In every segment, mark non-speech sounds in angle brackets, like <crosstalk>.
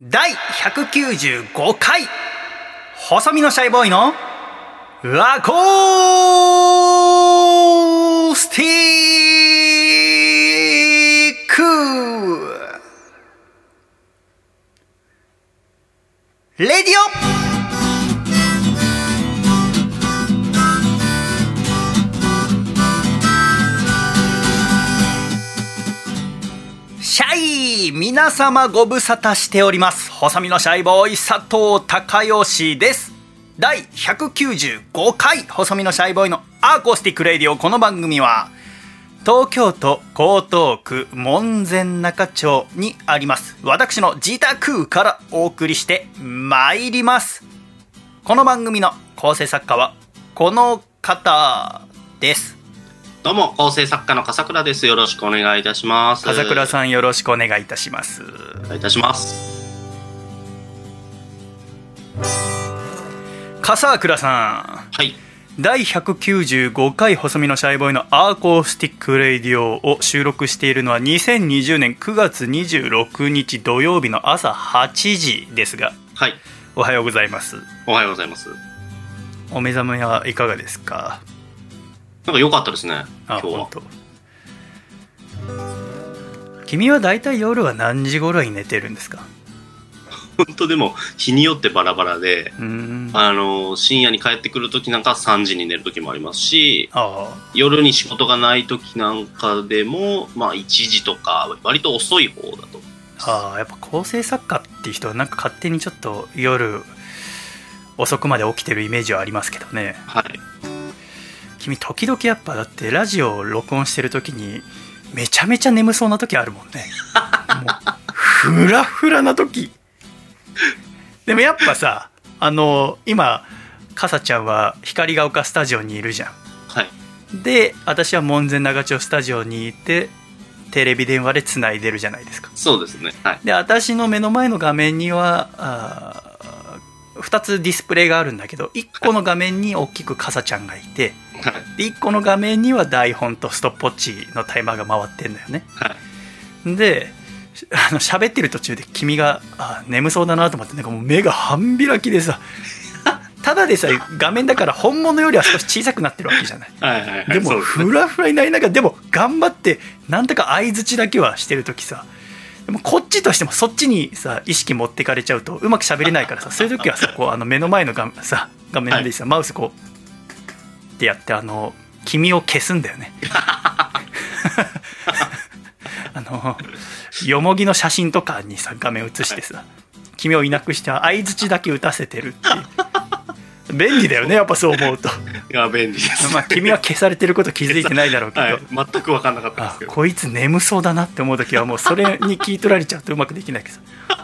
第195回。細身のシャイボーイのラコースティー皆様ご無沙汰しております。細身のシャイボーイ佐藤孝義です。第195回細身のシャイボーイの Acoustic Radio。この番組は東京都江東区門前仲町にあります。私の自宅からお送りしてまいります。この番組の構成作家はこの方です。どうも、構成作家の笠倉です。よろしくお願いいたします。笠倉さんよろしくお願いいたしますお願いいたします。笠倉さんはい。第195回細身のシャイボーイの Acoustic Radio を収録しているのは2020年9月26日土曜日の朝8時ですがはい。おはようございますおはようございます。お目覚めはいかがですか？なんか良かったですね。今あ日は。君は大体夜は何時頃に寝てるんですか？本当でも、日によってバラバラで、ああの、深夜に帰ってくる時なんか3時に寝る時もありますし、あ夜に仕事がない時なんかでも、まあ1時とか、割と遅い方だと。ああやっぱ構成作家っていう人はなんか勝手にちょっと夜遅くまで起きてるイメージはありますけどねはい。君時々やっぱだってラジオを録音してる時にめちゃめちゃ眠そうな時あるもんね <laughs> もうフラフラな時でもやっぱさあの今かさちゃんは光が丘スタジオにいるじゃはい。んで私は門前仲町スタジオにいてテレビ電話でつないでるじゃないですかそうですね。はい。で私の目の前の画面にはあ2つディスプレイがあるんだけど1個の画面に大きくかさちゃんがいてはい。で1個の画面には台本とストップウォッチのタイマーが回ってんだよねはい。であの喋ってる途中で君があ眠そうだなと思ってなんかもう目が半開きでさ <laughs> ただでさえ画面だから本物よりは少し小さくなってるわけじゃないはい。でもフラフラになりながらでも頑張ってなんとか相づちだけはしてる時さでもこっちとしてもそっちにさ意識持ってかれちゃうとうまく喋れないからさそういう時はさこうあの目の前の画さ画面でさ、マウスこうってやってあの君を消すんだよね <laughs> あのよもぎの写真とかにさ画面映してさ君をいなくして相づちだけ打たせてるっていう便利だよねやっぱそう思うと。いや、便利です。まあ君は消されてること気づいてないだろうけど、はい。全く分かんなかったんですけど。あこいつ眠そうだなって思う時はもうそれに聞い取られちゃうとうまくできないけど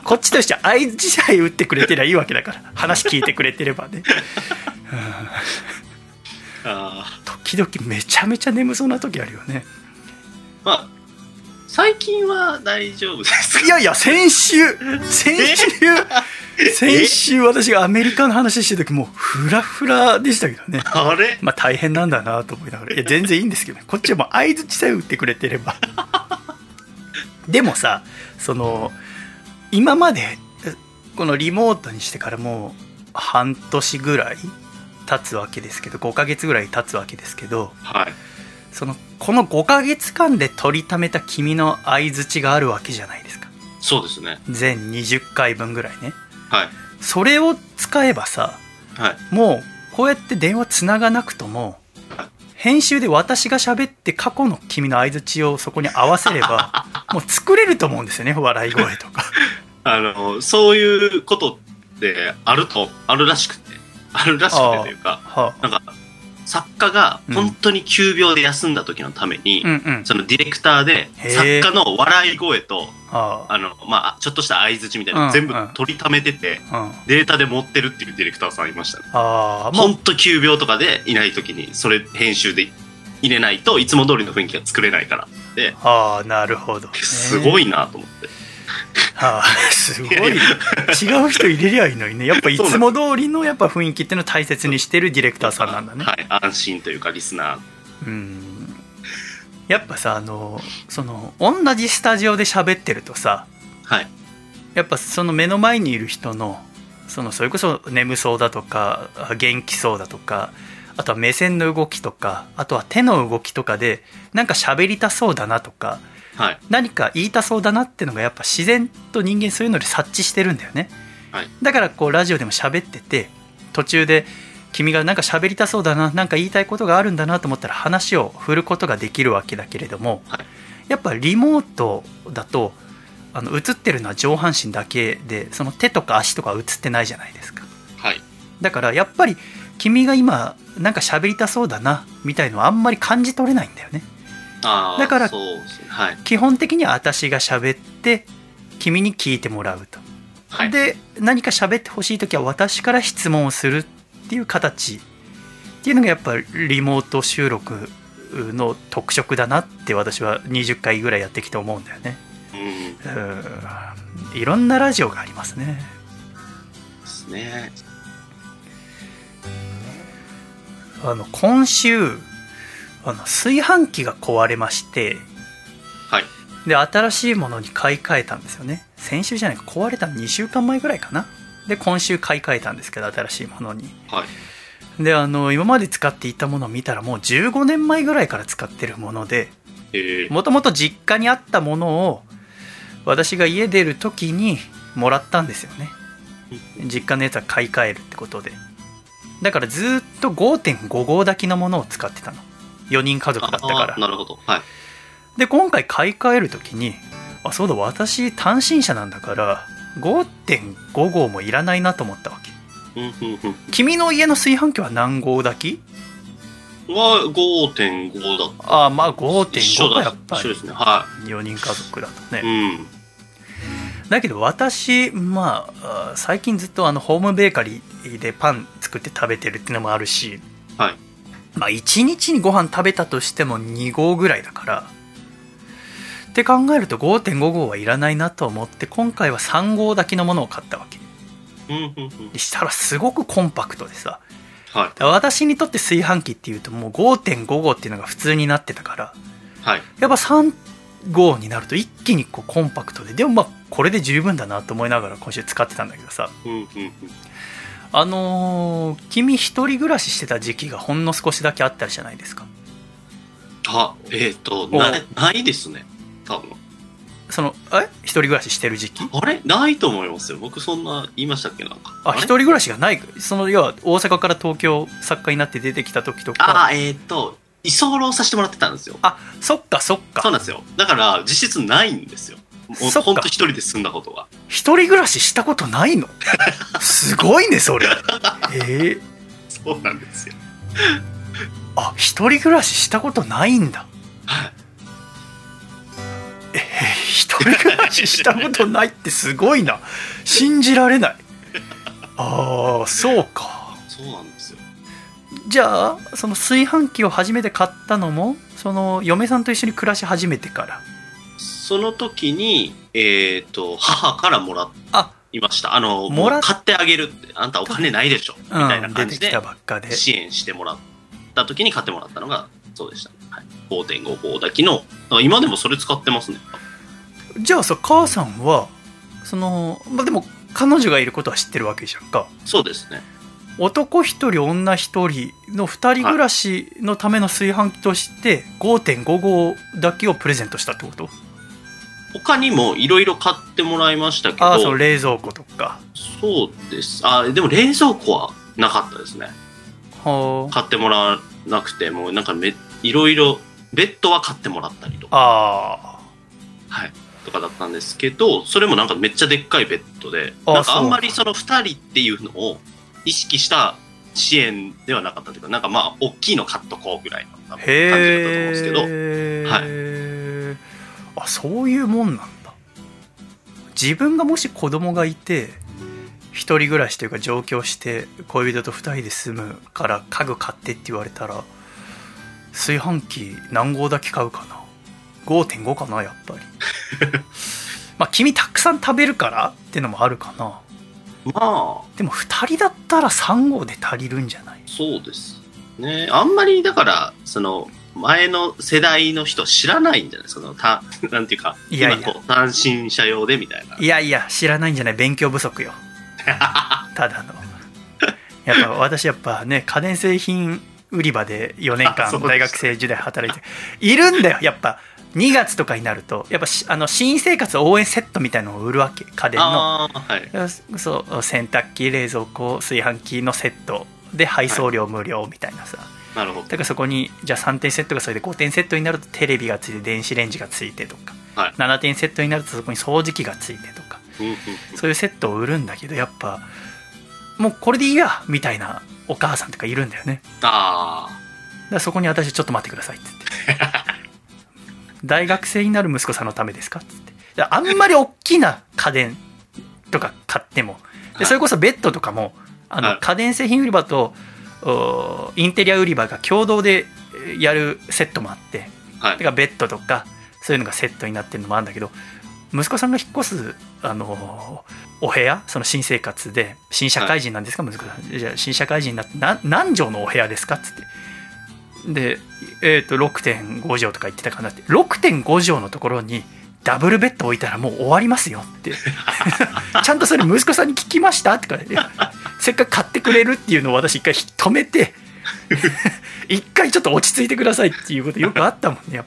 こっちとしては相づちさえ打ってくれてりゃいいわけだから話聞いてくれてればねあ時々めちゃめちゃ眠そうな時あるよね。ーまあ、最近は大丈夫ですか？いやいや先週 <laughs> 先週先週私がアメリカの話してる時もうフラフラでしたけどね。あれ？まあ大変なんだなと思いながら。いや全然いいんですけどね。こっちはもう相づちさえ打ってくれてれば。<laughs> でもさその今までこのリモートにしてからもう半年ぐらい経つわけですけど5ヶ月ぐらい経つわけですけどはい。そのこの5ヶ月間で取りためた君の相づちがあるわけじゃないですかそうですね。全20回分ぐらいねはい。それを使えばさはい。もうこうやって電話つながなくとも編集で私が喋って過去の君の相づちをそこに合わせれば <laughs> もう作れると思うんですよね笑い声とか <laughs> あの、そういうことってあると、あるらしくて、あるらしくてというか、はなんか、作家が本当に急病で休んだ時のために、そのディレクターで作家の笑い声と、はあの、まあ、ちょっとした相づちみたいなうんの全部うん取りためてて、あ、うん、データで持ってるっていうディレクターさんいましたね。本当急病とかでいない時に、それ編集で入れないといつも通りの雰囲気が作れないから。で、ああなるほど、ね、すごいなと思って。はあ、すごい違う人入れりゃいいのにねやっぱいつも通りのやっぱ雰囲気っていうのを大切にしてるディレクターさんなんだねはい。安心というか、リスナー。うんやっぱさあのその同じスタジオで喋ってるとさはい。やっぱその目の前にいる人のそのそれこそ眠そうだとか元気そうだとかあとは目線の動きとかあとは手の動きとかでなんか喋りたそうだなとかはい。何か言いたそうだなっていうのがやっぱ自然と人間そういうので察知してるんだよねはい。だからこうラジオでも喋ってて途中で君がなんか喋りたそうだななんか言いたいことがあるんだなと思ったら話を振ることができるわけだけれども、はいやっぱリモートだとあの映ってるのは上半身だけでその手とか足とかは映ってないじゃないですかはい。だからやっぱり君が今なんか喋りたそうだなみたいのはあんまり感じ取れないんだよね。だから。はい。基本的には私が喋って君に聞いてもらうとはい。で何か喋ってほしい時は私から質問をするっていう形っていうのがやっぱリモート収録の特色だなって私は20回ぐらいやってきて思うんだよねうん。うんいろんなラジオがありますねですね。あの今週あの炊飯器が壊れましてはい。で新しいものに買い替えたんですよね。先週じゃないか壊れたの2週間前ぐらいかな。で今週買い替えたんですけど新しいものに。はい。であの今まで使っていたものを見たらもう15年前ぐらいから使ってるものでえー、もともと実家にあったものを私が家出る時にもらったんですよね。実家のやつは買い替えるってことで。だからずーっと5.5号炊きのものを使ってたの4人家族だったからなるほど。はい。で今回買い替える時にあそうだ私単身者なんだから5.5号もいらないなと思ったわけ。君の家の炊飯器は何号炊き？は5.5だった。ああまあ一緒5.5だがやっぱり一緒ですね。は4人家族だとい。ね、うん。だけど私まああ最近ずっとあのホームベーカリーでパン作って食べてるっていうのもあるしはい。まあ1日にご飯食べたとしても2合ぐらいだから。って考えると5.5合はいらないなと思って今回は3合炊きのものを買ったわけ。したらすごくコンパクトでさ。はい。私にとって炊飯器っていうともう5.5合っていうのが普通になってたから。はい。やっぱ3号になると一気にこうコンパクトで。でもまあこれで十分だなと思いながら今週使ってたんだけどさ。あのー君一人暮らししてた時期がほんの少しだけあったじゃないですかあ、えっ、と、おな、ないですね。多分。そのえ？一人暮らししてる時期？あれ？ないと思いますよ。僕そんな言いましたっけ？なんか。れあ一人暮らしがない？その要は大阪から東京作家になって出てきた時とかああ、えっ、と、居候させてもらってたんですよ。あそっかそっそうかなんですよ。だから、実質ないんですよ。もうそっか。ほんと一人で住んだことが。一人暮らししたことないの？<laughs> すごいねそれ。えー、そうなんですよ。あ一人暮らししたことないんだ。はい。えー一人暮らししたことないってすごいな。信じられない。ああそうか。そうなんですよ。じゃあその炊飯器を初めて買ったのもその嫁さんと一緒に暮らし始めてからその時に、えっ、と、母からもらあいました。あの、もら買ってあげるって、あんたお金ないでしょ。みたいな感じで支援してもらった時に買ってもらったのが、そうでした、ね。はい。5.5号だけの、今でもそれ使ってますね。じゃあさ母さんはそのまあでも彼女がいることは知ってるわけじゃんかそうですね。男一人女一人の二人暮らしのための炊飯器として5.5号だけをプレゼントしたってこと？他にもいろいろ買ってもらいましたけど、ああその冷蔵庫とか。そうです。あ、でも冷蔵庫はなかったですね。は買ってもらわなくて、もうなんかめ、いろいろ、ベッドは買ってもらったりとか、あはい。とかだったんですけど、それもなんかめっちゃでっかいベッドで、あなんかあんまりその二人っていうのを意識した支援ではなかったというか、なんかまあ、大きいの買っとこうぐらいの感じだったと思うんへですけど、え、あそういうもんなんだ。自分がもし子供がいて一人暮らしというか上京して恋人と二人で住むから家具買ってって言われたら炊飯器何合だけ買うかな。5.5かなやっぱり。<laughs> まあ君たくさん食べるからってのもあるかな。まあ、でも2人だったら3合で足りるんじゃない？そうですね。あんまりだから、その、前の世代の人知らないんじゃない？そのた <laughs> なんていうかいやいや。今こう単身者用でみたいな。いやいや知らないんじゃない？勉強不足よ。<laughs> ただの。やっぱ私やっぱね家電製品売り場で4年間大学生時代働いているんだよやっぱ。2月とかになるとやっぱしあの新生活応援セットみたいのを売るわけ家電の。はい。そう洗濯機冷蔵庫炊飯器のセットで配送料無料みたいなさ、なるほど。だからそこにじゃあ3点セットがそれで5点セットになるとテレビがついて電子レンジがついてとか、はい。7点セットになるとそこに掃除機がついてとかそういうセットを売るんだけどやっぱもうこれでいいやみたいなお母さんとかいるんだよね。あだからそこに私ちょっと待ってくださいっつって。<laughs> 大学生になる息子さんのためですか？っつって。であんまり大きな家電とか買っても。でそれこそベッドとかもあのはい。家電製品売り場とおインテリア売り場が共同でえーやるセットもあってあはい。だからベッドとかそういうのがセットになってるのもあるんだけど息子さんが引っ越すあのお部屋その新生活で新社会人なんですか、息子さん。じゃあ新社会人になってな何畳のお部屋ですか？っつって。で、えー、と6.5畳とか言ってたかなって。6.5畳のところにダブルベッド置いたらもう終わりますよって。<laughs> ちゃんとそれ息子さんに聞きました？ってかいやせっかく買ってくれるっていうのを私一回止めて <laughs> 一回ちょっと落ち着いてくださいっていうことよくあったもんねやっ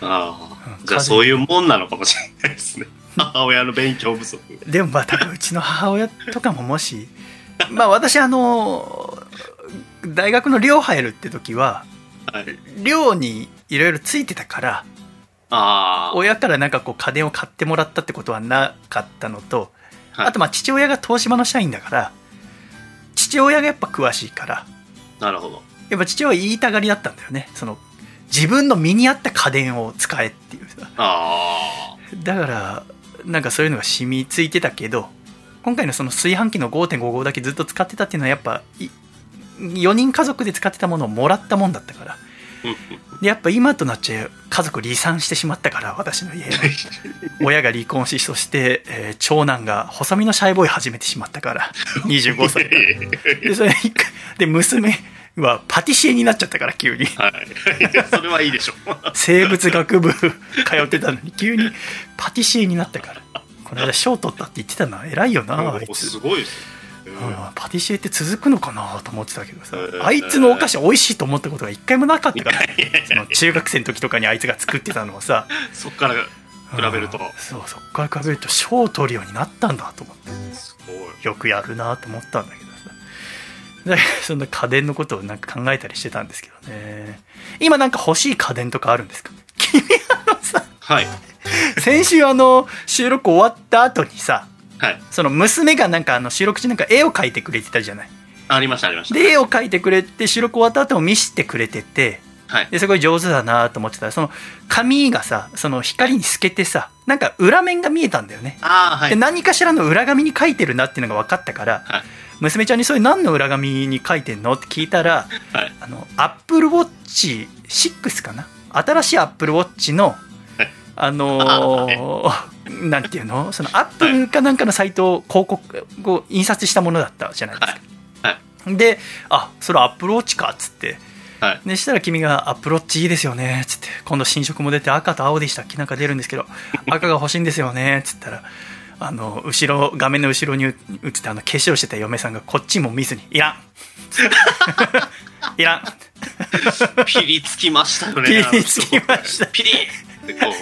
ぱ。ああ。うん。じゃあそういうもんなのかもしれないですね。母親の勉強不足。でもまあ多分うちの母親とかももしまあ私あの大学の寮入るって時ははい。寮にいろいろついてたからああ。親からなんかこう家電を買ってもらったってことはなかったのと、はい。あとまあ父親が東芝の社員だから父親がやっぱ詳しいから。なるほど。やっぱ父親は言いたがりだったんだよね。その自分の身に合った家電を使えっていうさ。あだからなんかそういうのが染みついてたけど今回のその炊飯器の5.55だけずっと使ってたっていうのはやっぱ4人家族で使ってたものをもらったもんだったから。あうんうん。でやっぱ今となっちゃ家族離散してしまったから私の家が <laughs> 親が離婚しそして、えー長男が細身のシャイボーイ始めてしまったから <laughs> 25歳 <laughs> でそれで娘はパティシエになっちゃったから急に。はい。それはいいでしょう。生物学部通ってたのに急にパティシエになったから。この間賞取ったって言ってたな偉いよなあいおつ。すごいですね。うんパティシエって続くのかなと思ってたけどさうんあいつのお菓子美味しいと思ったことが一回もなかったから。その中学生の時とかにあいつが作ってたのをさ。そっから比べると。うん。そうそっから比べると賞を取るようになったんだと思って。すごい。よくやるなと思ったんだけどさ。そんな家電のことをなんか考えたりしてたんですけどね。今なんか欲しい家電とかあるんですか？君あのさはい。先週あの収録終わった後にさはい。その娘がなんかあの収録中なんか絵を描いてくれてたじゃない。ありましたありました。で絵を描いてくれて収録終わった後も見せてくれててはい。ですごい上手だなと思ってた。らその紙がさその光に透けてさなんか裏面が見えたんだよね。ああはい。で何かしらの裏紙に書いてるなっていうのが分かったから、はい。娘ちゃんにそれ何の裏紙に書いてんの？って聞いたらはい。あのアップルウォッチ6かな？新しいアップルウォッチのはいあのー <laughs> なんていうの？そのアップルかなんかのサイトを広告を印刷したものだったじゃないですか、はい。であそれアップルウォッチかっつって。はい。でしたら君が「アップルウォッチいいですよね」っつって今度新色も出て赤と青でしたっけ？なんか出るんですけど赤が欲しいんですよね。っつったらあの後ろ画面の後ろに映ってあの化粧してた嫁さんがこっちも見ずに「いらん」<laughs> いらん。ピリつきましたよね。<laughs> ピリつきました。ピリってこう。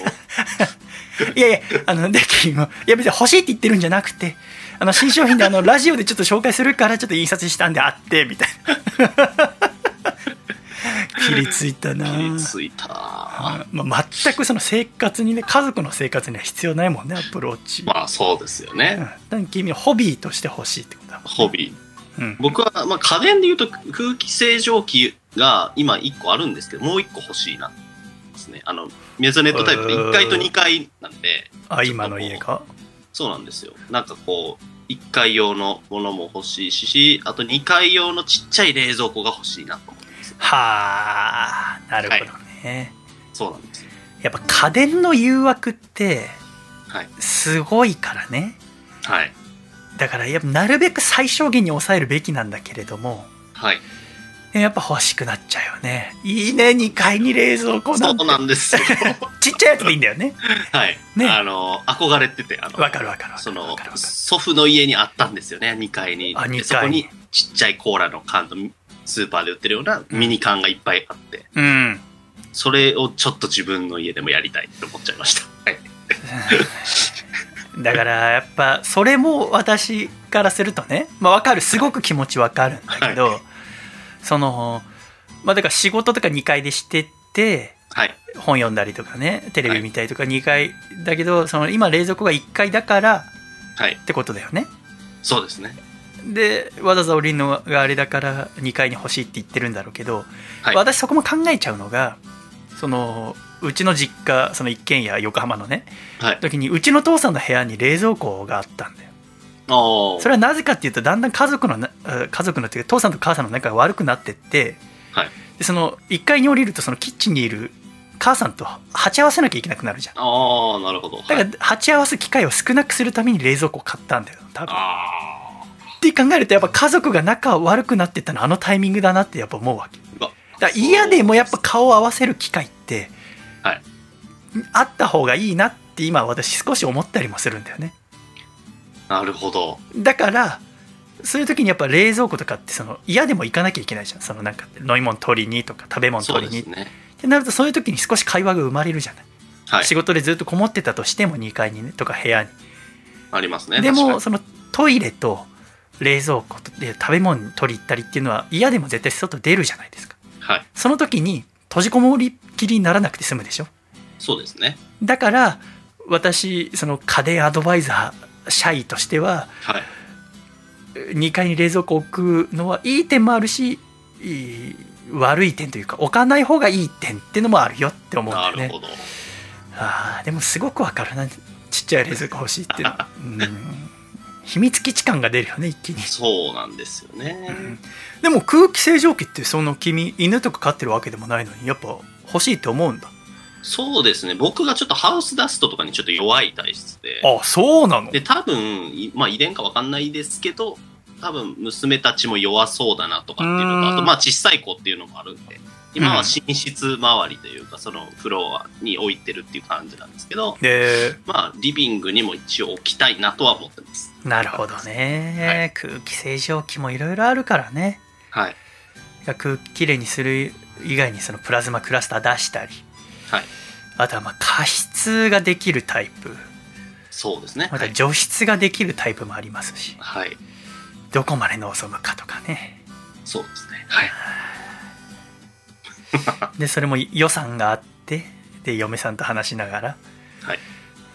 <laughs> いやいやあので君もいや別に欲しいって言ってるんじゃなくてあの新商品であの <laughs> ラジオでちょっと紹介するからちょっと印刷したんであってみたいな。<laughs> ピリついたな。ピリついた。あまあ、全くその生活にね家族の生活には必要ないもんねアプローチ、まあそうですようん、ねだから君はホビーとして欲しいってことだホビー。うん、僕は、まあ、家電で言うと空気清浄機が今1個あるんですけどもう1個欲しいなですね。あのメゾネットタイプで1階と2階なんであ今の家か？そうなんですよ。なんかこう1階用のものも欲しいしあと2階用のちっちゃい冷蔵庫が欲しいなと思ってます。はあなるほどね、そうなんですよ。やっぱ家電の誘惑ってはい。すごいからね。はい。だからやっぱなるべく最小限に抑えるべきなんだけれどもはいやっぱ欲しくなっちゃうよね。いいね2階に冷蔵庫そなんて。うなんですよ。<laughs> ちっちゃいやつでいいんだよね。はい。ね。あの、憧れてて、あの、わかるわかるその祖父の家にあったんですよね2階に。あで2階そこにちっちゃいコーラの缶とスーパーで売ってるようなミニ缶がいっぱいあって。うん。それをちょっと自分の家でもやりたいって思っちゃいました。はい。<laughs> だからやっぱそれも私からするとね、まあ、分かる。すごく気持ち分かるんだけど、そのまあだから仕事とか2階でしてってはい。本読んだりとかねテレビ見たりとか2階だけどその今冷蔵庫が1階だからはい。ってことだよね。そうですね。でわざわざ降りるのがあれだから2階に欲しいって言ってるんだろうけど、はい。私そこも考えちゃうのがそのうちの実家その一軒家横浜のねはい。時にうちの父さんの部屋に冷蔵庫があったんだよ。ああそれはなぜかっていうとだんだん家族の家族のっていうか父さんと母さんの仲が悪くなってってはい。でその1階に降りるとそのキッチンにいる母さんと鉢合わせなきゃいけなくなるじゃん。ああなるほど。はい。だから鉢合わす機会を少なくするために冷蔵庫を買ったんだよ。多分あって考えるとやっぱ家族が仲悪くなってったのはあのタイミングだなってやっぱ思うわけ。だ嫌でもやっぱ顔を合わせる機会って、はい。あった方がいいなって今私少し思ったりもするんだよねなるほど。だからそういう時にやっぱ冷蔵庫とかってその嫌でも行かなきゃいけないじゃん。そのなんか飲み物取りにとか食べ物取りに。ってなるとそういう時に少し会話が生まれるじゃない、はい。仕事でずっとこもってたとしても2階にねとか部屋に。ありますねでもそのトイレと冷蔵庫で食べ物取り行ったりっていうのは嫌でも絶対外出るじゃないですか。はい。その時に閉じこもりきりにならなくて済むでしょ。そうですね。だから私その家電アドバイザー社員としてははい。2階に冷蔵庫を置くのはいい点もあるし悪い点というか置かない方がいい点っていうのもあるよって思うんだよね。あーでもすごくわかるな。ちっちゃい冷蔵庫欲しいっていうの。うん。秘密基地感が出るよね一気に。そうなんですよね。でも空気清浄機ってその君犬とか飼ってるわけでもないのにやっぱ欲しいって思うんだそうですね。僕がちょっとハウスダストとかにちょっと弱い体質で。あそうなの？で、多分、いまあ遺伝かわかんないですけど、多分娘たちも弱そうだなとかっていうのと、あとまあ小さい子っていうのもあるんで、今は寝室周りというか、そのフロアに置いてるっていう感じなんですけど、でまあリビングにも一応置きたいなとは思ってます。なるほどね、空気清浄機もいろいろあるからね。はい。空気きれいにする以外にそのプラズマクラスター出したりはい。あとはまあ加湿ができるタイプそうですね。またはい。除湿ができるタイプもありますしはい。どこまで望むかとかねそうですね。はい。<laughs> でそれも予算があってで嫁さんと話しながらはい。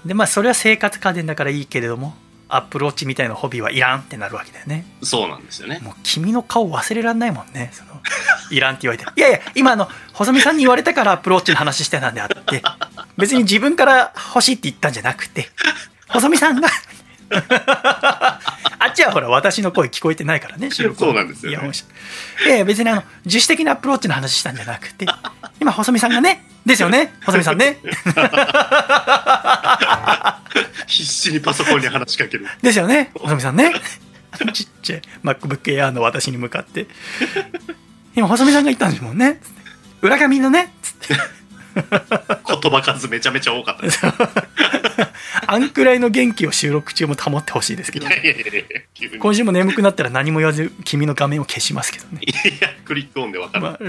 でまあそれは生活家電だからいいけれどもアップルウォッチみたいなホビーはいらんってなるわけだよね。そうなんですよね。もう君の顔忘れらんないもんね。その <laughs> いらんって言われて。いやいや今あの細見さんに言われたからアップルウォッチの話してたんであって別に自分から欲しいって言ったんじゃなくて細見さんが <laughs> あっちはほら私の声聞こえてないからね <laughs> 収録そうなんですよね。や別にあの自主的なアップルウォッチの話したんじゃなくて今細見さんがねですよね。細見さんね。<laughs> 必死にパソコンに話しかける。ですよね。細見さんね。ちっちゃい。MacBook Air の私に向かって。今細見さんが言ったんですもんね。裏紙のね。つって言葉数めちゃめちゃ多かったです。<laughs> あんくらいの元気を収録中も保ってほしいですけどいやいやいやいや急に。今週も眠くなったら何も言わず君の画面を消しますけどねいや、クリックオンでわかる。まあ、<laughs>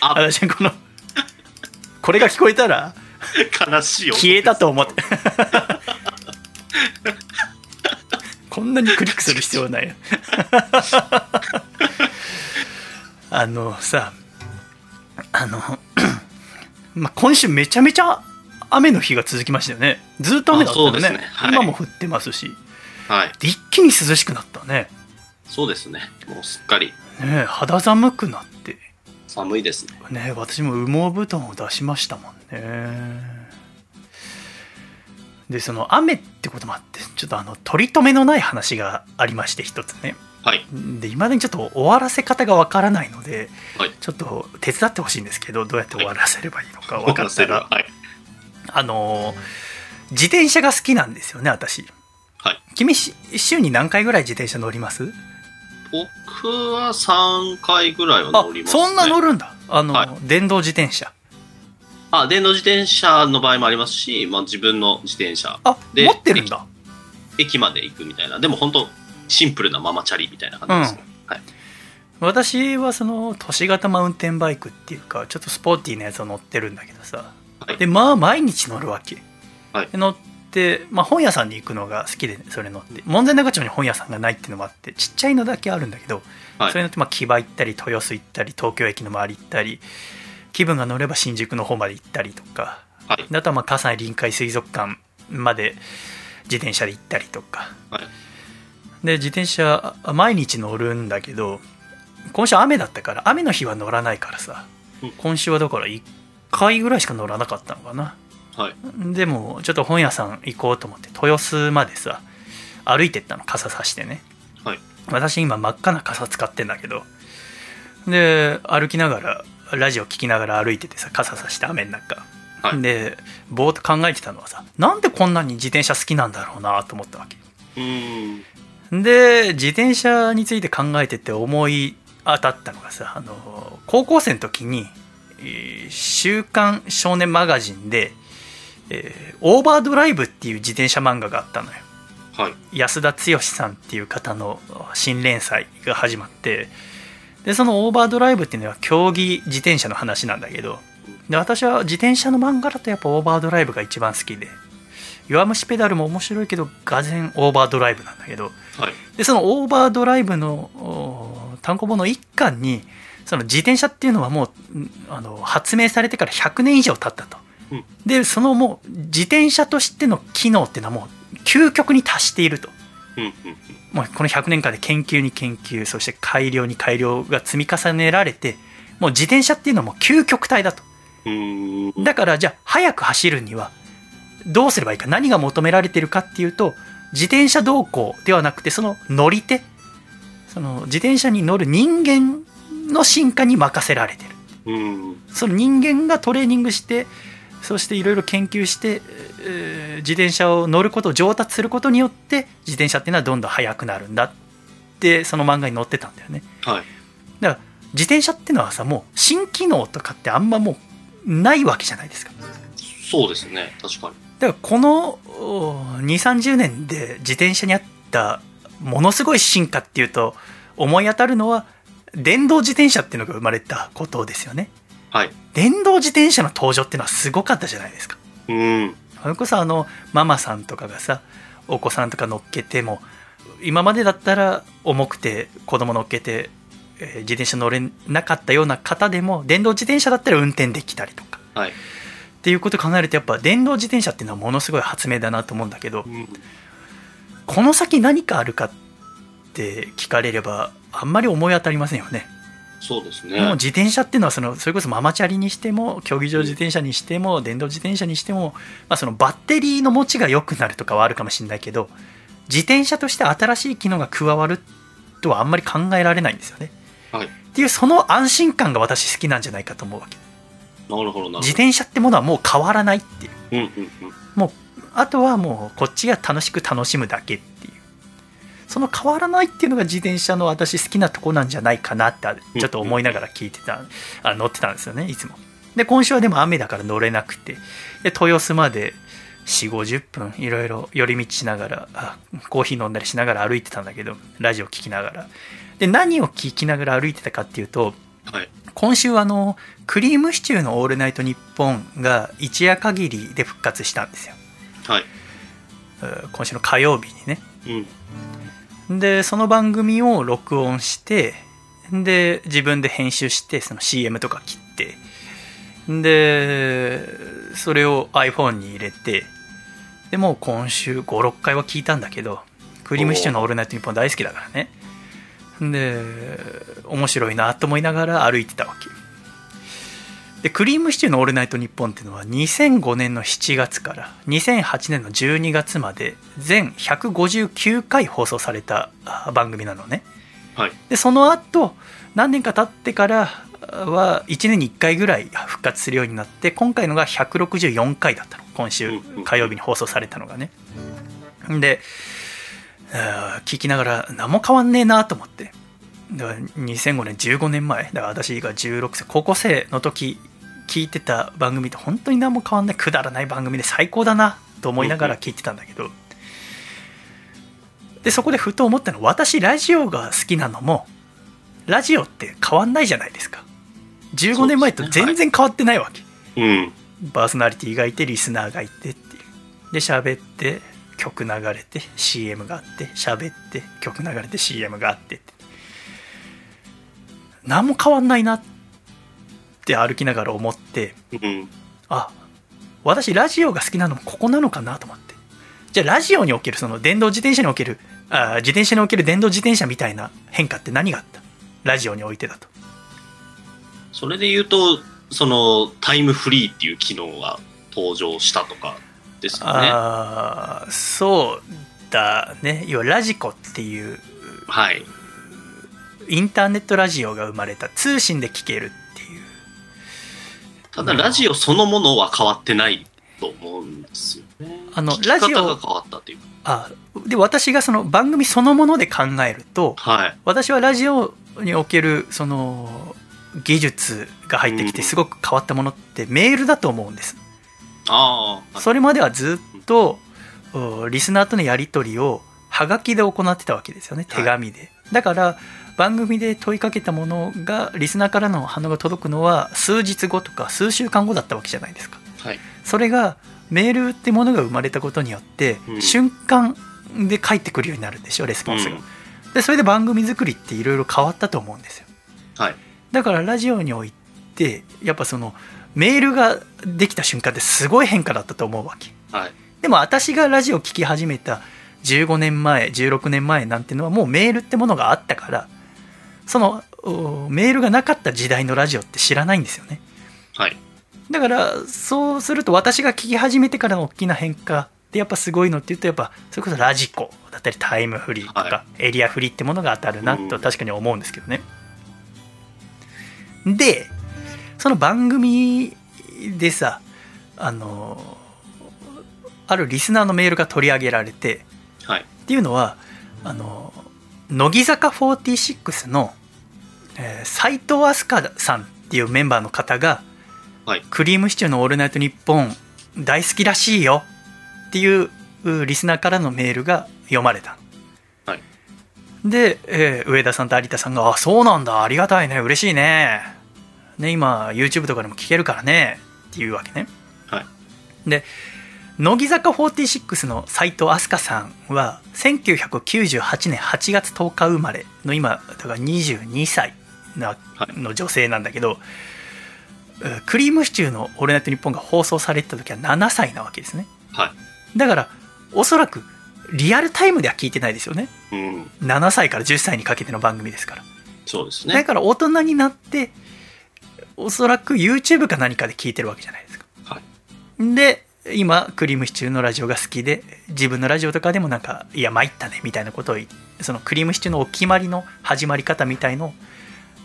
まあ私このこれが聞こえたら悲しいよ。消えたと思ってこんなにクリックする必要はない <laughs> あのさあの、<coughs> まあ、今週めちゃめちゃ雨の日が続きましたよね。ずっと雨だったよね。ね。はい。今も降ってますし。はい。で一気に涼しくなったね。そうですね。もうすっかり。ねえ肌寒くなって。寒いですね。ねえ私も羽毛布団を出しましたもんね。でその雨ってこともあってちょっとあの取り留めのない話がありまして一つねはい。でいまだにちょっと終わらせ方がわからないのではい。ちょっと手伝ってほしいんですけどどうやって終わらせればいいのか <laughs> 分かった。らはい。あの自転車が好きなんですよね私はい。君し週に何回ぐらい自転車乗ります？僕は3回ぐらいは乗ります、ね、そんな乗るんだあの、はい電動自転車あ、電動自転車の場合もありますし、まあ自分の自転車、あで持ってるんだ駅まで行くみたいな。でも本当シンプルなママチャリみたいな感じですね。はい。私はその都市型マウンテンバイクっていうかちょっとスポーティーなやつを乗ってるんだけどさ、はい。でまあ毎日乗るわけ、はい。で乗って、まあ、本屋さんに行くのが好きでそれ乗って。門前仲町に本屋さんがないっていうのもあってちっちゃいのだけあるんだけど、はい。それ乗ってまあ木場行ったり豊洲行ったり東京駅の周り行ったり気分が乗れば新宿の方まで行ったりとか。はい。であとはまあ葛西臨海水族館まで自転車で行ったりとか。はい。で自転車あ毎日乗るんだけど今週雨だったから雨の日は乗らないからさ、うん。今週はだから1回ぐらいしか乗らなかったのかな。はい。でもちょっと本屋さん行こうと思って豊洲までさ歩いてったの傘さしてね。はい。私今真っ赤な傘使ってんだけど。で歩きながらラジオ聞きながら歩いててさ傘さして雨の中、はい。でぼーっと考えてたのはさなんでこんなに自転車好きなんだろうなと思ったわけ。うーん。で自転車について考えてて思い当たったのがさあの高校生の時にえー週刊少年マガジンで、えーオーバードライブ」っていう自転車漫画があったのよはい。安田剛さんっていう方の新連載が始まってでそのオーバードライブっていうのは競技自転車の話なんだけどで私は自転車の漫画だとやっぱオーバードライブが一番好きで弱虫ペダルも面白いけどがぜんオーバードライブなんだけどはい。でそのオーバードライブのお単行本の一巻にその自転車っていうのはもうんあの発明されてから100年以上経ったと、うんでそのもう自転車としての機能っていうのはもう究極に達しているとうん。うん。もうこの100年間で研究に研究そして改良に改良が積み重ねられてもう自転車っていうのはもう究極体だと。だからじゃあ速く走るにはどうすればいいか何が求められてるかっていうと自転車同行ではなくてその乗り手その自転車に乗る人間の進化に任せられてるうーん。その人間がトレーニングしてそしていろいろ研究して、えー自転車を乗ることを上達することによって自転車っていうのはどんどん速くなるんだってその漫画に載ってたんだよねはい。だから自転車っていうのはさもう新機能とかってあんまもうないわけじゃないですかそうですね。確かに。だからこの2 3 0年で自転車にあったものすごい進化っていうと思い当たるのは電動自転車っていうのが生まれたことですよねはい。電動自転車の登場っていうのはすごかったじゃないですかうーん。それこそあのママさんとかがさお子さんとか乗っけても今までだったら重くて子供乗っけて、えー自転車乗れなかったような方でも電動自転車だったら運転できたりとかはい。っていうことを考えるとやっぱ電動自転車っていうのはものすごい発明だなと思うんだけどうん。この先何かあるかって聞かれればあんまり思い当たりませんよね。そうですね。もう自転車っていうのはそのそれこそママチャリにしても競技場自転車にしても電動自転車にしても、まあ、そのバッテリーの持ちが良くなるとかはあるかもしれないけど自転車として新しい機能が加わるとはあんまり考えられないんですよね。はい。っていうその安心感が私好きなんじゃないかと思うわけ。なるほど、なるほ自転車ってものはもう変わらないっていう。ど。うん。うん。うん。もうあとはもうこっちが楽しく楽しむだけっていうその変わらないっていうのが自転車の私好きなとこなんじゃないかなってちょっと思いながら聞いてたあ乗ってたんですよねいつもで今週はでも雨だから乗れなくてで豊洲まで4 5 0分いろいろ寄り道しながらあコーヒー飲んだりしながら歩いてたんだけどラジオ聞きながらで何を聞きながら歩いてたかっていうとはい。今週あのクリームシチューの「オールナイトニッポン」が一夜限りで復活したんですよはい。えー今週の火曜日にねうん。でその番組を録音してで自分で編集してその CM とか切ってでそれを iPhone に入れてでもう今週56回は聞いたんだけどクリームシチューの「オールナイトニッポン」大好きだからねで面白いなと思いながら歩いてたわけ。でクリームシチューの「オールナイトニッポン」っていうのは2005年の7月から2008年の12月まで全159回放送されたあ番組なのね。はい。でその後何年か経ってからは1年に1回ぐらい復活するようになって今回のが164回だったの。今週火曜日に放送されたのがね。で聞きながら何も変わんねえなと思って。だから2005年15年前。だから私が16歳高校生の時聞いてた番組と本当に何も変わんないくだらない番組で最高だなと思いながら聞いてたんだけど、でそこでふと思ったのは私ラジオが好きなのもラジオって変わんないじゃないですか。15年前と全然変わってないわけ、うん。パーソナリティがいてリスナーがいてっていう。で喋って曲流れて CM があって喋って曲流れて CM があってって。何も変わんないなって歩きながら思ってうん。あ私ラジオが好きなのもここなのかなと思って。じゃあラジオにおけるその電動自転車におけるあ自転車における電動自転車みたいな変化って何があった？ラジオにおいてだと。それで言うと、その、タイムフリーっていう機能が登場したとかですかね。ああそうだね要はラジコっていうはい。インターネットラジオが生まれた通信で聴けるっていうただ、ラジオそのものは変わってないと思うんですよね。あのラジオが変わったっていうか。あで私がその番組そのもので考えるとはい。私はラジオにおけるその技術が入ってきてうんすごく変わったものってメールだと思うんですああ。それまではずっとおリスナーとのやり取りをはがきで行ってたわけですよね。手紙で、だから番組で問いかけたものがリスナーからの反応が届くのは数日後とか数週間後だったわけじゃないですか。はい。それがメールってものが生まれたことによって、うん。瞬間で返ってくるようになるんでしょレスポンスが、うん。でそれで番組作りっていろいろ変わったと思うんですよ。はい。だからラジオにおいてやっぱそのメールができた瞬間ってすごい変化だったと思うわけ。はい。でも私がラジオ聴き始めた15年前16年前なんてのはもうメールってものがあったからそのおメールがなかった時代のラジオって知らないんですよね。はい。だからそうすると私が聞き始めてからの大きな変化でやっぱすごいのっていうとやっぱそれこそラジコだったりタイムフリーとかはエリアフリーってものが当たるなうん。と確かに思うんですけどね。でその番組でさあのあるリスナーのメールが取り上げられてはい。っていうのはあの乃木坂46の、えー斉藤飛鳥さんっていうメンバーの方が、はい。クリームシチューの「オールナイトニッポン」大好きらしいよっていううリスナーからのメールが読まれた、はい。で、えー上田さんと有田さんが「あそうなんだありがたいね嬉しいねね今 YouTube とかでも聞けるからね」っていうわけねはい。で乃木坂46の斉藤飛鳥さんは1998年8月10日生まれの今だから22歳なはいの女性なんだけど、えークリームシチューの「オールナイトニッポン」が放送されてた時は7歳なわけですねはい。だからおそらくリアルタイムでは聞いてないですよねうん。7歳から10歳にかけての番組ですからそうですね。だから大人になっておそらく YouTube か何かで聞いてるわけじゃないですか。はい。で今クリームシチューのラジオが好きで自分のラジオとかでもなんかいや参ったねみたいなことを言そのクリームシチューのお決まりの始まり方みたいのを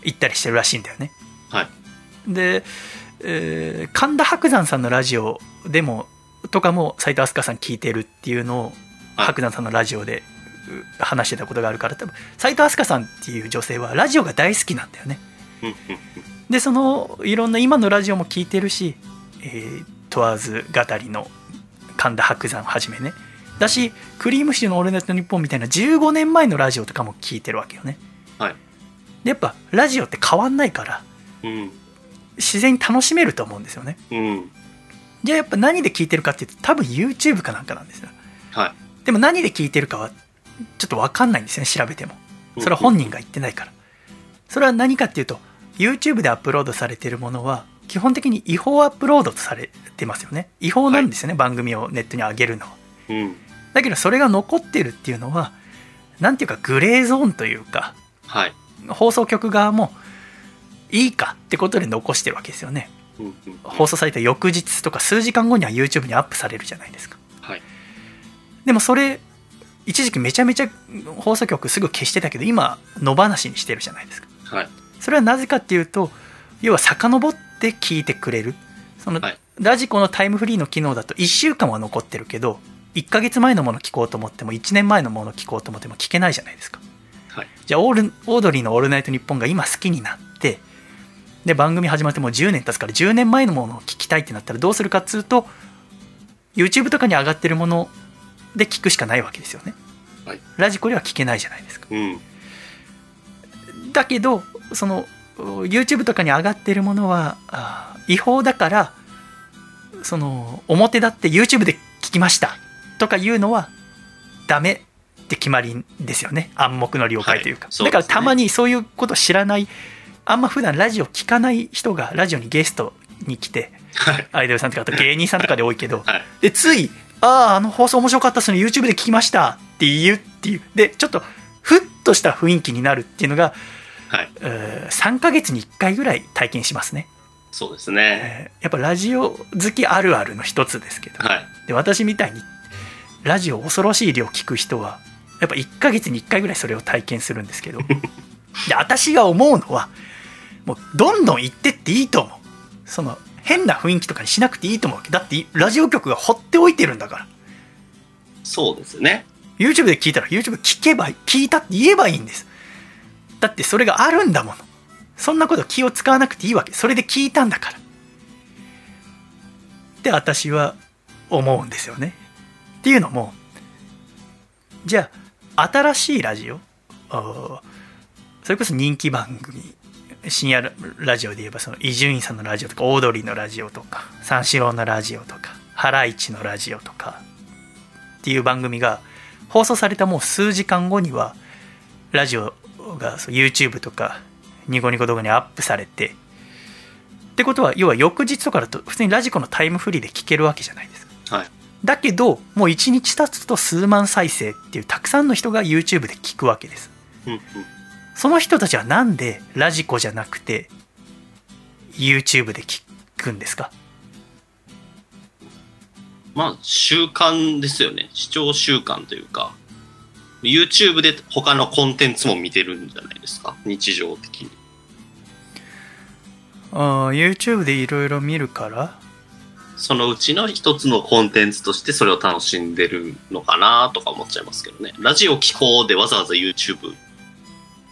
言ったりしてるらしいんだよね。はい。で、えー神田伯山さんのラジオでもとかも斉藤飛鳥さん聞いてるっていうのをはい。伯山さんのラジオでう話してたことがあるから多分斉藤飛鳥さんっていう女性はラジオが大好きなんだよねでそのいろんな今のラジオも聞いてるし、えー問わず語りの神田伯山はじめねだしクリームシチューの「オールナイトニッポン」みたいな15年前のラジオとかも聞いてるわけよねはい。でやっぱラジオって変わんないからうん。自然に楽しめると思うんですよねうん。じゃあやっぱ何で聞いてるかっていうと多分 YouTube かなんかなんですよはい。でも何で聞いてるかはちょっと分かんないんですよね調べてもそれは本人が言ってないからそれは何かっていうと YouTube でアップロードされてるものは基本的に違法アップロードとされてますよね違法なんですよね、番組をネットに上げるのはうん。だけどそれが残ってるっていうのはなんていうかグレーゾーンというかはい。放送局側もいいかってことで残してるわけですよねうんうん放送された翌日とか数時間後には YouTube にアップされるじゃないですかはい。でもそれ一時期めちゃめちゃ放送局すぐ消してたけど今野放しにしてるじゃないですかはい。それはなぜかっていうと要は遡って聞いてくれる。その、はい。ラジコのタイムフリーの機能だと1週間は残ってるけど1ヶ月前のもの聞こうと思っても1年前のもの聞こうと思っても聞けないじゃないですか。ははい。じゃあオールオードリーの「オールナイトニッポン」が今好きになってで番組始まってもう10年経つから10年前のものを聞きたいってなったらどうするかっつうと YouTube とかに上がってるもので聞くしかないわけですよね、はい。ラジコでは聞けないじゃないですか。うん。だけどその YouTube とかに上がってるものは違法だからその表だって YouTube で聞きましたとかいうのはダメって決まりんですよね。暗黙の了解というか、はいそうね。だからたまにそういうこと知らないあんま普段ラジオ聞かない人がラジオにゲストに来てはい。アイドルさんとかあと芸人さんとかで多いけどはい。でつい「あああの放送面白かったっすね。YouTube で聞きました」って言うっていう。でちょっとふっとした雰囲気になるっていうのがはい。うー3ヶ月に1回ぐらい体験しますね、そうですね。えーやっぱラジオ好きあるあるの一つですけどはい。で私みたいにラジオ恐ろしい量聞く人はやっぱ1ヶ月に1回ぐらいそれを体験するんですけど <laughs> で私が思うのはもうどんどん行ってっていいと思うその変な雰囲気とかにしなくていいと思うだってラジオ局が放っておいてるんだからそうですね。YouTube で聞いたら YouTube 聞けば聞いたって言えばいいんですだってそれがあるんだもの。そんなこと気を使わなくていいわけ。それで聞いたんだから。って私は思うんですよね。っていうのもじゃあ新しいラジオそれこそ人気番組深夜ラジオで言えばその伊集院さんのラジオとかオードリーのラジオとか三四郎のラジオとかハライチのラジオとかっていう番組が放送されたもう数時間後にはラジオがそう YouTube とかニコニコ動画にアップされてってことは要は翌日とかだと普通にラジコのタイムフリーで聞けるわけじゃないですかはい。だけどもう1日経つと数万再生っていうたくさんの人が YouTube で聞くわけですうんうん。その人たちはなんでラジコじゃなくて YouTube で聞くんですか？まあ、習慣ですよね。視聴習慣というか、YouTube で他のコンテンツも見てるんじゃないですか？日常的に。あー YouTube でいろいろ見るから？そのうちの一つのコンテンツとしてそれを楽しんでるのかなとか思っちゃいますけどね。ラジオ聞こうでわざわざ YouTube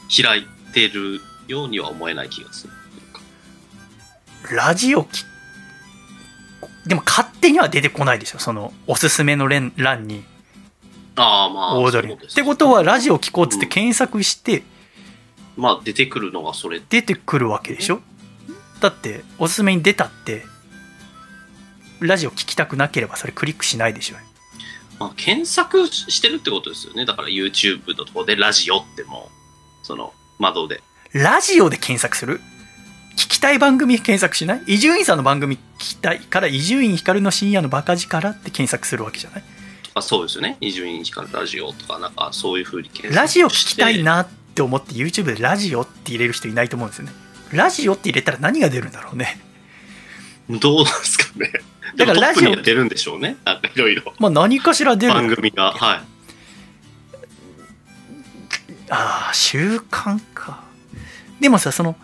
開いてるようには思えない気がする。ラジオきでも勝手には出てこないでしょ？そのおすすめの欄欄にああ、まあ、オードリーってことはラジオ聞こうっつって検索してまあ、出てくるのがそれ。出てくるわけでしょ？だっておすすめに出たってラジオ聞きたくなければそれクリックしないでしょ？まあ、検索してるってことですよね。だから YouTube のところでラジオってもう、その、窓で。ラジオで検索する？聞きたい番組検索しない？伊集院さんの番組聞きたいから伊集院光の深夜のバカ力って検索するわけじゃない？とかそうですよね。伊集院光ラジオとか、なんかそういう風に検索ラジオ聞きたい。なって思って YouTube でラジオって入れる人いないと思うんですよねラジオって入れたら何が出るんだろうねどうなんですかね。だからラジオ出るんでしょうね。なんかいろいろ。まあ何かしら出る番組が。はい。ああ習慣かでもさその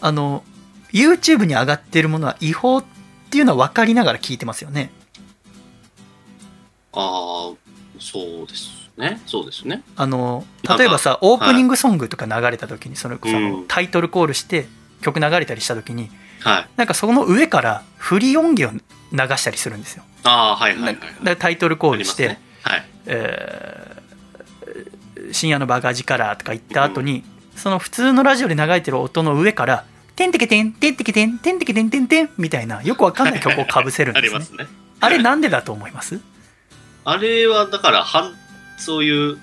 あの YouTube に上がってるものは違法っていうのは分かりながら聞いてますよねああ、そうですね。そうですね。あの例えばさオープニングソングとか流れた時にそのそうんのタイトルコールして曲流れたりした時にはい。なんかその上からフリー音源を流したりするんですよああ、はいはいはい、タイトルコーあルして、ね。はい。えー深夜のバカ力とか言った後に、その普通のラジオで流れてる音の上から、てんてけてん、てんてけてん、てんてけてんてんてんみたいな、よくわかんない曲をかぶせるんあですね。<laughs> りますね。あれなんでだと思います？あれはだから、そういう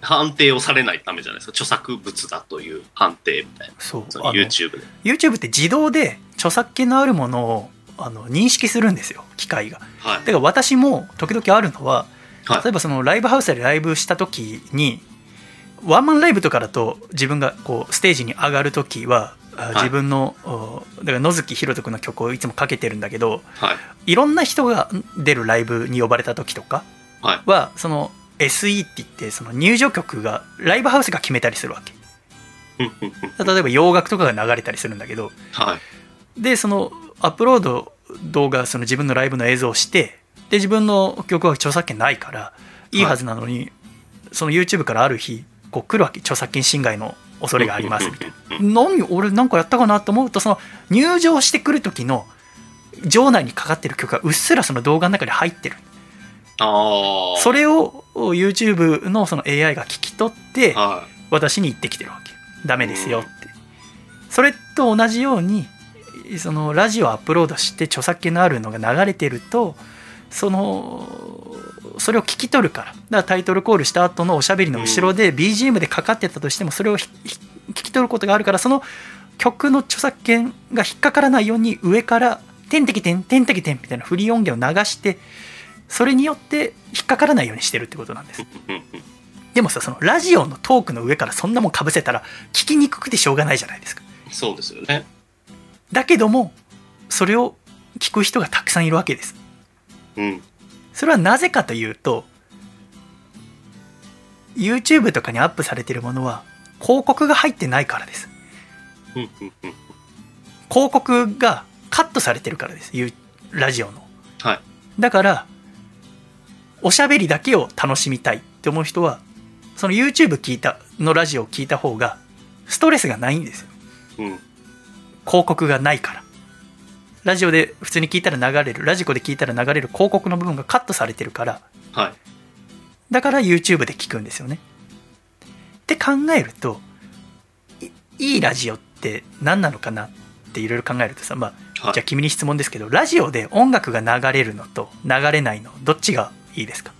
判定をされないためじゃないですか。著作物だという判定みたいな。そう。そ YouTube で。YouTube って自動で著作権のあるものをあの認識するんですよ、機械が。はいだ。から私も時々あるのは、はい例えばそのライブハウスでライブした時にワンマンライブとかだと自分がこうステージに上がる時は、自分のおだから野月ひろと君の曲をいつもかけてるんだけどはい。いろんな人が出るライブに呼ばれた時とかはい。はその SE って言ってその入場曲がライブハウスが決めたりするわけ。例えば洋楽とかが流れたりするんだけど。はい。でそのアップロード動画その自分のライブの映像をしてで自分の曲は著作権ないからいいはずなのに、その YouTube からある日こう来るわけ。著作権侵害の恐れがあります。みたいな何俺なんかやったかなと思うとその入場してくる時の場内にかかってる曲がうっすらその動画の中に入ってる。それを YouTube のその AI が聞き取っては私に言ってきてるわけ。ダメですよって。それと同じようにそのラジオアップロードして著作権のあるのが流れてるとそのそれを聞き取るから。だからタイトルコールした後のおしゃべりの後ろで BGM でかかってたとしてもそれを聞き取ることがあるからその曲の著作権が引っかからないように上から「てんてきてんてんてきてん」みたいなフリー音源を流してそれによって引っかからないようにしてるってことなんですでもさそのラジオのトークの上からそんなもんかぶせたら聞きにくくてしょうがないじゃないですかそうですよね。だけどもそれを聞く人がたくさんいるわけですうん。それはなぜかというと YouTube とかにアップされてるものは広告が入ってないからです広告がカットされてるからですゆラジオのはい。だからおしゃべりだけを楽しみたいって思う人はその YouTube 聞いたのラジオを聞いた方がストレスがないんですようん。広告がないからラジオで普通に聞いたら流れるラジコで聞いたら流れる広告の部分がカットされてるからはい。だから YouTube で聞くんですよねって考えるといいいラジオって何なのかなっていろいろ考えるとさまあはいじゃあ君に質問ですけどラジオで音楽が流れるのと流れないのどっちがいいですか？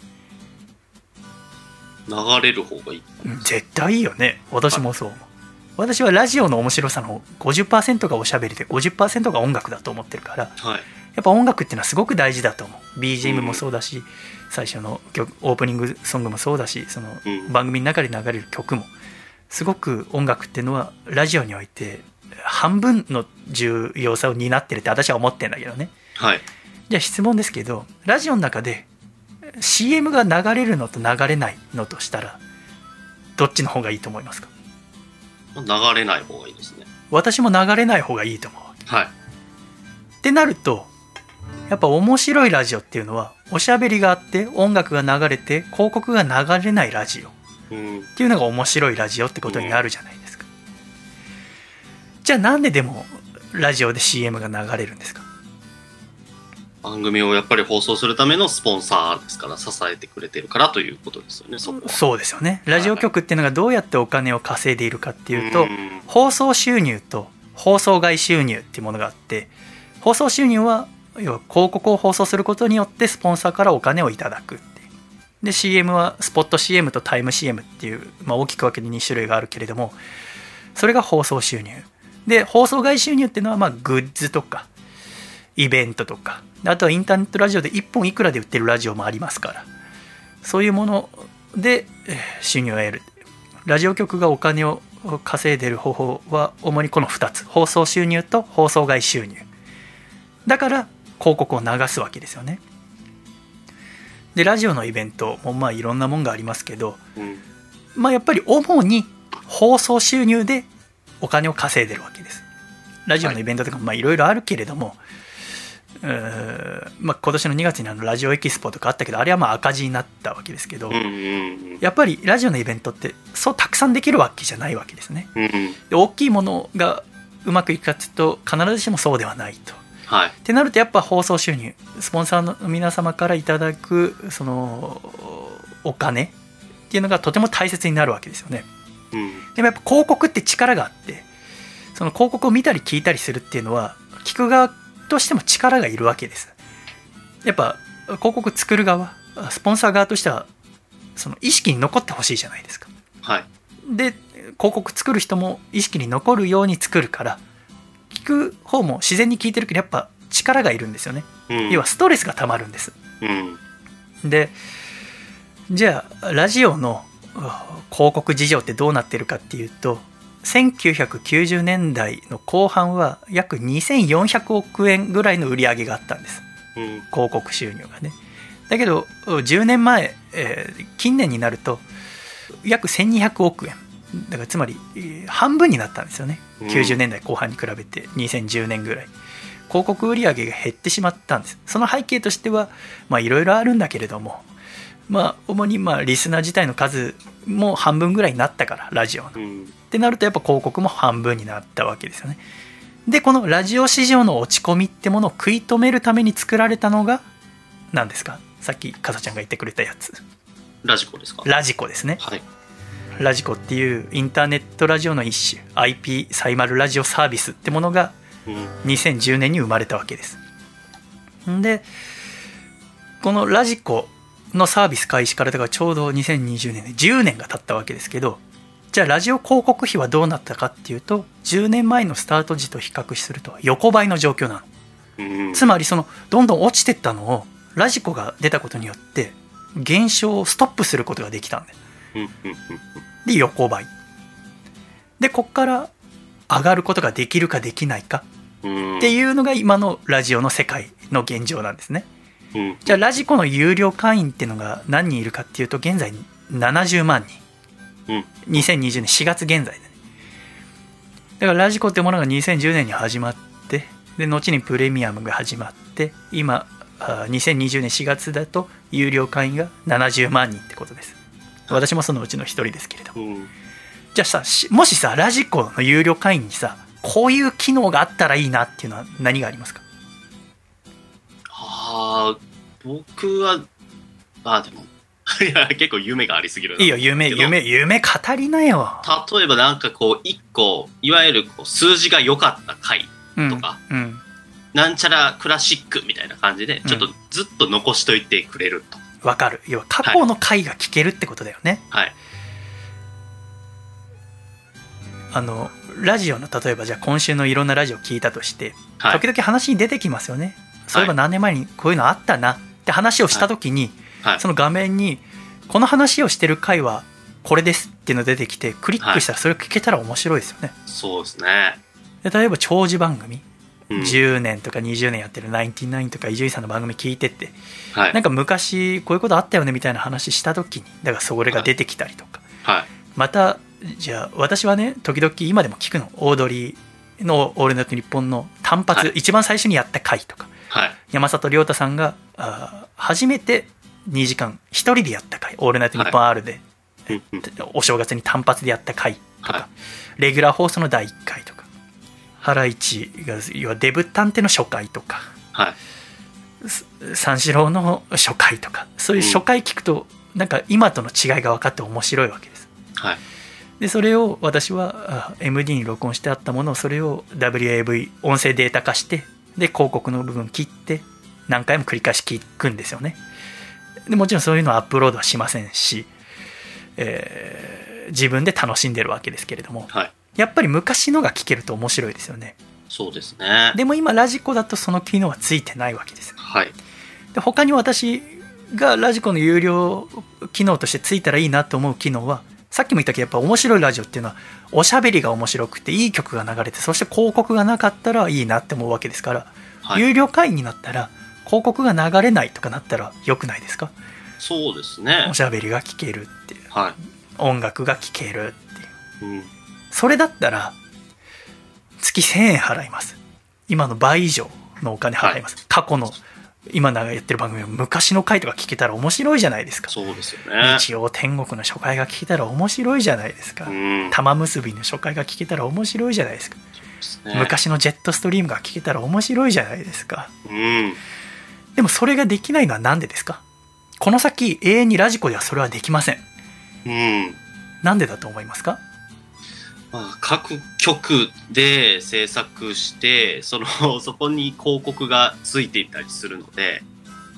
流れる方がいい。うん絶対いいよね。私もそう思う。私はラジオの面白さの50%がおしゃべりで50%が音楽だと思ってるからはい。やっぱ音楽っていうのはすごく大事だと思う。BGM もそうだし、最初の曲オープニングソングもそうだしそのうん。番組の中で流れる曲も。すごく音楽っていうのはラジオにおいて半分の重要さを担ってるって私は思ってるんだけどね。はい。じゃあ質問ですけどラジオの中で CM が流れるのと流れないのとしたらどっちの方がいいと思いますか？流れない方がいいですね。私も流れない方がいいと思うはい。ってなるとやっぱ面白いラジオっていうのはおしゃべりがあって音楽が流れて広告が流れないラジオっうん。ていうのが面白いラジオってことになるじゃないですか、じゃあなんででもラジオで CM が流れるんですか？番組をやっぱり放送するためのスポンサーですから、支えてくれてるからということですよね、そ。そうですよね。ラジオ局っていうのがどうやってお金を稼いでいるかっていうと、ん。放送収入と放送外収入っていうものがあって放送収入は要は広告を放送することによってスポンサーからお金をいただくっていう。で CM はスポット CM とタイム CM っていう、まあ、大きく分けて2種類があるけれどもそれが放送収入。で放送外収入っていうのはまあグッズとかイベントとか。あとはインターネットラジオで1本いくらで売ってるラジオもありますから。そういうものでえー収入を得る。ラジオ局がお金を稼いでる方法は主にこの2つ。放送収入と放送外収入。だから広告を流すわけですよね。でラジオのイベントもまあいろんなもんがありますけどうん。まあやっぱり主に放送収入でお金を稼いでるわけです。ラジオのイベントとかもまあいろいろあるけれども、うーまあ、今年の2月にあのラジオエキスポとかあったけどあれはまあ赤字になったわけですけど、やっぱりラジオのイベントってそうたくさんできるわけじゃないわけですね。で大きいものがうまくいくかっていうと必ずしもそうではないと。はい。ってなるとやっぱ放送収入スポンサーの皆様からいただくそのお金っていうのがとても大切になるわけですよね。うん。でもやっぱ広告って力があってその広告を見たり聞いたりするっていうのは聞く側としても力がいるわけです。やっぱ広告作る側スポンサー側としてはその意識に残ってほしいじゃないですか。はい。で広告作る人も意識に残るように作るから聞く方も自然に聞いてるけどやっぱ力がいるんですよねうん。要はストレスがたまるんですうん。でじゃあラジオのう広告事情ってどうなってるかっていうと1990年代の後半は約2400億円ぐらいの売り上げがあったんです。うん。広告収入がね。だけど10年前、えー近年になると約1200億円だからつまりえー半分になったんですよね。うん。90年代後半に比べて2010年ぐらい。広告売上が減ってしまったんです。その背景としてはまあいろいろあるんだけれどもまあ主にまあリスナー自体の数も半分ぐらいになったからラジオの。うん。ってなるとやっぱ広告も半分になったわけですよね。でこのラジオ市場の落ち込みってものを食い止めるために作られたのが何ですか？さっきかさちゃんが言ってくれたやつラジコですか？ラジコですねはい。ラジコっていうインターネットラジオの一種 IP サイマルラジオサービスってものがうん。2010年に生まれたわけですんでこのラジコのサービス開始からだからちょうど2020年で10年が経ったわけですけどじゃあラジオ広告費はどうなったかっていうと10年前のスタート時と比較すると横ばいの状況なのうん。つまりそのどんどん落ちてったのをラジコが出たことによって減少をストップすることができたんだようん。うん。で横ばいでこっから上がることができるかできないかうん。っていうのが今のラジオの世界の現状なんですねうん。じゃあラジコの有料会員っていうのが何人いるかっていうと現在70万人うん。2020年4月現在でねだからラジコってものが2010年に始まってで後にプレミアムが始まって今あ2020年4月だと有料会員が70万人ってことです。私もそのうちの一人ですけれども。うん。じゃあさしもしさラジコの有料会員にさこういう機能があったらいいなっていうのは何がありますか？ああ、僕は、ああ、でも、<laughs> いや、結構夢がありすぎるないいよ夢夢夢語りなよ例えばなんかこう、一個、いわゆるこう数字が良かった回うんとか、うんなんちゃらクラシックみたいな感じで、ちょっとずっと残しといてくれると。わかる要は過去の回が聞けるってことだよね、はい。あのラジオの例えばじゃあ今週のいろんなラジオ聞いたとして、はい時。々話に出てきますよねそういえば何年前にこういうのあったなって話をした時に、はい。その画面にこの話をしてる回はこれですっていうのが出てきてクリックしたらそれを聞けたら面白いですよね、そうですね。で例えば長寿番組、うん、10年とか20年やってるナインティナインとか伊集院さんの番組聞いてってはい。なんか昔こういうことあったよねみたいな話した時にだからそれが出てきたりとか、はい。またじゃあ私はね時々今でも聞くの。オードリーの「オールナイトニッポン」の単発、はい。一番最初にやった回とか。はい。山里亮太さんがあー初めて2時間一人でやった回「オールナイトニッポン R で」うんうんお正月に単発でやった回とか、はい。レギュラー放送の第1回とかハライチが要はデブ探偵の初回とかはい。三四郎の初回とかそういう初回聞くと、なんか今との違いが分かって面白いわけです。はい。でそれを私はあ MD に録音してあったものをそれを WAV 音声データ化してで広告の部分切って何回も繰り返し聞くんですよねでもちろんそういうのはアップロードはしませんし、えー自分で楽しんでるわけですけれどもはい。やっぱり昔のが聞けると面白いですよねそうですね。でも今ラジコだとその機能はついてないわけですはい。で他に私がラジコの有料機能としてついたらいいなと思う機能はさっきも言ったけどやっぱ面白いラジオっていうのはおしゃべりが面白くていい曲が流れてそして広告がなかったらいいなって思うわけですから、はい。有料会員になったら広告が流れないとかなったら良くないですか？そうですねお。しゃべりが聴けるっていうは音楽が聴けるっていうい。うん。それだったら月1000円払います今の倍以上のお金払います、過去の今なやってる番組は昔の回とか聞けたら面白いじゃないですかそうですよね。日曜天国の初回が聞けたら面白いじゃないですかうん。玉結びの初回が聞けたら面白いじゃないですかね。昔のジェットストリームが聞けたら面白いじゃないですかうん。でもそれができないのは何でですか？この先永遠にラジコではそれはできません。うん。なんでだと思いますか？まあ、各局で制作して、その、<laughs> そこに広告がついていたりするので、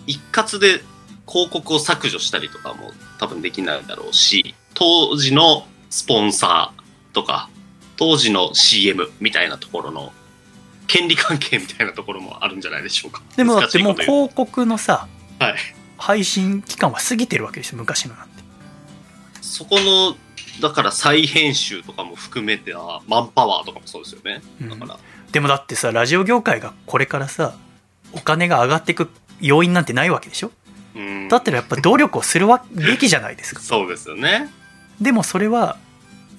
一括で広告を削除したりとかも多分できないだろうし、当時のスポンサーとか、当時の CM みたいなところの権利関係みたいなところもあるんじゃないでしょうか。でもだってもう広告のさはい。配信期間は過ぎてるわけですよ昔のなんてそこの、だから再編集とかも含めては、マンパワーとかもそうですよね。だから、でもだってさラジオ業界がこれからさお金が上がっていく要因なんてないわけでしょ？うんだったらやっぱ努力をするわべきじゃないですかそうですよね。でもそれは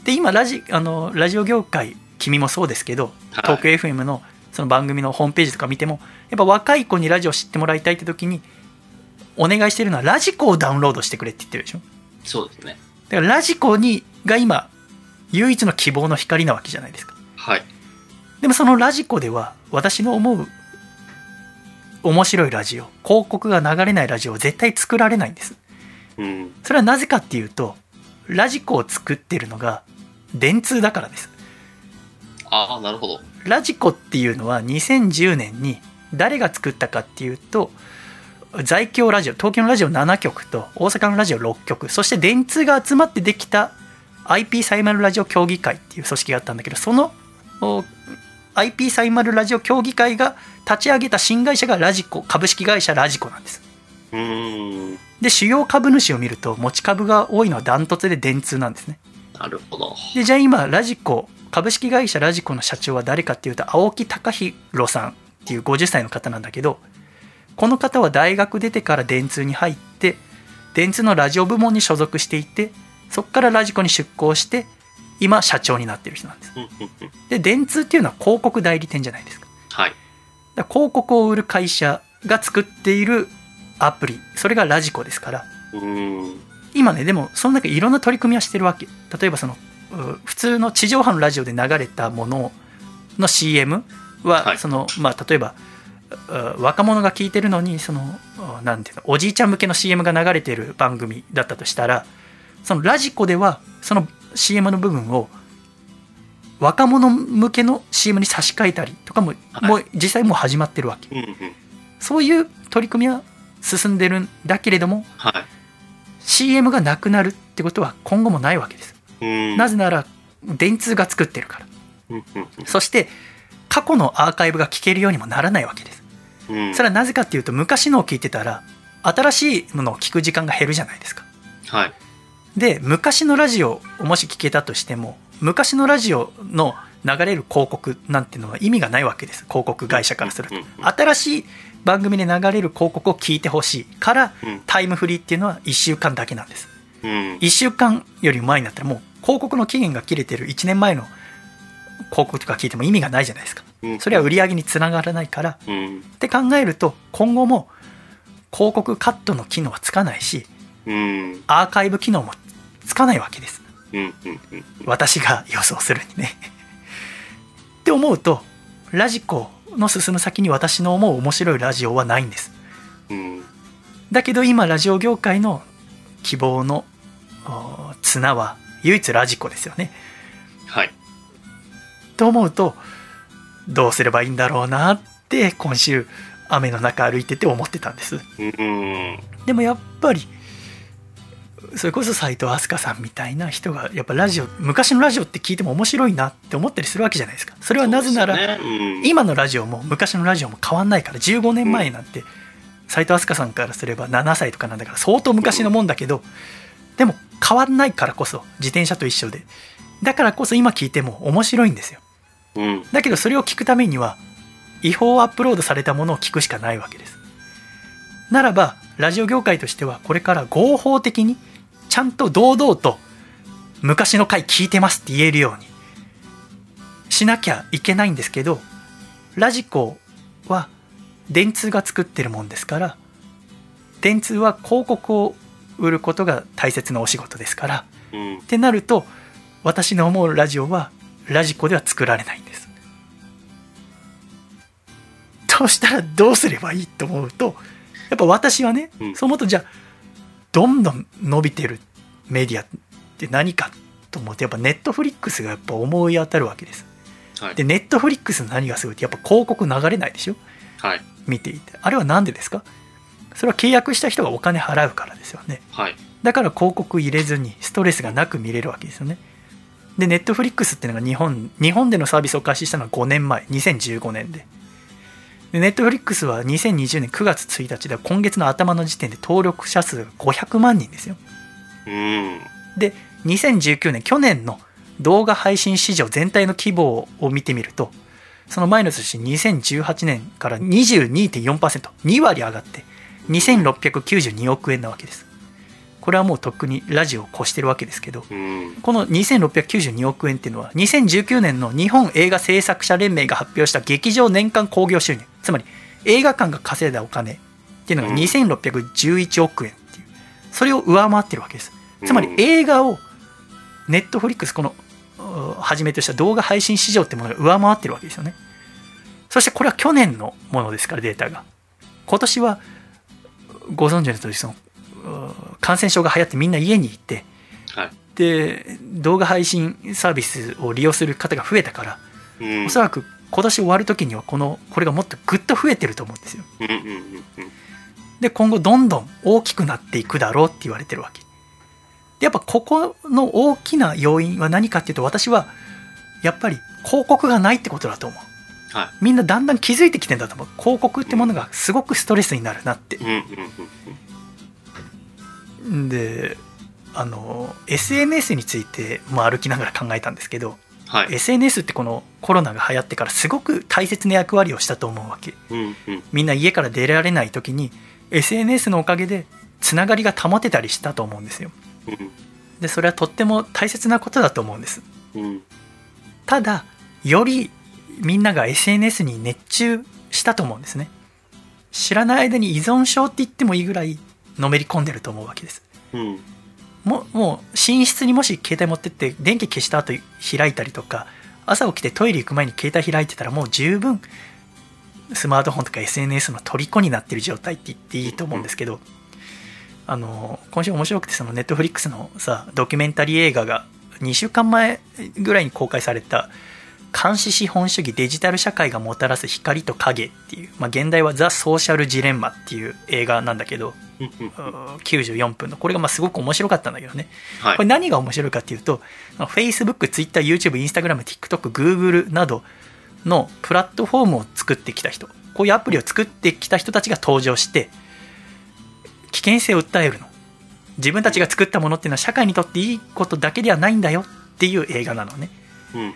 で今ラジあのラジオ業界君もそうですけどはいトーク FM のその番組のホームページとか見てもやっぱ若い子にラジオ知ってもらいたいって時にお願いしてるのはラジコをダウンロードしてくれって言ってるでしょそうですね。だからラジコにが今唯一の希望の光なわけじゃないですかはい。でもそのラジコでは私の思う面白いラジオ広告が流れないラジオを絶対作られないんですうん。それはなぜかっていうとラジコを作ってるのが電通だからですああ、なるほど。ラジコっていうのは2010年に誰が作ったかっていうと在京ラジオ東京のラジオ7局と大阪のラジオ6局そして電通が集まってできた IP サイマルラジオ協議会っていう組織があったんだけどそのお IP サイマルラジオ協議会が立ち上げた新会社がラジコ株式会社ラジコなんですう。で主要株主を見ると持ち株が多いのはダントツで電通なんですねなるほど。でじゃあ今ラジコ株式会社ラジコの社長は誰かっていうと青木隆弘さんっていう50歳の方なんだけどこの方は大学出てから電通に入って電通のラジオ部門に所属していてそこからラジコに出向して今社長になってる人なんです。で電通っていうのは広告代理店じゃないですか。はい。広告を売る会社が作っているアプリ。それがラジコですから。今ねでもその中いろんな取り組みはしてるわけ。例えばそのう普通の地上波のラジオで流れたものの CM は、はいそのまあ例えばう若者が聞いてるのにそのうなんていうのおじいちゃん向けの CM が流れてる番組だったとしたらそのラジコではその CM の部分を若者向けの CM に差し替えたりとかも,、はいもう実際もう始まってるわけ。そういう取り組みは進んでるんだけれどもはい。CM がなくなるってことは今後もないわけです。なぜなら電通が作ってるから。そして過去のアーカイブが聞けるようにもならないわけです。それはなぜかっていうと昔のを聞いてたら新しいものを聞く時間が減るじゃないですか。はい。で昔のラジオをもし聞けたとしても昔のラジオの流れる広告なんていうのは意味がないわけです。広告会社からすると。新しい番組で流れる広告を聞いてほしいからうん。タイムフリーっていうのは1週間だけなんです。うん。1週間より前になったらもう広告の期限が切れてる1年前の広告とか聞いても意味がないじゃないですかうんそれは売り上げにつながらないからうん。って考えると今後も広告カットの機能はつかないしうん。アーカイブ機能もつかないわけです。私が予想するにね <laughs> って思うとラジコの進む先に私の思う面白いラジオはないんですうん。だけど今ラジオ業界の希望のお綱は唯一ラジコですよね。はい。と思うとどうすればいいんだろうなって今週雨の中歩いてて思ってたんです。うん。でもやっぱりそれこそ斎藤飛鳥さんみたいな人がやっぱラジオ昔のラジオって聞いても面白いなって思ったりするわけじゃないですか。それはなぜなら、ねうん。今のラジオも昔のラジオも変わんないから15年前なんて斎藤飛鳥さんからすれば7歳とかなんだから相当昔のもんだけどでも変わんないからこそ自転車と一緒で。だからこそ今聞いても面白いんですよ。うん。だけどそれを聞くためには違法アップロードされたものを聞くしかないわけです。ならばラジオ業界としてはこれから合法的にちゃんと堂々と昔の回聞いてますって言えるようにしなきゃいけないんですけどラジコは電通が作ってるもんですから電通は広告を売ることが大切なお仕事ですから。うん。ってなると私の思うラジオはラジコでは作られないんです。としたらどうすればいいと思うとやっぱ私はね、うん。そう思うとじゃあどんどん伸びてるメディアって何かと思うとやっぱネットフリックスがやっぱ思い当たるわけです。はい。でネットフリックスの何がすごいってやっぱ広告流れないでしょ？はい。見ていて。あれは何でですか？それは契約した人がお金払うからですよねはい。だから広告入れずにストレスがなく見れるわけですよね。で、ネットフリックスっていうのが日本、日本でのサービスを開始したのは5年前、2015年で。でネットフリックスは2020年9月1日で今月の頭の時点で登録者数が500万人ですよ。うん。で、2019年、去年の動画配信市場全体の規模を見てみると、その前の年2018年から22.4%、2割上がって2692億円なわけです。これはもうとっくにラジオを越してるわけですけど、うん。この2692億円っていうのは2019年の日本映画制作者連盟が発表した劇場年間興行収入。つまり映画館が稼いだお金っていうのがうん。2611億円っていう。それを上回ってるわけです。つまり映画をネットフリックスこのうはじめとした動画配信市場ってものが上回ってるわけですよね。そしてこれは去年のものですからデータが。今年はご存知の通りそのう感染症が流行ってみんな家にいてはい。で動画配信サービスを利用する方が増えたからうん。おそらく今年終わる時にはこのこれがもっとぐっと増えてると思うんですよ。うんうんうんうん。で今後どんどん大きくなっていくだろうって言われてるわけでやっぱここの大きな要因は何かっていうと私はやっぱり広告がないってことだと思うはい。みんなだんだん気づいてきてんだと思う。広告ってものがすごくストレスになるなって。うんうんうんであの SNS についても歩きながら考えたんですけどはい。SNS ってこのコロナが流行ってからすごく大切な役割をしたと思うわけ。うんうん。みんな家から出られない時に SNS のおかげでつながりが保てたりしたと思うんですよ。でそれはとっても大切なことだと思うんです。うんうん。ただよりみんなが SNS に熱中したと思うんですね。知らない間に依存症って言ってもいいぐらいのめり込んでると思うわけです。うん。もうもう寝室にもし携帯持ってって電気消した後開いたりとか朝起きてトイレ行く前に携帯開いてたらもう十分スマートフォンとか SNS の虜になってる状態って言っていいと思うんですけど、あの今週面白くてそのネットフリックスのさドキュメンタリー映画が2週間前ぐらいに公開された監視資本主義デジタル社会がもたらす光と影っていう、まあ、現代はザ・ソーシャル・ジレンマっていう映画なんだけどうんうんうん。94分のこれがまあすごく面白かったんだけどね。はい。これ何が面白いかっていうと Facebook、Twitter、YouTube、Instagram、TikTok、Google などのプラットフォームを作ってきた人。こういうアプリを作ってきた人たちが登場して危険性を訴えるの。自分たちが作ったものっていうのは社会にとっていいことだけではないんだよっていう映画なのね。うん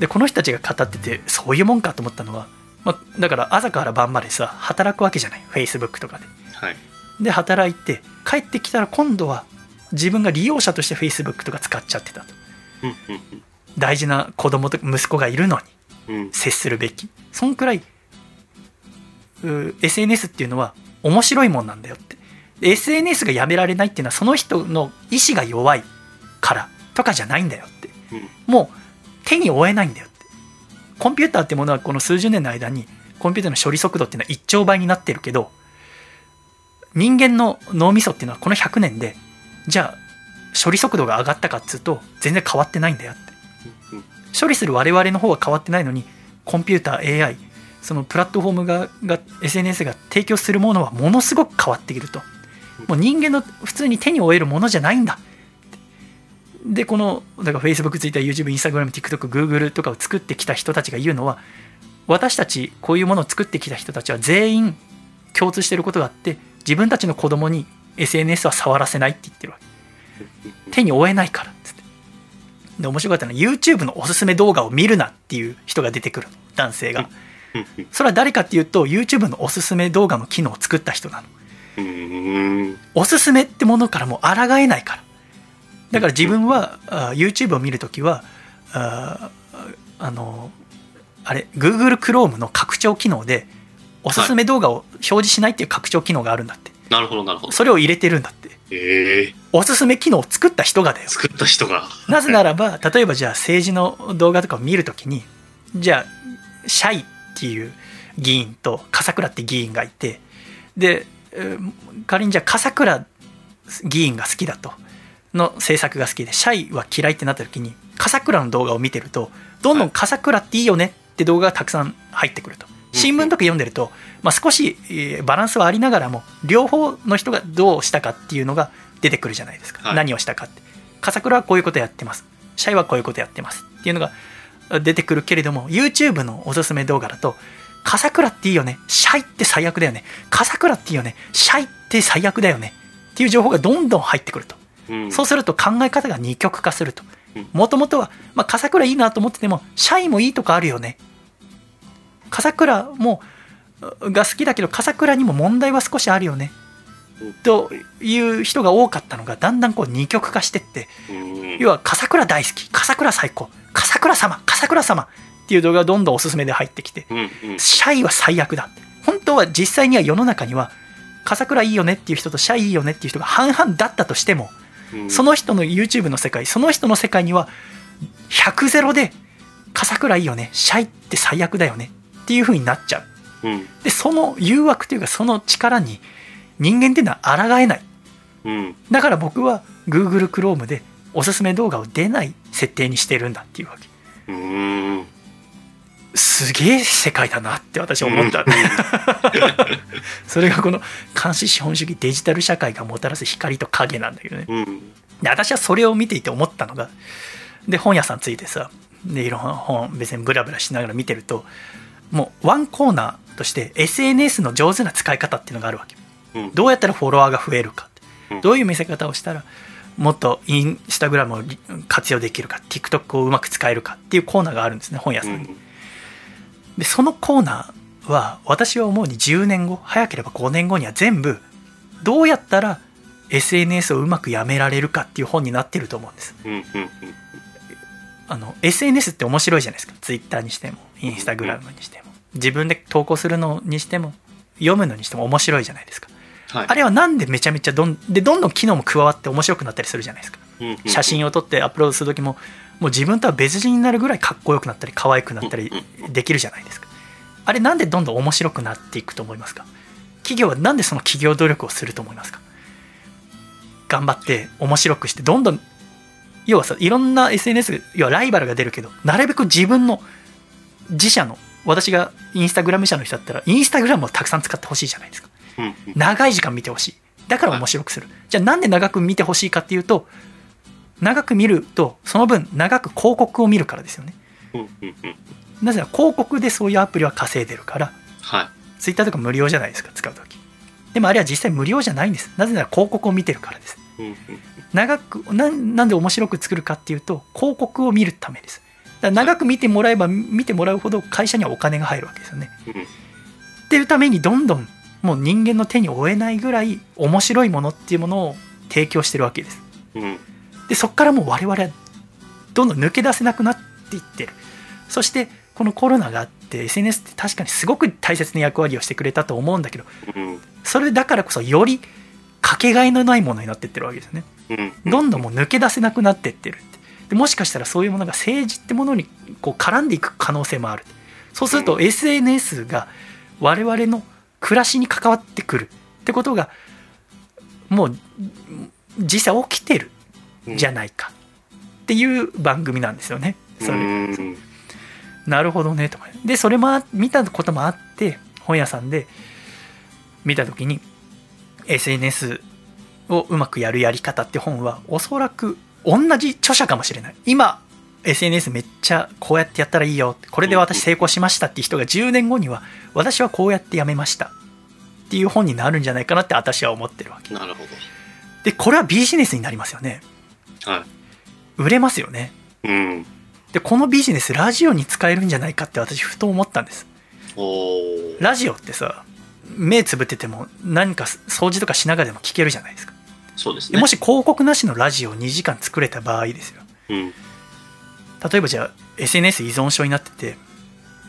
でこの人たちが語っててそういうもんかと思ったのは、まあ、だから朝から晩までさ働くわけじゃない。Facebook とかで。はい。で働いて帰ってきたら今度は自分が利用者として Facebook とか使っちゃってたと。大事な子供と息子がいるのにうん。接するべき。そんくらいう SNS っていうのは面白いもんなんだよって。で SNS がやめられないっていうのはその人の意志が弱いからとかじゃないんだよって。うん。もう手に負えないんだよって。コンピューターってものはこの数十年の間にコンピューターの処理速度っていうのは1兆倍になってるけど人間の脳みそっていうのはこの100年でじゃあ処理速度が上がったかっつうと全然変わってないんだよって。処理する我々の方は変わってないのにコンピューター AI そのプラットフォームがが SNS が提供するものはものすごく変わっていると。もう人間の普通に手に負えるものじゃないんだ。でこのだから Facebook、Twitter、YouTube、Instagram、TikTok、Google とかを作ってきた人たちが言うのは私たちこういうものを作ってきた人たちは全員共通していることがあって自分たちの子供に SNS は触らせないって言ってるわけ。手に負えないから。っつってで面白かったのは YouTube のおすすめ動画を見るなっていう人が出てくる。の男性が。それは誰かっていうと YouTube のおすすめ動画の機能を作った人なの。うん。おすすめってものからもう抗えないからだから自分はあ YouTube を見るときはああのあれ Google Chrome の拡張機能でおすすめ動画を表示しないっていう拡張機能があるんだって。なるほどなるほど。それを入れてるんだって。ええ。おすすめ機能を作った人がだよ作った人が。なぜならば例えばじゃあ政治の動画とかを見るときにじゃあシャイっていう議員と笠倉って議員がいてでえー仮にじゃあ笠倉議員が好きだとの政策が好きでシャイは嫌いってなった時に笠倉の動画を見てるとどんどん笠倉っていいよねって動画がたくさん入ってくると。新聞とか読んでると、まあ、少しえーバランスはありながらも両方の人がどうしたかっていうのが出てくるじゃないですか、はい。何をしたかって。笠倉はこういうことやってます。シャイはこういうことやってますっていうのが出てくるけれども YouTube のおすすめ動画だと笠倉っていいよね。シャイって最悪だよね。笠倉っていいよね。シャイって最悪だよね。っていう情報がどんどん入ってくると。うんそうすると考え方が二極化すると。うん。もともとは、まあ、笠倉いいなと思ってても、シャイもいいとこあるよね。笠倉も、が好きだけど、笠倉にも問題は少しあるよね。うん。という人が多かったのが、だんだんこう二極化してって、うん。要は笠倉大好き、笠倉最高、笠倉様、笠倉様。っていう動画がどんどんおすすめで入ってきて、シャイは最悪だ。本当は実際には世の中には、笠倉いいよねっていう人とシャイいいよねっていう人が半々だったとしてもうんその人の YouTube の世界その人の世界には100ゼロで笠倉いいよねシャイって最悪だよねっていう風になっちゃううん。でその誘惑というかその力に人間っていうのは抗えないうん。だから僕は Google Chrome でおすすめ動画を出ない設定にしてるんだっていうわけ。すげえ世界だなって私は思った、<laughs> それがこの監視資本主義デジタル社会がもたらす光と影なんだけどね。うん。で私はそれを見ていて思ったのがで本屋さんついてさでいろんな本別にブラブラしながら見てるともうワンコーナーとして SNS の上手な使い方っていうのがあるわけ。うん。どうやったらフォロワーが増えるか。うん。どういう見せ方をしたらもっとインスタグラムをり活用できるか。TikTok をうまく使えるかっていうコーナーがあるんですね本屋さんに、でそのコーナーは私は思うに10年後早ければ5年後には全部どうやったら SNS をうまくやめられるかっていう本になってると思うんです。あの SNS って面白いじゃないですか。Twitter にしても Instagram にしても。自分で投稿するのにしても読むのにしても面白いじゃないですか。はい。あれはなんでめちゃめちゃどんでどんどん機能も加わって面白くなったりするじゃないですか。うん。写真を撮ってアップロードする時ももう自分とは別人になるぐらいかっこよくなったり可愛くなったりできるじゃないですか。あれなんでどんどん面白くなっていくと思いますか？企業はなんでその企業努力をすると思いますか？頑張って面白くしてどんどん要はさいろんな SNS 要はライバルが出るけどなるべく自分の自社の私がインスタグラム社の人だったらインスタグラムをたくさん使ってほしいじゃないですか。うん。長い時間見てほしい。だから面白くする。じゃあなんで長く見てほしいかっていうと長く見るとその分長く広告を見るからですよね。なぜなら広告でそういうアプリは稼いでるからはい。ツイッターとか無料じゃないですか使う時でもあれは実際無料じゃないんですなぜなら広告を見てるからです。長くなんなんで面白く作るかっていうと広告を見るためですだ長く見てもらえば見てもらうほど会社にはお金が入るわけですよねうん。っていうためにどんどんもう人間の手に負えないぐらい面白いものっていうものを提供してるわけですうん。でそこからもう我々はどんどん抜け出せなくなっていってる。そしてこのコロナがあって SNS って確かにすごく大切な役割をしてくれたと思うんだけどうん。それだからこそよりかけがえのないものになってってるわけですよね。うん。どんどんもう抜け出せなくなってってるって。でもしかしたらそういうものが政治ってものにこう絡んでいく可能性もある。そうするとうん。SNS が我々の暮らしに関わってくるってことがもう実際起きてるじゃないかっていう番組なんですよね。それ。うん。なるほどねとか。でそれもあ見たこともあって本屋さんで見た時に SNS をうまくやるやり方って本はおそらく同じ著者かもしれない。今 SNS めっちゃこうやってやったらいいよ。これで私成功しましたっていう人が10年後には私はこうやってやめました。っていう本になるんじゃないかなって私は思ってるわけ。なるほでこれはビジネスになりますよね。売れますよね。うん。でこのビジネスラジオに使えるんじゃないかって私ふと思ったんです。ラジオってさ目つぶってても何か掃除とかしながらでも聞けるじゃないですか。そうですね。でもし広告なしのラジオを2時間作れた場合ですよ。うん。例えばじゃあ SNS 依存症になってて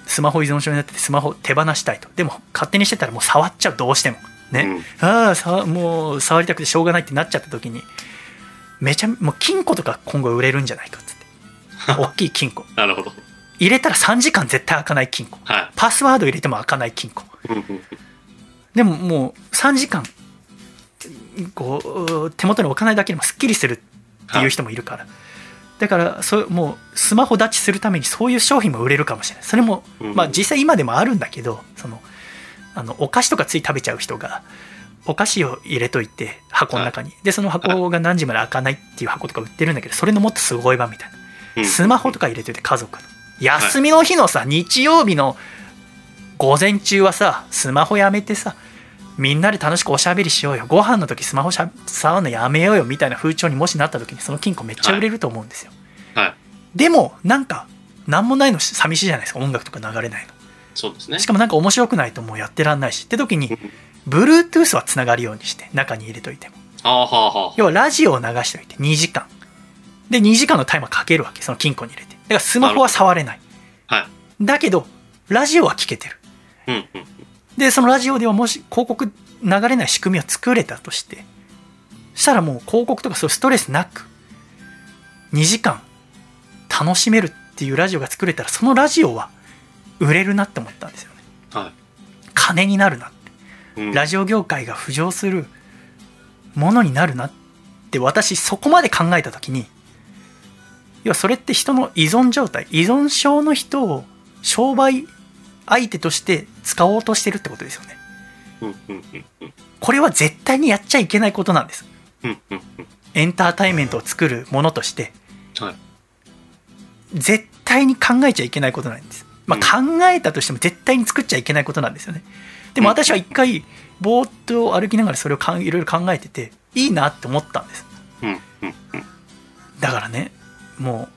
スマホ依存症になっててスマホ手放したいと。でも勝手にしてたらもう触っちゃうどうしても。ね、ああさもう触りたくてしょうがないってなっちゃった時にめちゃもう金庫とか今後売れるんじゃないかっつって。<laughs> 大きい金庫。なるほど。入れたら3時間絶対開かない金庫。はパスワード入れても開かない金庫。い。うんうん。でももう3時間こう手元に置かないだけでもすっきりするっていう人もいるから、だからそうもうスマホ立ちするためにそういう商品も売れるかもしれない。それも、うん。まあ実際今でもあるんだけどそのあのお菓子とかつい食べちゃう人がお菓子を入れといて箱の中に、でその箱が何時まで開かないっていう箱とか売ってるんだけどそれのもっとすごい版みたいな。うん。スマホとか入れといて家族の休みの日のさ、日曜日の午前中はさスマホやめてさみんなで楽しくおしゃべりしようよ。ご飯の時スマホしゃ触るのやめようよみたいな風潮にもしなった時にその金庫めっちゃ売れると思うんですよ、はい。でもなんか何もないの寂しいじゃないですか。音楽とか流れないの。そうですね。しかもなんか面白くないともうやってらんないし。って時に Bluetooth はつながるようにして中に入れといても。要はラジオを流しておいて2時間で2時間のタイマーかけるわけその金庫に入れてだからスマホは触れないはい。だけどラジオは聞けてるうんうん。でそのラジオではもし広告流れない仕組みを作れたとしてしたらもう広告とかそういうストレスなく2時間楽しめるっていうラジオが作れたらそのラジオは売れるなって思ったんですよねはい。金になるなってうんラジオ業界が浮上するものになるなって私そこまで考えた時に要はそれって人の依存状態依存症の人を商売相手として使おうとしてるってことですよね。これは絶対にやっちゃいけないことなんです。エンターテインメントを作るものとして。はい。絶対に考えちゃいけないことなんです、まあ、考えたとしても絶対に作っちゃいけないことなんですよねでも私は一回ぼーっと歩きながらそれをかんいろいろ考えてていいなって思ったんです。だからねも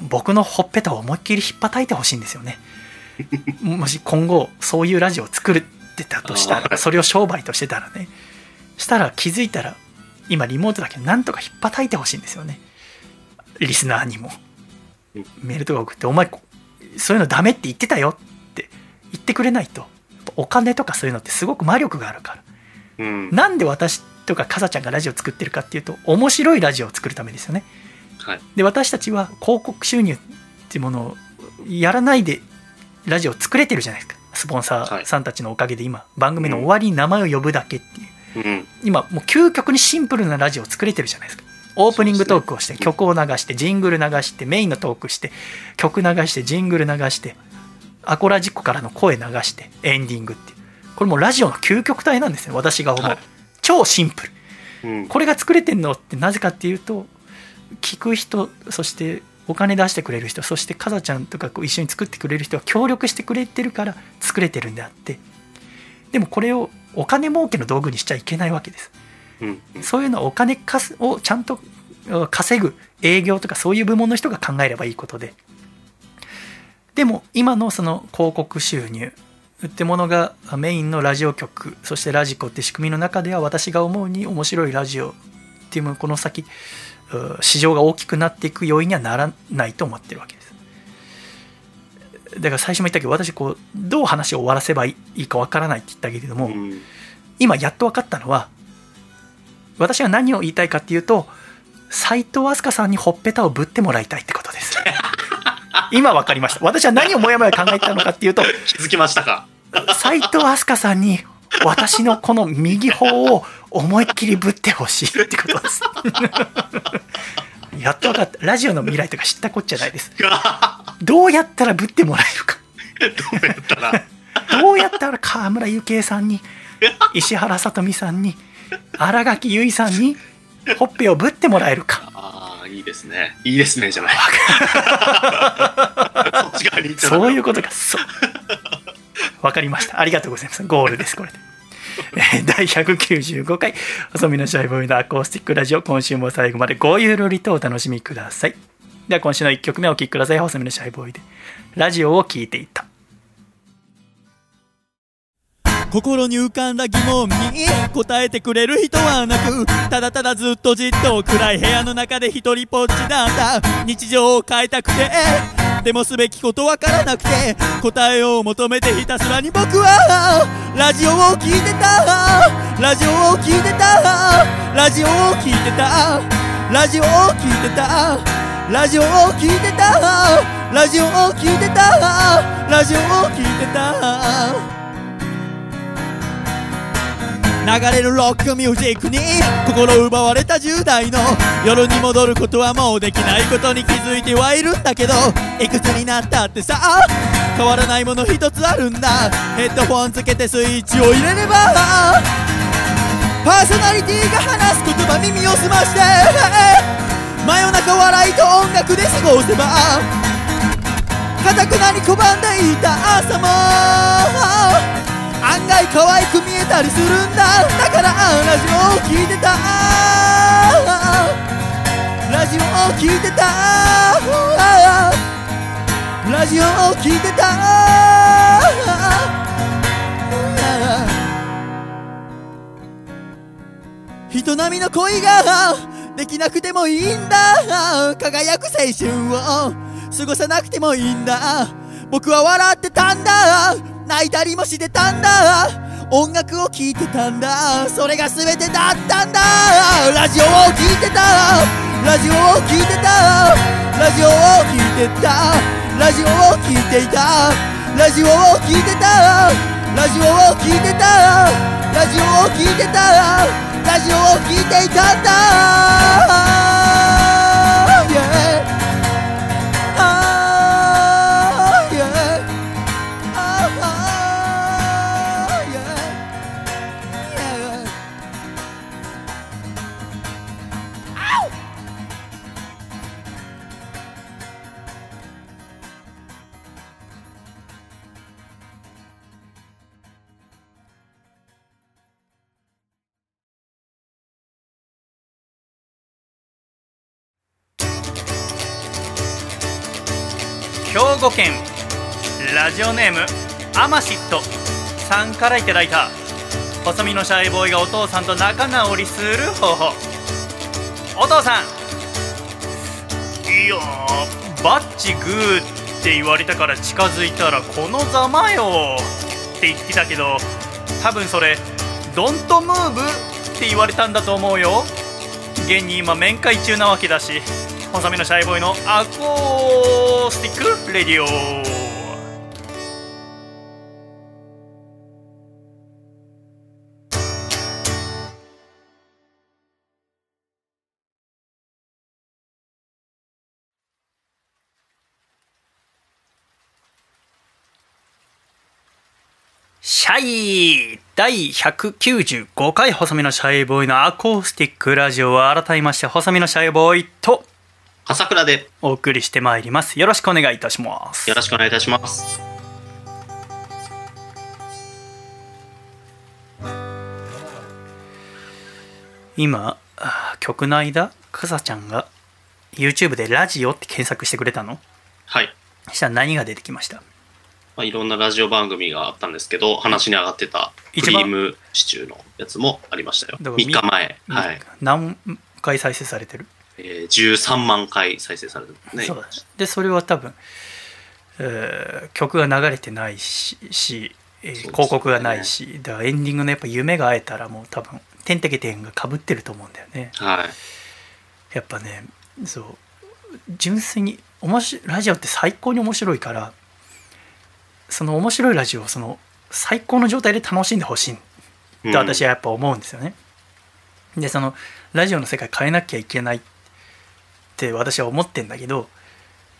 う僕のほっぺたを思いっきりひっぱたいてほしいんですよね。<laughs> もし今後そういうラジオを作ってたとしたらそれを商売としてたらね。したら気づいたら今リモートだけどなんとかひっぱたいてほしいんですよね。リスナーにも。うん。メールとか送って「お前こそういうのダメって言ってたよ」って言ってくれないとお金とかそういうのってすごく魔力があるから。うん。なんで私とかかさちゃんがラジオ作ってるかっていうと面白いラジオを作るためですよね。はい。で私たちは広告収入っていうものをやらないでラジオを作れてるじゃないですか。スポンサーさんたちのおかげで今。番組の終わりに名前を呼ぶだけっていう。うん。今もう究極にシンプルなラジオを作れてるじゃないですか。オープニングトークをして曲を流してジングル流してメインのトークして曲流してジングル流してアコラジックからの声流してエンディングっていう。これもうラジオの究極体なんですよ私が思う、はい。超シンプル。うん。これが作れてんのってなぜかっていうと聞く人そしてお金出してくれる人そしてかざちゃんとかこう一緒に作ってくれる人が協力してくれてるから作れてるんであって。でもこれをお金儲けの道具にしちゃいけないわけです。うん。そういうのはお金かすをちゃんとうん稼ぐ営業とかそういう部門の人が考えればいいことででも今のその広告収入ってものがメインのラジオ局そしてラジコって仕組みの中では私が思うに面白いラジオっていうこの先う市場が大きくなっていく要因にはならないと思ってるわけですだから最初も言ったけど私こうどう話を終わらせばいいかわからないって言ったけれども、うん。今やっと分かったのは私が何を言いたいかっていうと斎藤飛鳥さんにほっぺたをぶってもらいたいってことです <laughs> 今分かりました。私は何をもやもや考えたのかっていうと気づきましたか？斎藤飛鳥さんに私のこの右頬を思いっきりぶってほしいってことです。やっと分かった。ラジオの未来とか知ったこっちゃないです。どうやったらぶってもらえるか。どうやったら？どうやったら河村ゆきえさんに石原さとみさんに新垣結衣さんにほっぺをぶってもらえるかいいですね。いいですね、じゃない。<laughs> そっち側に行っちゃそういうことか。そう。わかりました。ありがとうございます。ゴールですこれで。えー第195回細身のシャイボーイのアコースティックラジオ。今週も最後までごゆるりとお楽しみください。では今週の1曲目お聴きください。細身のシャイボーイで。ラジオを聴いていた心に浮かんだ疑問に答えてくれる人はなくただただずっとじっと暗い部屋の中で一人ぽっちなんだ。日常を変えたくてでもすべきことわからなくて答えを求めてひたすらに僕はラジオを聞いてた。ラジオを聞いてた。ラジオを聞いてた。ラジオを聞いてた。ラジオを聞いてた。ラジオを聞いてた。ラジオを聞いてた。流れるロックミュージックに心奪われた10代の。夜に戻ることはもうできないことに気づいてはいるんだけど。いくつになったってさ。変わらないもの一つあるんだ。ヘッドホンつけてスイッチを入れれば。パーソナリティが話す言葉耳を澄まして。真夜中笑いと音楽で過ごせば。かたくなに拒んでいた朝も。案外可愛く見えたりするんだ。だからラジオを聞いてた。ラジオを聞いてた。ラジオを聞いてた。人並みの恋ができなくてもいいんだ。輝く青春を過ごさなくてもいいんだ。僕は笑ってたんだ。泣いたりもしてたんだ。音楽を聴いてたんだ。それが全てだったんだ。ラジオを聴いてた。ラジオを聴いてた。ラジオを聴いてた。ラジオを聴いていた。ラジオを聴いてた。ラジオを聴いてた。ラジオを聴いてた。ラジオを聴いていたんだ。庫県ラジオネームアマシット。さんからいただいた。細身のシャイボーイがお父さんと仲直りする方法。お父さん。いやーバッチグーって言われたから近づいたらこのざまよって言ってたけど多分それドントムーブって言われたんだと思うよ。現に今面会中なわけだし。細身のシャイボーイの Acoustic Radio。シャイ第195回細身のシャイボーイのアコースティックラジオを改めまして細身のシャイボーイと朝倉でお送りしてまいりますよろしくお願いいたしますよろしくお願いいたします。今曲の間かさちゃんが YouTube でラジオって検索してくれたの？はい。そしたら何が出てきました？まあ、いろんなラジオ番組があったんですけど、話に上がってたクリームシチューのやつもありましたよ。だから3日前。はい。何回再生されてる？えー、13万回再生されてるね。そうでそれは多分、えー曲が流れてないしし、えーね広告がないしだからエンディングのやっぱ夢が会えたらもう多分「てんてけてん」がかぶってると思うんだよねはい。やっぱねそう純粋に面白いラジオって最高に面白いからその面白いラジオをその最高の状態で楽しんでほしいうんと私はやっぱ思うんですよね。でそのラジオの世界変えなきゃいけないって私は思ってんだけど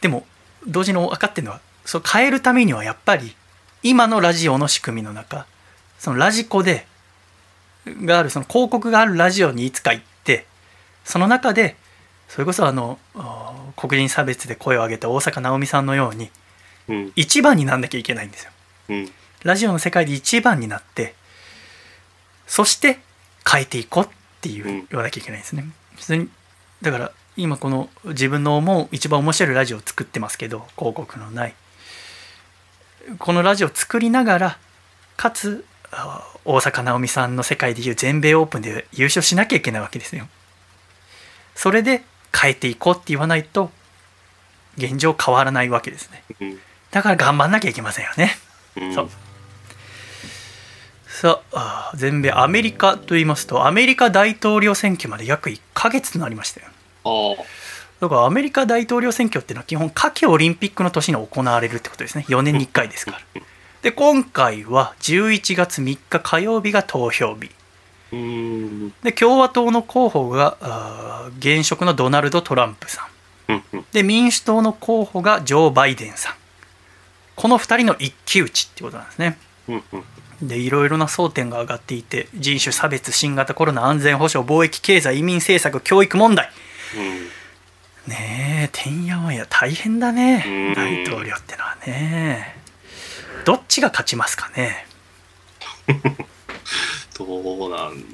でも同時に分かってるのはそう変えるためにはやっぱり今のラジオの仕組みの中そのラジコでがあるその広告があるラジオにいつか行ってその中でそれこそあの黒人差別で声を上げた大坂なおみさんのようにうん。一番になんなきゃいけないんですよ。うん。ラジオの世界で一番になってそして変えていこうっていううん言わなきゃいけないんですね。普通にだから今この自分の思う一番面白いラジオを作ってますけど広告のないこのラジオを作りながらかつあ大坂なおみさんの世界でいう全米オープンで優勝しなきゃいけないわけですよ。それで変えていこうって言わないと現状変わらないわけですね。うん。だから頑張んなきゃいけませんよね。うん。そうさああ全米アメリカと言いますとアメリカ大統領選挙まで約1ヶ月となりましたよ。だからアメリカ大統領選挙っていうのは基本夏季オリンピックの年に行われるってことですね。4年に1回ですから。で今回は11月3日火曜日が投票日。で共和党の候補が現職のドナルド・トランプさん。で民主党の候補がジョー・バイデンさん。この2人の一騎打ちってことなんですね。でいろいろな争点が上がっていて人種差別新型コロナ安全保障貿易経済移民政策教育問題ねえてんやわんや大変だね。うん。大統領ってのはね。どっちが勝ちますかね。<laughs> どうなん？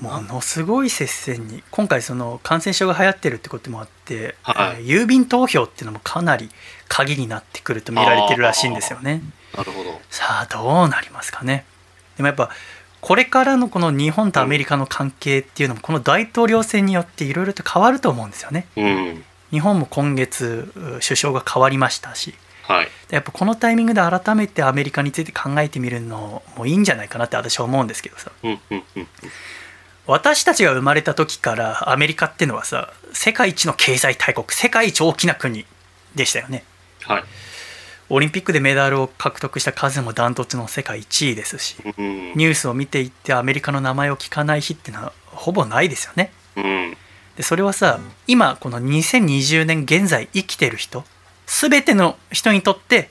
ものすごい接戦に今回その感染症が流行ってるってこともあって、はい。えー郵便投票っていうのもかなり鍵になってくると見られてるらしいんですよね。なるほど。さあどうなりますかね。でもやっぱこれからのこの日本とアメリカの関係っていうのもこの大統領選によっていろいろと変わると思うんですよねうん。日本も今月う首相が変わりましたしはい。やっぱこのタイミングで改めてアメリカについて考えてみるのもいいんじゃないかなって私は思うんですけどさうんうんうん私たちが生まれた時からアメリカっていうのはさ世界一の経済大国世界一大きな国でしたよねはい。オリンピックでメダルを獲得した数もダントツの世界1位ですしうん。ニュースを見ていってアメリカの名前を聞かない日ってのはほぼないですよねうん。でそれはさ今この2020年現在生きてる人全ての人にとって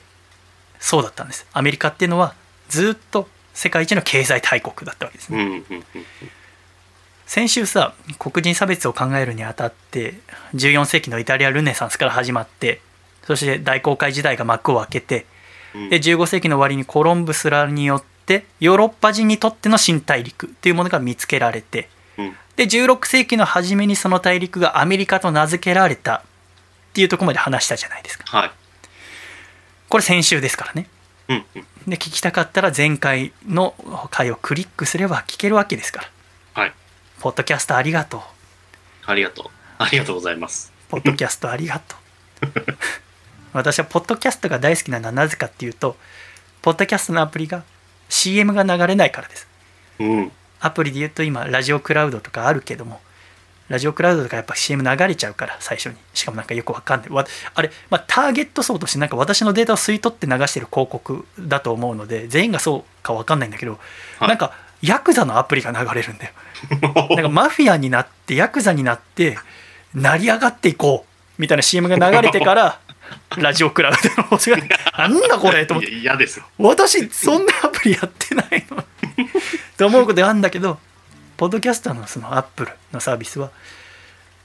そうだったんですアメリカっていうのはずっと世界一の経済大国だったわけですね。うん。先週さ黒人差別を考えるにあたって14世紀のイタリアルネサンスから始まってそして大航海時代が幕を開けてうんで15世紀の終わりにコロンブスらによってヨーロッパ人にとっての新大陸というものが見つけられてうん。で16世紀の初めにその大陸がアメリカと名付けられたっていうところまで話したじゃないですかはい。これ先週ですからねうん。うん。で聞きたかったら前回の回をクリックすれば聞けるわけですからはい。ポッドキャストありがとうありがとう。ありがとうございます。ポッドキャストありがとう <laughs> 私はポッドキャストが大好きなのはなぜかっていうとポッドキャストのアプリが CM が流れないからです。うん。アプリで言うと今ラジオクラウドとかあるけどもラジオクラウドとかやっぱ CM 流れちゃうから最初に。しかもなんかよくわかんない。わあれ、まあ、ターゲット層としてなんか私のデータを吸い取って流してる広告だと思うので全員がそうかわかんないんだけど、はい。なんかヤクザのアプリが流れるんだよ。<laughs> なんかマフィアになってヤクザになって成り上がっていこうみたいな CM が流れてからラジオクラウドの方がなんだこれと思っていや嫌ですよ。私そんなアプリやってないの <laughs> と思うことあるんだけどポッドキャスターのそのアップルのサービスは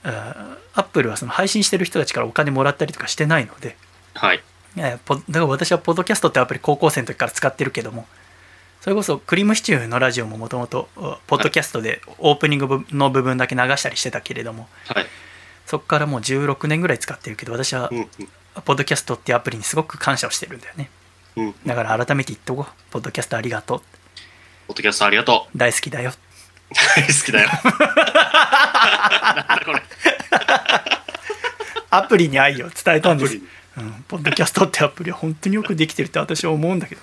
あアップルはその配信してる人たちからお金もらったりとかしてないのではい。ポだから私はポッドキャストってアプリ高校生の時から使ってるけどもそれこそクリームシチューのラジオももともとポッドキャストでオープニングの部分だけ流したりしてたけれどもはい。そこからもう16年ぐらい使ってるけど私はうん。うん。ポッドキャストってアプリにすごく感謝をしてるんだよね。うん。だから改めて言っとこう。ポッドキャストありがとう。ポッドキャストありがとう。大好きだよ。大好きだよ。なんだこれ。アプリに愛を伝えたんです。うん、ポッドキャストってアプリは本当によくできてるって私は思うんだけど。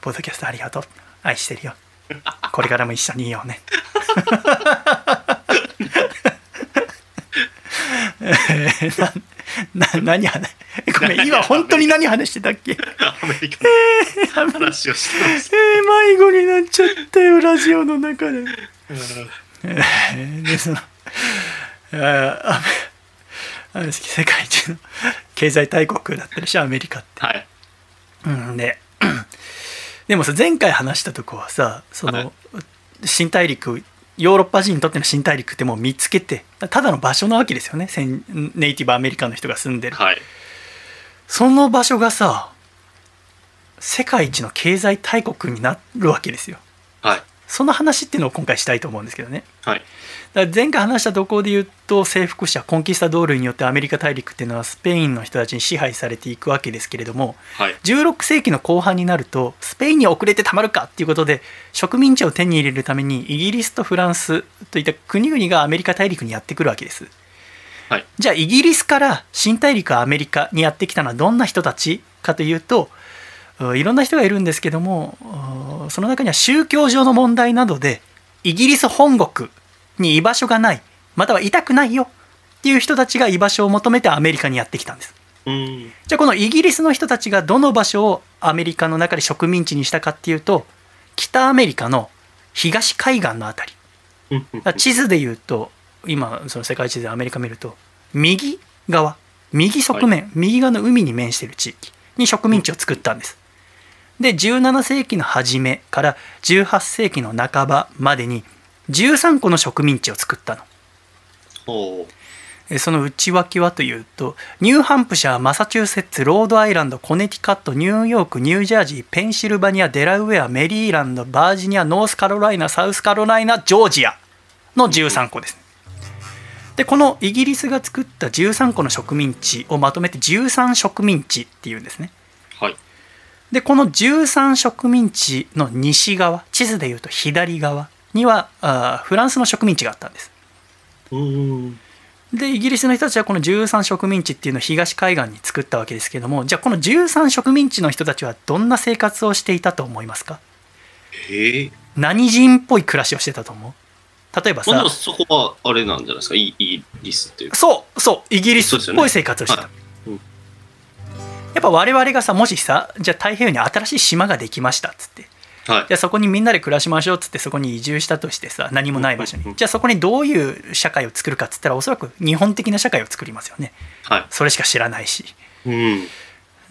ポッドキャストありがとう。愛してるよ。これからも一緒にいようね。<laughs> えーなな何話ごめん今本当に何話してたっけ？アメリカの話をしてます。えー迷子になっちゃったよラジオの中でえーでそのああれ世界一の経済大国だったでしょアメリカって。はい。うん、ででもさ前回話したとこはさその、はい新大陸ヨーロッパ人にとっての新大陸ってもう見つけてただの場所なわけですよね先ネイティブアメリカンの人が住んでる。はい。その場所がさ世界一の経済大国になるわけですよ。はい。その話っていうのを今回したいと思うんですけどね。はい。だ前回話したところで言うと征服者コンキスタドールによってアメリカ大陸っていうのはスペインの人たちに支配されていくわけですけれどもはい。16世紀の後半になるとスペインに遅れてたまるかっていうことで植民地を手に入れるためにイギリスとフランスといった国々がアメリカ大陸にやってくるわけですはい。じゃあイギリスから新大陸アメリカにやってきたのはどんな人たちかというとういろんな人がいるんですけどもうその中には宗教上の問題などでイギリス本国に居場所がないまたはいたくないよっていう人たちが居場所を求めてアメリカにやってきたんです。うん。じゃあこのイギリスの人たちがどの場所をアメリカの中で植民地にしたかっていうと北アメリカの東海岸のあたり。地図で言うと今その世界地図でアメリカ見ると右側右側面、右側の海に面している地域に植民地を作ったんです。で17世紀の初めから18世紀の半ばまでに13個の植民地を作ったのその内訳はというとニューハンプシャーマサチューセッツロードアイランドコネティカットニューヨークニュージャージーペンシルバニアデラウェアメリーランドバージニアノースカロライナサウスカロライナジョージアの13個です。でこのイギリスが作った13個の植民地をまとめて13植民地っていうんですね。はい。でこの13植民地の西側地図でいうと左側にはあーフランスの植民地があったんです。うん。でイギリスの人たちはこの13植民地っていうのを東海岸に作ったわけですけどもじゃあこの13植民地の人たちはどんな生活をしていたと思いますか？ええ。何人っぽい暮らしをしてたと思う？例えばさまあそこはあれなんじゃないですか？イイギリスっていうか。そうそうイギリスっぽい生活をしてた、はい。うん。やっぱ我々がさもしさじゃあ太平洋に新しい島ができましたっつってはい。じゃあそこにみんなで暮らしましょうっつってそこに移住したとしてさ何もない場所うんうんうん。にじゃあそこにどういう社会を作るかっつったらおそらく日本的な社会を作りますよね。はい。それしか知らないし。うん。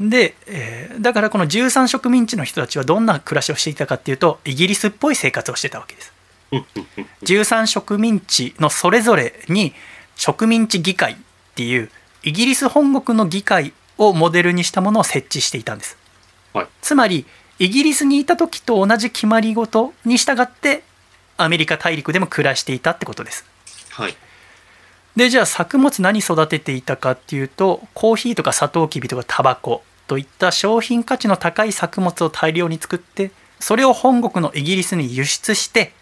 で、えーだからこの13植民地の人たちはどんな暮らしをしていたかっていうとイギリスっぽい生活をしてたわけです。うんうんうん。13植民地のそれぞれに植民地議会っていうイギリス本国の議会をモデルにしたものを設置していたんです、はい。つまりイギリスにいた時と同じ決まり事に従ってアメリカ大陸でも暮らしていたってことです。はい。でじゃあ作物何育てていたかっていうとコーヒーとかサトウキビとかタバコといった商品価値の高い作物を大量に作ってそれを本国のイギリスに輸出して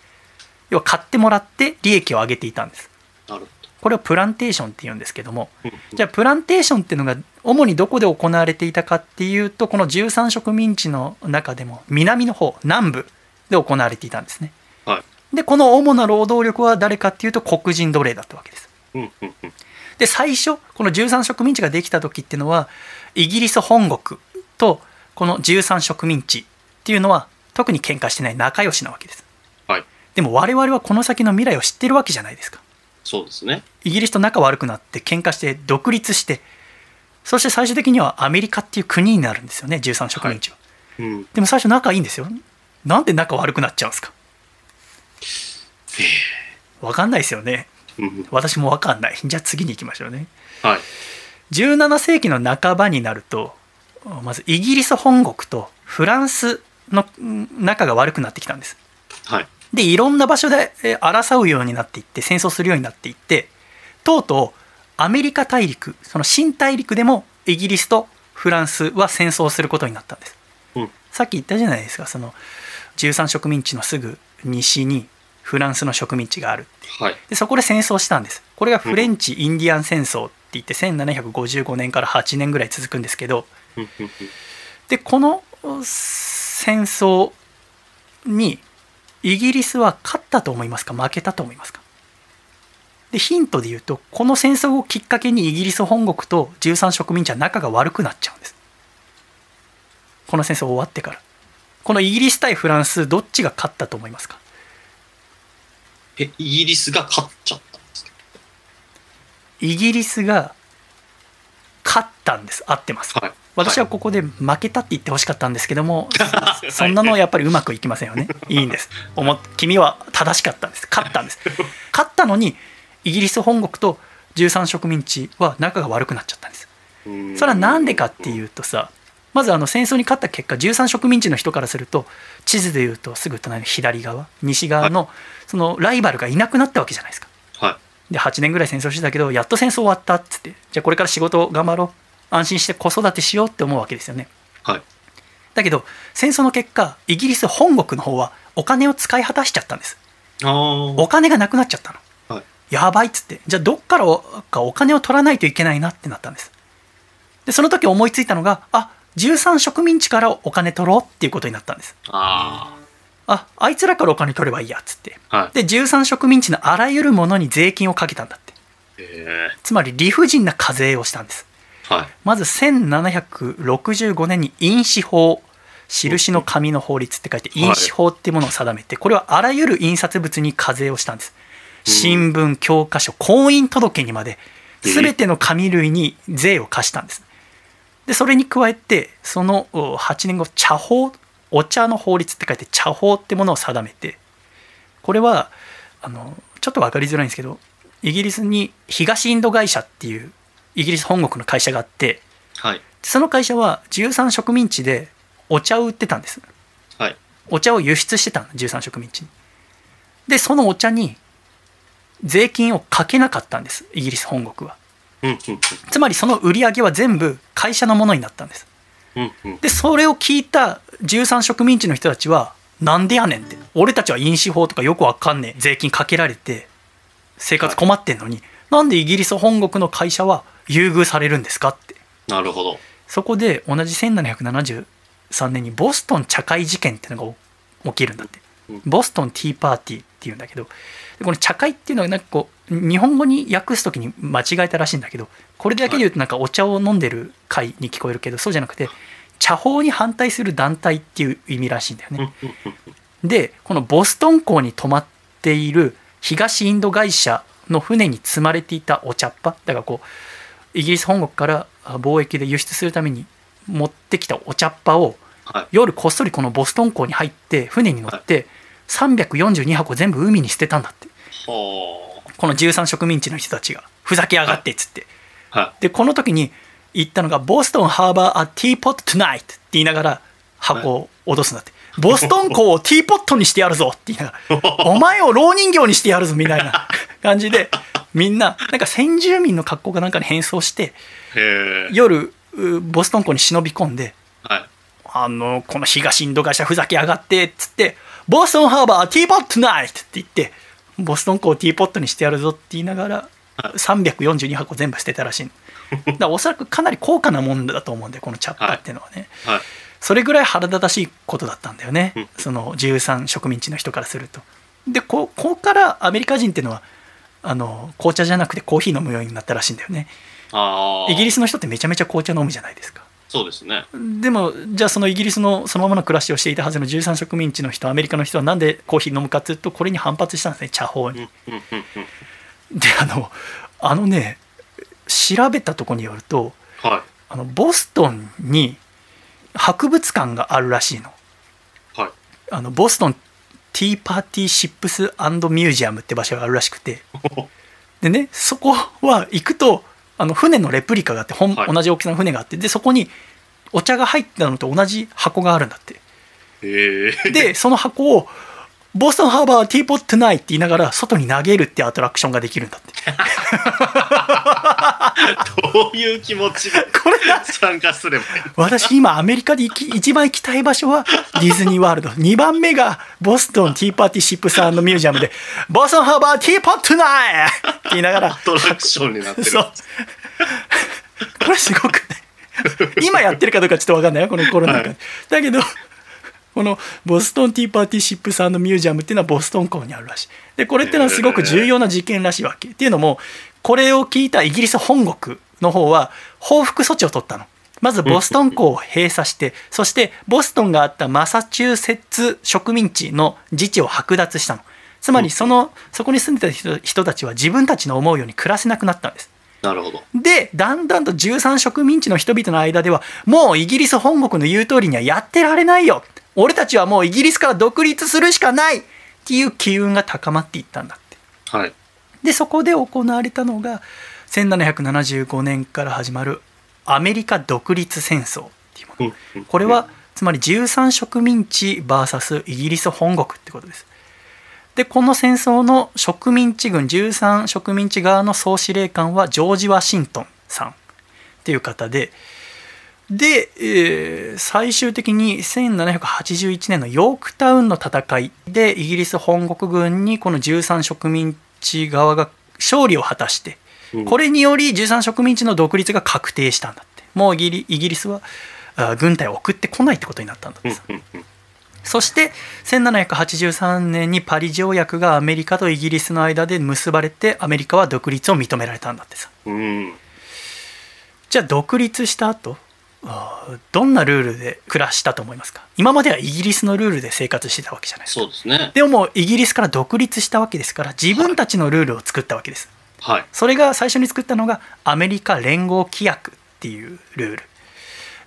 要は買ってもらって利益を上げていたんです。なるこれをプランテーションって言うんですけどもじゃあプランテーションっていうのが主にどこで行われていたかっていうとこの13植民地の中でも南の方南部で行われていたんですね。はい。でこの主な労働力は誰かっていうと黒人奴隷だったわけです。で最初この13植民地ができた時っていうのはイギリス本国とこの13植民地っていうのは特に喧嘩してない仲良しなわけです。はい。でも我々はこの先の未来を知ってるわけじゃないですかそうですね。イギリスと仲悪くなって喧嘩して独立してそして最終的にはアメリカっていう国になるんですよね13植民地は、うん。でも最初仲いいんですよ。なんで仲悪くなっちゃうんですか？わかんないですよね。うん。私もわかんない。じゃあ次に行きましょうね。はい。17世紀の半ばになるとまずイギリス本国とフランスのうん仲が悪くなってきたんです。はいでいろんな場所でえー争うようになっていって戦争するようになっていってとうとうアメリカ大陸その新大陸でもイギリスとフランスは戦争をすることになったんです、うん。さっき言ったじゃないですかその13植民地のすぐ西にフランスの植民地があるはい。でそこで戦争したんです。これがフレンチ・インディアン戦争って言って1755年から8年ぐらい続くんですけどでこの戦争にイギリスは勝ったと思いますか？負けたと思いますか？でヒントで言うとこの戦争をきっかけにイギリス本国と13植民地は仲が悪くなっちゃうんです。この戦争終わってから。このイギリス対フランスどっちが勝ったと思いますか？えイギリスが勝っちゃったんですか？イギリスが勝ったんです合ってますはい私はここで負けたって言ってほしかったんですけども、<laughs> そんなのはやっぱりうまくいきませんよね。<laughs> いいんです。君は正しかったんです。勝ったんです。<laughs> 勝ったのに、イギリス本国と13植民地は仲が悪くなっちゃったんです。うんそれはなんでかっていうとさ、まずあの戦争に勝った結果、13植民地の人からすると、地図でいうとすぐ隣の左側、西側のそのライバルがいなくなったわけじゃないですか。はいで8年ぐらい戦争してたけどやっと戦争終わったっつってじゃあこれから仕事頑張ろう。安心して子育てしようって思うわけですよね。はい。だけど戦争の結果イギリス本国の方はお金を使い果たしちゃったんです。お金がなくなっちゃったの、はい。やばいっつって。じゃあどっからかお金を取らないといけないなってなったんです。でその時思いついたのがあ13植民地からお金取ろうっていうことになったんです。あああいつらからお金取ればいいやっつって。あはい。で13植民地のあらゆるものに税金をかけたんだって。え。つまり理不尽な課税をしたんです。ーはい。まず1765年に印紙法印の紙の法律って書いて印紙法っていうものを定めてこれはあらゆる印刷物に課税をしたんです。新聞教科書婚姻届にまで全ての紙類に税を課したんです。でそれに加えてそのお8年後茶法お茶の法律って書いて茶法ってものを定めてこれはあのちょっと分かりづらいんですけどイギリスに東インド会社っていうイギリス本国の会社があってはい。その会社は13植民地でお茶を売ってたんです。はい。お茶を輸出してたの13植民地に。でそのお茶に税金をかけなかったんですイギリス本国は。うんうん。つまりその売り上げは全部会社のものになったんです。うんうん。でそれを聞いた13植民地の人たちはなんでやねんって。俺たちは印紙法とかよくわかんねえ。税金かけられて生活困ってんのに、なんでイギリス本国の会社は優遇されるんですかって。なるほど。そこで同じ1773年にボストン茶会事件っていうのが起きるんだって。うん。ボストンティーパーティーっていうんだけど。でこの茶会っていうのはなんかこう日本語に訳す時に間違えたらしいんだけどこれだけで言うとなんかお茶を飲んでる会に聞こえるけどそうじゃなくて茶法に反対する団体っていう意味らしいんだよね。でこのボストン港に泊まっている東インド会社の船に積まれていたお茶っ葉。だからこうイギリス本国からあ貿易で輸出するために持ってきたお茶っ葉をはい。夜こっそりこのボストン港に入って船に乗って342箱全部海に捨てたんだって。はこの13植民地の人たちがふざけやがってっつって。あ。はでこの時に言ったのが「ボストンハーバー・ア・ティーポット・トゥナイト」って言いながら箱を脅すんだって「ボストン港をティーポットにしてやるぞ」って言いながら「お前を蝋人形にしてやるぞ」みたいな <laughs> 感じでみんななんか先住民の格好かなんかに変装して。夜うボストン港に忍び込んではい。あのこの東インド会社ふざけやがってっつって「ボストンハーバーティーポットナイト」って言ってボストン港をティーポットにしてやるぞって言いながら342箱全部捨てたらしいのだからおそらくかなり高価なもんだと思うんでこのチャッパーっていうのはね、はい。それぐらい腹立たしいことだったんだよね、うんその13植民地の人からするとでこここからアメリカ人っていうのはあの紅茶じゃなくてコーヒー飲むようになったらしいんだよね。イギリスの人ってめちゃめちゃ紅茶飲むじゃないですかそうですね。でもじゃあそのイギリスのそのままの暮らしをしていたはずの13植民地の人アメリカの人はなんでコーヒー飲むかっていうとこれに反発したんですね茶法に。であのあのね調べたとこによるとはい。あのボストンに博物館があるらしいの。はい。あのボストンティーパーティーシップスミュージアムって場所があるらしくて <laughs> でねそこは行くとあの船のレプリカがあって本、はい同じ大きさの船があってでそこにお茶が入ったのと同じ箱があるんだって。へえ。でその箱をボストンハーバーティーポットナイって言いながら外に投げるってアトラクションができるんだって。どういう気持ちでこれだ参加すればいい私今アメリカで一番行きたい場所はディズニーワールド。2番目がボストンティーパーティーシップスミュージアムでボストンハーバーティーポットナイって言いながら。アトラクションになってる。そう。これすごくね今やってるかどうかちょっと分かんないよこのコロナ禍で、はい。だけどこのボストンティーパーティーシップスミュージアムっていうのはボストン港にあるらしい。でこれっていうのはすごく重要な事件らしいわけ、っていうのもこれを聞いたイギリス本国の方は報復措置を取ったの。まずボストン港を閉鎖してそしてボストンがあったマサチューセッツ植民地の自治を剥奪したの。つまりそのそこに住んでた人人たちは自分たちの思うように暮らせなくなったんです。なるほど。でだんだんと13植民地の人々の間ではもうイギリス本国の言う通りにはやってられないよ俺たちはもうイギリスから独立するしかないっていう機運が高まっていったんだってはい。でそこで行われたのが1775年から始まるアメリカ独立戦争っていうものこれはつまり13植民地 VS イギリス本国ってことです。でこの戦争の植民地軍13植民地側の総司令官はジョージ・ワシントンさんっていう方でで、えー最終的に1781年のヨークタウンの戦いでイギリス本国軍にこの13植民地側が勝利を果たしてうん。これにより13植民地の独立が確定したんだって。もうイギリイギリスはあ軍隊を送ってこないってことになったんだってさ。うん。うんうんそして1783年にパリ条約がアメリカとイギリスの間で結ばれてアメリカは独立を認められたんだってさ。うん。じゃあ独立した後どんなルールで暮らしたと思いますか？今まではイギリスのルールで生活してたわけじゃないですか。そうですね。でももうイギリスから独立したわけですから自分たちのルールを作ったわけです。はい。それが最初に作ったのがアメリカ連合規約っていうルール。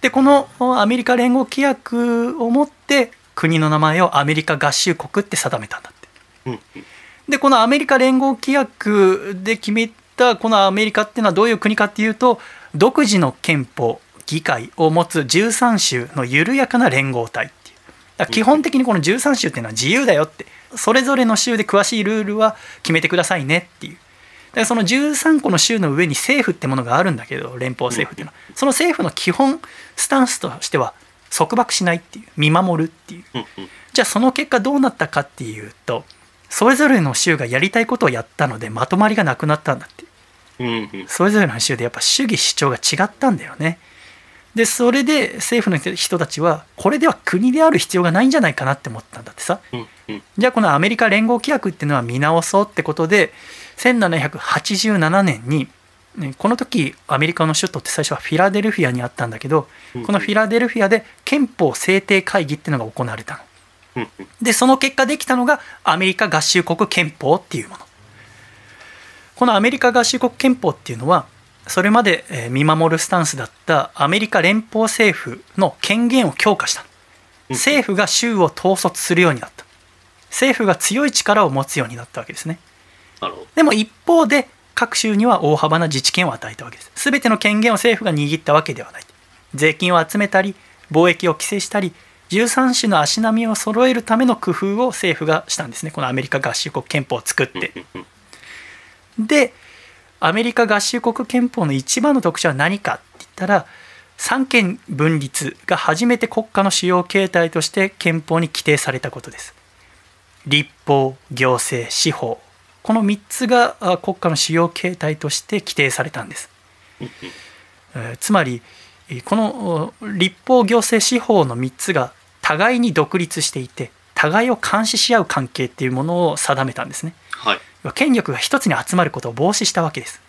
でこのアメリカ連合規約をもって国の名前をアメリカ合衆国って定めたんだって。うんうん。でこのアメリカ連合規約で決めたこのアメリカっていうのはどういう国かっていうと独自の憲法議会を持つ13州の緩やかな連合体っていう。だ基本的にこの13州っていうのは自由だよって。それぞれの州で詳しいルールは決めてくださいねっていう。だからその13個の州の上に政府ってものがあるんだけど連邦政府っていうのは。その政府の基本スタンスとしては束縛しないっていう。見守るっていう。じゃあその結果どうなったかっていうとそれぞれの州がやりたいことをやったのでまとまりがなくなったんだって。それぞれの州でやっぱ主義主張が違ったんだよねでそれで政府の人たちはこれでは国である必要がないんじゃないかなって思ったんだってさ。じゃあこのアメリカ連合規約っていうのは見直そうってことで1787年にねこの時アメリカの首都って最初はフィラデルフィアにあったんだけどうんこのフィラデルフィアで憲法制定会議っていうのが行われたの。でその結果できたのがアメリカ合衆国憲法っていうもの。このアメリカ合衆国憲法っていうのはそれまでえー見守るスタンスだったアメリカ連邦政府の権限を強化した。政府が州を統率するようになった。政府が強い力を持つようになったわけですね。でも一方で各州には大幅な自治権を与えたわけです。全ての権限を政府が握ったわけではない。税金を集めたり貿易を規制したり13種の足並みを揃えるための工夫を政府がしたんですね。このアメリカ合衆国憲法を作って。でアメリカ合衆国憲法の一番の特徴は何かって言ったら三権分立が初めて国家の主要形態として憲法に規定されたことです。立法行政司法。この3つがあ国家の主要形態として規定されたんです。つまりえーこのお立法行政司法の3つが互いに独立していて互いを監視し合う関係っていうものを定めたんですね。はい。権力が一つに集まることを防止したわけです。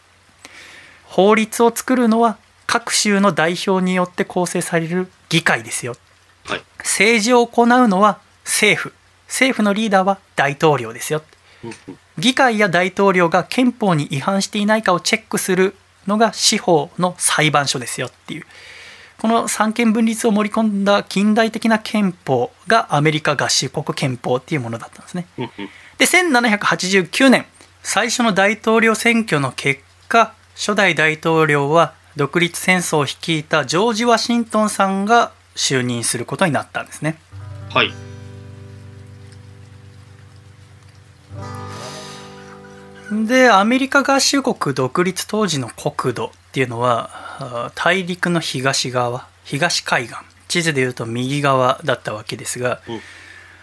法律を作るのは各州の代表によって構成される議会ですよ。はい。政治を行うのは政府。政府のリーダーは大統領ですよ。議会や大統領が憲法に違反していないかをチェックするのが司法の裁判所ですよっていう。この三権分立を盛り込んだ近代的な憲法がアメリカ合衆国憲法っていうものだったんですねで1789年最初の大統領選挙の結果初代大統領は独立戦争を率いたジョージ・ワシントンさんが就任することになったんですねはい。でアメリカ合衆国独立当時の国土っていうのはあ大陸の東側東海岸地図でいうと右側だったわけですが、うん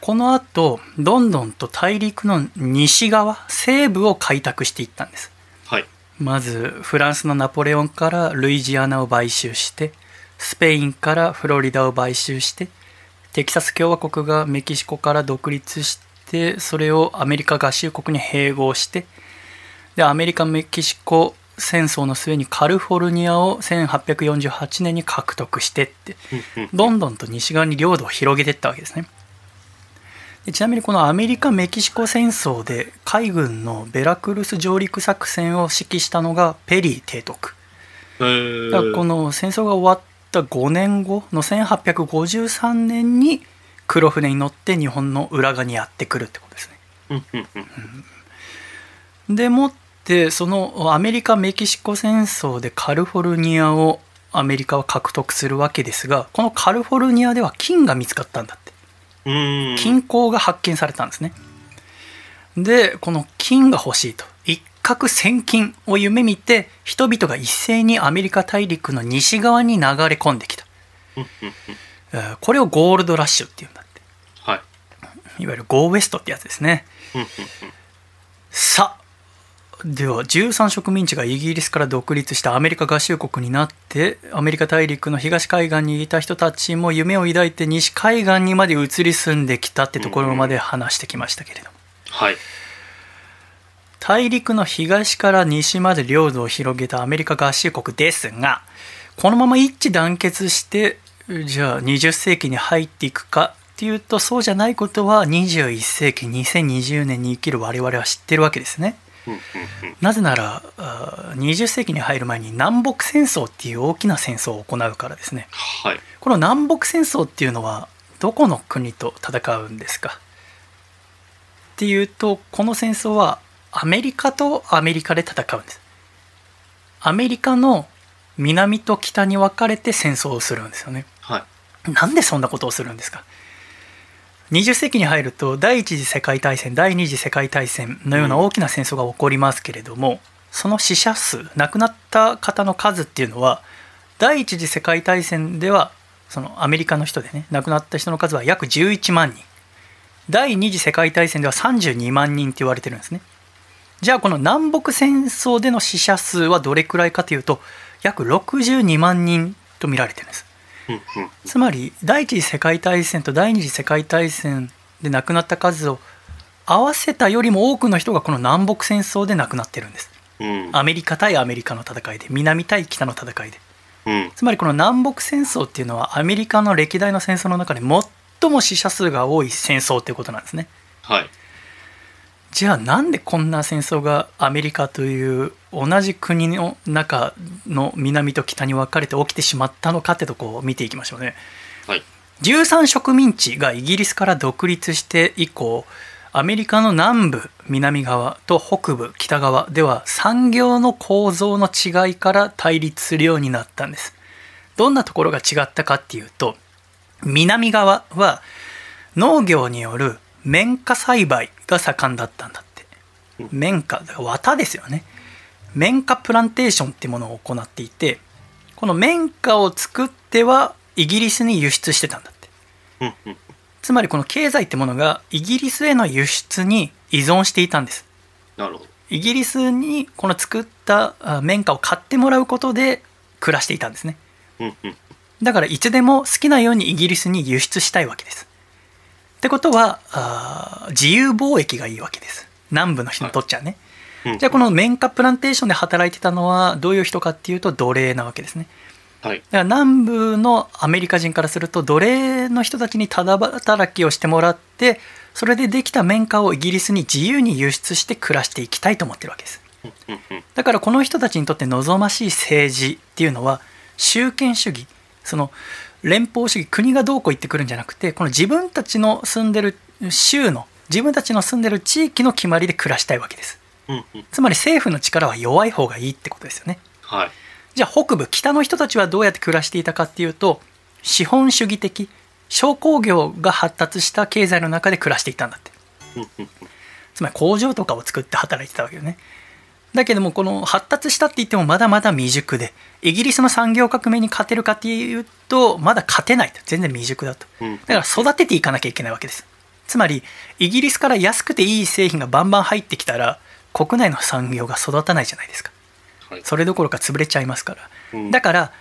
このあとどんどんと大陸の西側西部を開拓していったんです。はい。まずフランスのナポレオンからルイジアナを買収してスペインからフロリダを買収してテキサス共和国がメキシコから独立してそれをアメリカ合衆国に併合してでアメリカ・メキシコ戦争の末にカリフォルニアを1848年に獲得してってどんどん。と西側に領土を広げていったわけですねでちなみにこのアメリカ・メキシコ戦争で海軍のベラクルス上陸作戦を指揮したのがペリー提督。えー。だからこの戦争が終わった5年後の1853年に黒船に乗って日本の裏側にやってくるってことですね。うん。でもってそのアメリカ・メキシコ戦争でカリフォルニアをアメリカは獲得するわけですがこのカリフォルニアでは金が見つかったんだって。金鉱が発見されたんですね。でこの金が欲しいと。一攫千金を夢見て人々が一斉にアメリカ大陸の西側に流れ込んできた。これをゴールドラッシュっていうんだって。はい。いわゆるゴーウエストってやつですね。さあでは13植民地がイギリスから独立したアメリカ合衆国になってアメリカ大陸の東海岸にいた人たちも夢を抱いて西海岸にまで移り住んできたってところまで話してきましたけれどもはい。大陸の東から西まで領土を広げたアメリカ合衆国ですがこのまま一致団結してじゃあ20世紀に入っていくかっていうとそうじゃないことは21世紀2020年に生きる我々は知ってるわけですね。なぜならあー20世紀に入る前に南北戦争っていう大きな戦争を行うからですね。はい。この南北戦争っていうのはどこの国と戦うんですか？っていうとこの戦争はアメリカとアメリカで戦うんです。アメリカの南と北に分かれて戦争をするんですよね。はい。なんでそんなことをするんですか？20世紀に入ると第一次世界大戦第二次世界大戦のような大きな戦争が起こりますけれども、その死者数亡くなった方の数っていうのは第一次世界大戦ではそのアメリカの人でね亡くなった人の数は約11万人。第二次世界大戦では32万人って言われてるんですね。じゃあこの南北戦争での死者数はどれくらいかというと約62万人と見られてるんです。うんうんつまり第一次世界大戦と第二次世界大戦で亡くなった数を合わせたよりも多くの人がこの南北戦争で亡くなってるんです。うん。アメリカ対アメリカの戦いで南対北の戦いで。うん。つまりこの南北戦争っていうのはアメリカの歴代の戦争の中で最も死者数が多い戦争っていうことなんですね。はいじゃあなんでこんな戦争がアメリカという同じ国の中の南と北に分かれて起きてしまったのかってとこを見ていきましょうね。はい。13植民地がイギリスから独立して以降アメリカの南部南側と北部北側では産業の構造の違いから対立するようになったんです。どんなところが違ったかっていうと南側は農業による綿花栽培が盛んだったんだって。綿花だから綿ですよね。綿花プランテーションっていうものを行っていてこの綿花を作ってはイギリスに輸出してたんだって。つまりこの経済ってものがイギリスへの輸出に依存していたんです。なるほど。イギリスにこの作ったあ綿花を買ってもらうことで暮らしていたんですね。だからいつでも好きなようにイギリスに輸出したいわけですってことはあー自由貿易がいいわけです。南部の人にとっちゃね、うん。じゃあこの綿花プランテーションで働いてたのはどういう人かっていうと奴隷なわけですね。はい。だから南部のアメリカ人からすると奴隷の人たちにただ働きをしてもらってそれでできた綿花をイギリスに自由に輸出して暮らしていきたいと思ってるわけです。だからこの人たちにとって望ましい政治っていうのは集権主義。その連邦主義国がどうこう言ってくるんじゃなくてこの自分たちの住んでる州の自分たちの住んでる地域の決まりで暮らしたいわけです。うんうん。つまり政府の力は弱い方がいいってことですよね。はい。じゃあ北部北の人たちはどうやって暮らしていたかっていうと資本主義的商工業が発達した経済の中で暮らしていたんだって。うんうんつまり工場とかを作って働いてたわけよねだけどもこの発達したって言ってもまだまだ未熟でイギリスの産業革命に勝てるかっていうとまだ勝てないと。全然未熟だと。うん。だから育てていかなきゃいけないわけです。つまりイギリスから安くていい製品がバンバン入ってきたら国内の産業が育たないじゃないですか。はい。それどころか潰れちゃいますから。うん。だから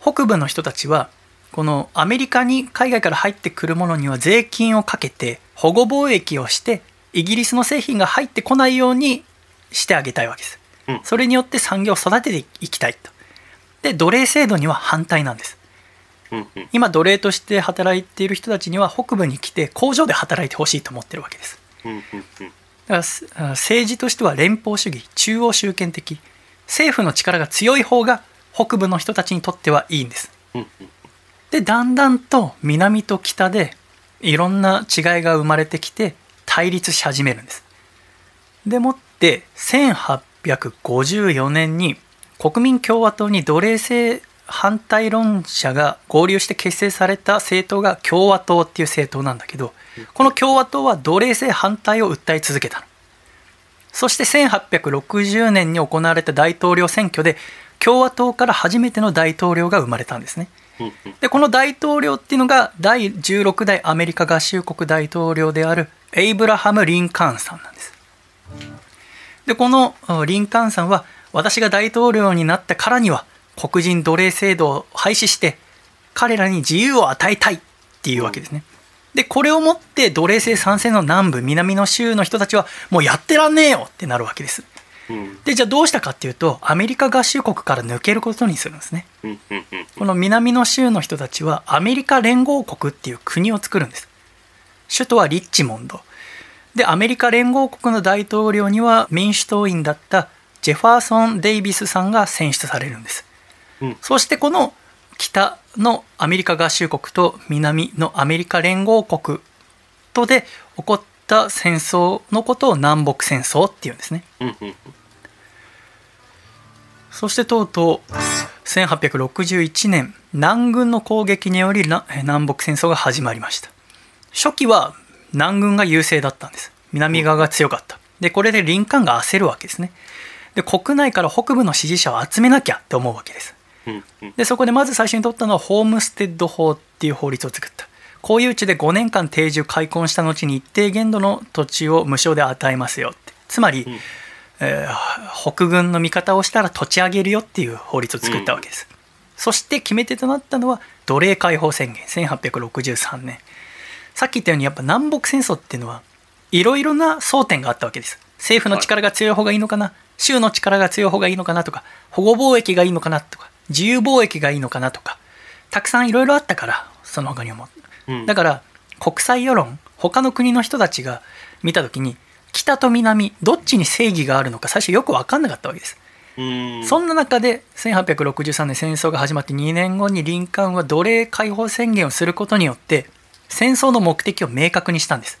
北部の人たちはこのアメリカに海外から入ってくるものには税金をかけて保護貿易をしてイギリスの製品が入ってこないようにしてあげたいわけです。うん。それによって産業を育てていきたいと。で奴隷制度には反対なんです。うんうん。今奴隷として働いている人たちには北部に来て工場で働いてほしいと思ってるわけです。うんうんうん。だから政治としては連邦主義中央集権的。政府の力が強い方が北部の人たちにとってはいいんです。でだんだんと南と北でいろんな違いが生まれてきて対立し始めるんです。でもって1854年に国民共和党に奴隷制反対論者が合流して結成された政党が共和党っていう政党なんだけどこの共和党は奴隷制反対を訴え続けたの。そして1860年に行われた大統領選挙で共和党から初めての大統領が生まれたんですね。でこの大統領っていうのが第16代アメリカ合衆国大統領であるエイブラハム・リンカーンさんなんです。でこのあリンカーンさんは私が大統領になったからには黒人奴隷制度を廃止して彼らに自由を与えたいっていうわけですね。でこれをもって奴隷制賛成の南部南の州の人たちはもうやってらんねえよってなるわけです。うん。でじゃあどうしたかっていうとアメリカ合衆国から抜けることにするんですね。この南の州の人たちはアメリカ連合国っていう国を作るんです。首都はリッチモンドでアメリカ連合国の大統領には民主党員だったジェファーソン・デイビスさんが選出されるんです、うん。そしてこの北のアメリカ合衆国と南のアメリカ連合国とで起こった戦争のことを南北戦争っていうんですね。うんうんそしてとうとう1861年南軍の攻撃によりな南北戦争が始まりました。初期は南軍が優勢だったんです。南側が強かった。でこれでリンカーンが焦るわけですね。で国内から北部の支持者を集めなきゃって思うわけです。うんうん。でそこでまず最初に取ったのはホームステッド法っていう法律を作った。公有地で5年間定住開墾した後に一定限度の土地を無償で与えますよって。つまり、うん。えー北軍の味方をしたら土地上げるよっていう法律を作ったわけです、そして決め手となったのは奴隷解放宣言1863年さっき言ったようにやっぱ南北戦争っていうのはいろいろな争点があったわけです。政府の力が強い方がいいのかな州の力が強い方がいいのかなとか保護貿易がいいのかなとか自由貿易がいいのかなとかたくさんいろいろあったからその他にも。うん。だから国際世論他の国の人たちが見た時に北と南どっちに正義があるのか最初よく分かんなかったわけです、うん。そんな中で1863年戦争が始まって2年後にリンカーンは奴隷解放宣言をすることによって戦争の目的を明確にしたんです。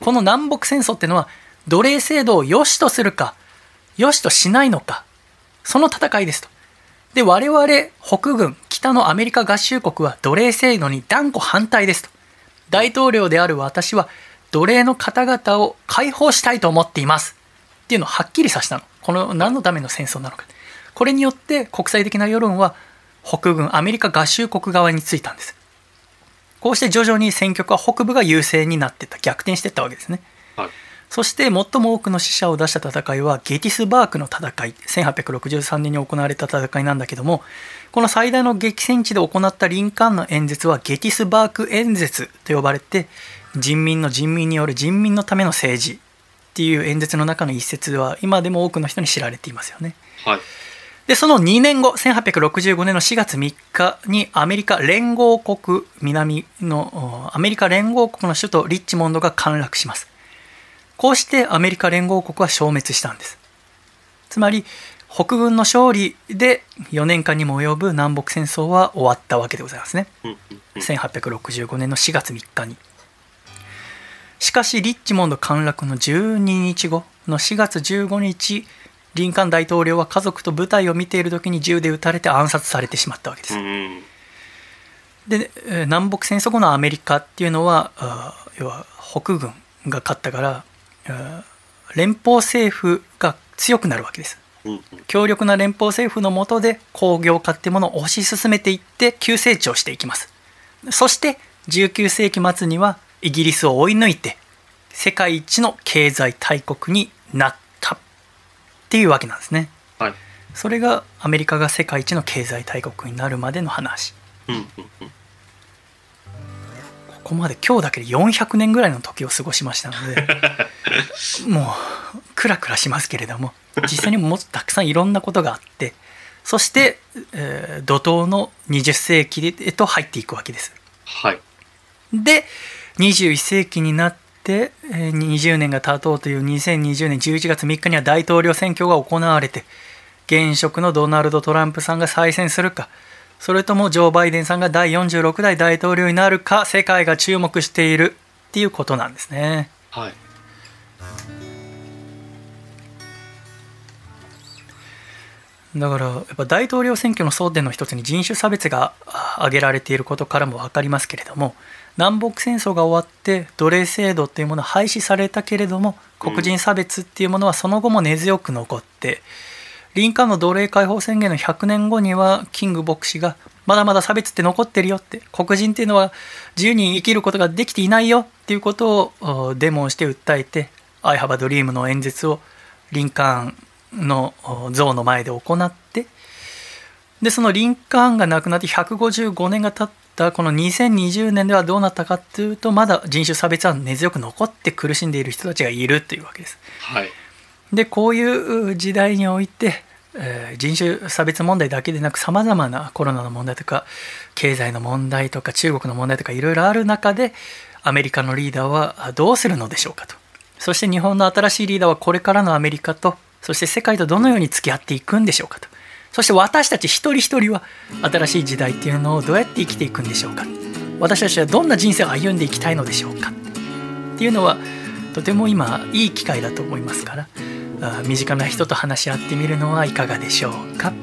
この南北戦争っていうのは奴隷制度を良しとするか良しとしないのかその戦いですと。で我々北軍北のアメリカ合衆国は奴隷制度に断固反対ですと。大統領である私は奴隷の方々を解放したいと思っています。っていうのをはっきりさせたの。この何のための戦争なのか。これによって国際的な世論は北軍アメリカ合衆国側についたんですこうして徐々に戦局は北部が優勢になってった逆転していったわけですね。はい。そして最も多くの死者を出した戦いはゲティスバークの戦い。1863年に行われた戦いなんだけどもこの最大の激戦地で行ったリンカーンの演説はゲティスバーク演説と呼ばれて人民の人民による人民のための政治っていう演説の中の一節では今でも多くの人に知られていますよね。はいでその2年後1865年の4月3日にアメリカ連合国南のおアメリカ連合国の首都リッチモンドが陥落します。こうしてアメリカ連合国は消滅したんです。つまり北軍の勝利で4年間にも及ぶ南北戦争は終わったわけでございますね。うんうんうん。1865年の4月3日に。しかしリッチモンド陥落の12日後の4月15日リンカーン大統領は家族と舞台を見ている時に銃で撃たれて暗殺されてしまったわけです。でえー南北戦争後のアメリカっていうのは要は北軍が勝ったから連邦政府が強くなるわけです。強力な連邦政府の下で工業化っていうものを推し進めていって急成長していきます。そして19世紀末にはイギリスを追い抜いて世界一の経済大国になったっていうわけなんですね。はい。それがアメリカが世界一の経済大国になるまでの話。ここまで今日だけで400年ぐらいの時を過ごしましたので <laughs> もうクラクラしますけれども実際にもっとたくさんいろんなことがあってそして、えー怒涛の20世紀へと入っていくわけです。はい。で21世紀になってえー20年が経とうという2020年11月3日には大統領選挙が行われて現職のドナルド・トランプさんが再選するかそれともジョー・バイデンさんが第46代大統領になるか世界が注目しているっていうことなんですね。はいだからやっぱ大統領選挙の争点の一つに人種差別があ挙げられていることからも分かりますけれども南北戦争が終わって奴隷制度というものは廃止されたけれども黒人差別っていうものはその後も根強く残ってリンカーンの奴隷解放宣言の100年後にはキング牧師がまだまだ差別って残ってるよって黒人っていうのは自由に生きることができていないよっていうことをデモをして訴えて「I have a dream」の演説をリンカーンの像の前で行ってでそのリンカーンが亡くなって155年が経ったこの2020年ではどうなったかっていうとまだ人種差別は根強く残って苦しんでいる人たちがいるというわけです。はい。でこういう時代において、えー人種差別問題だけでなくさまざまなコロナの問題とか経済の問題とか中国の問題とかいろいろある中でアメリカのリーダーはどうするのでしょうかと。そして日本の新しいリーダーはこれからのアメリカとそして世界とどのように付き合っていくんでしょうかとそして私たち一人一人は新しい時代っていうのをどうやって生きていくんでしょうか？私たちはどんな人生を歩んでいきたいのでしょうか？っていうのはとても今いい機会だと思いますから。身近な人と話し合ってみるのはいかがでしょうか？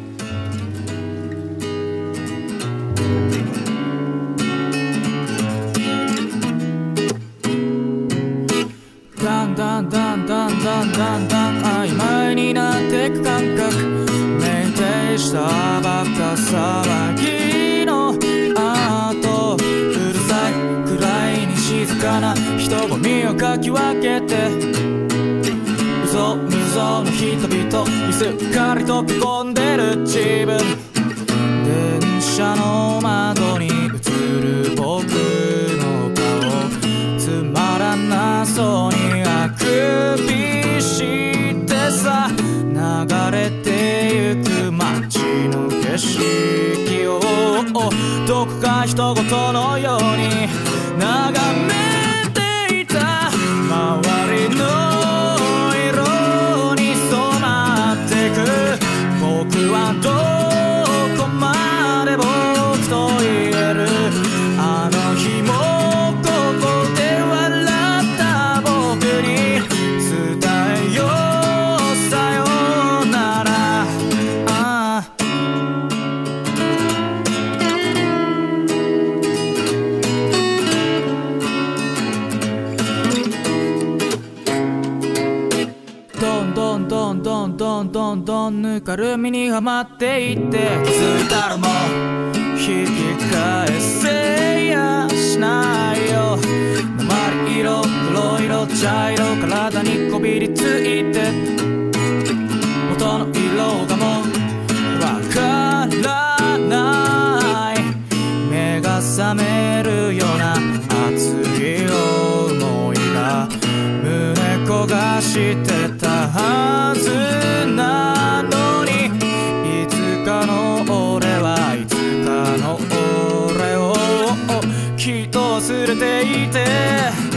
だんだんだんだんだんだんだん曖昧になってく感覚。酩酊したばっか騒ぎの後うるさい暗いに静かな人混みをかき分けて嘘む像の人々にすっかり溶け込んでる自分。電車の窓に映る僕。どこか人事のように眺めぬかるみにはまっていって気づいたらもう引き返せやしないよ。鉛色黒色茶色体にこびりついて元の色がもうわからない。目が覚めるような熱い思いが胸焦がしてはずなのにいつかの俺はいつかの俺をきっと忘れていて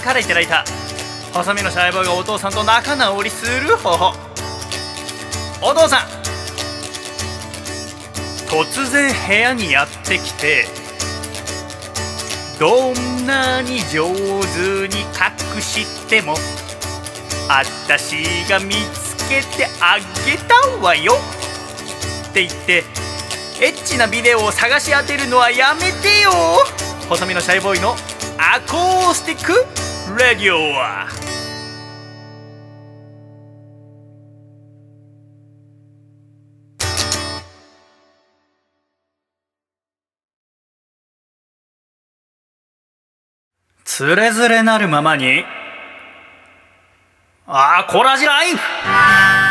からいただいた。細身のシャイボーイがお父さんと仲直りする方法。お父さん。突然部屋にやってきてどんなに上手に隠してもあたしが見つけてあげたわよ。って言ってエッチなビデオを探し当てるのはやめてよ。細身のシャイボーイの Acoustic Radio はつれづれなるままに。あーコラジライフ。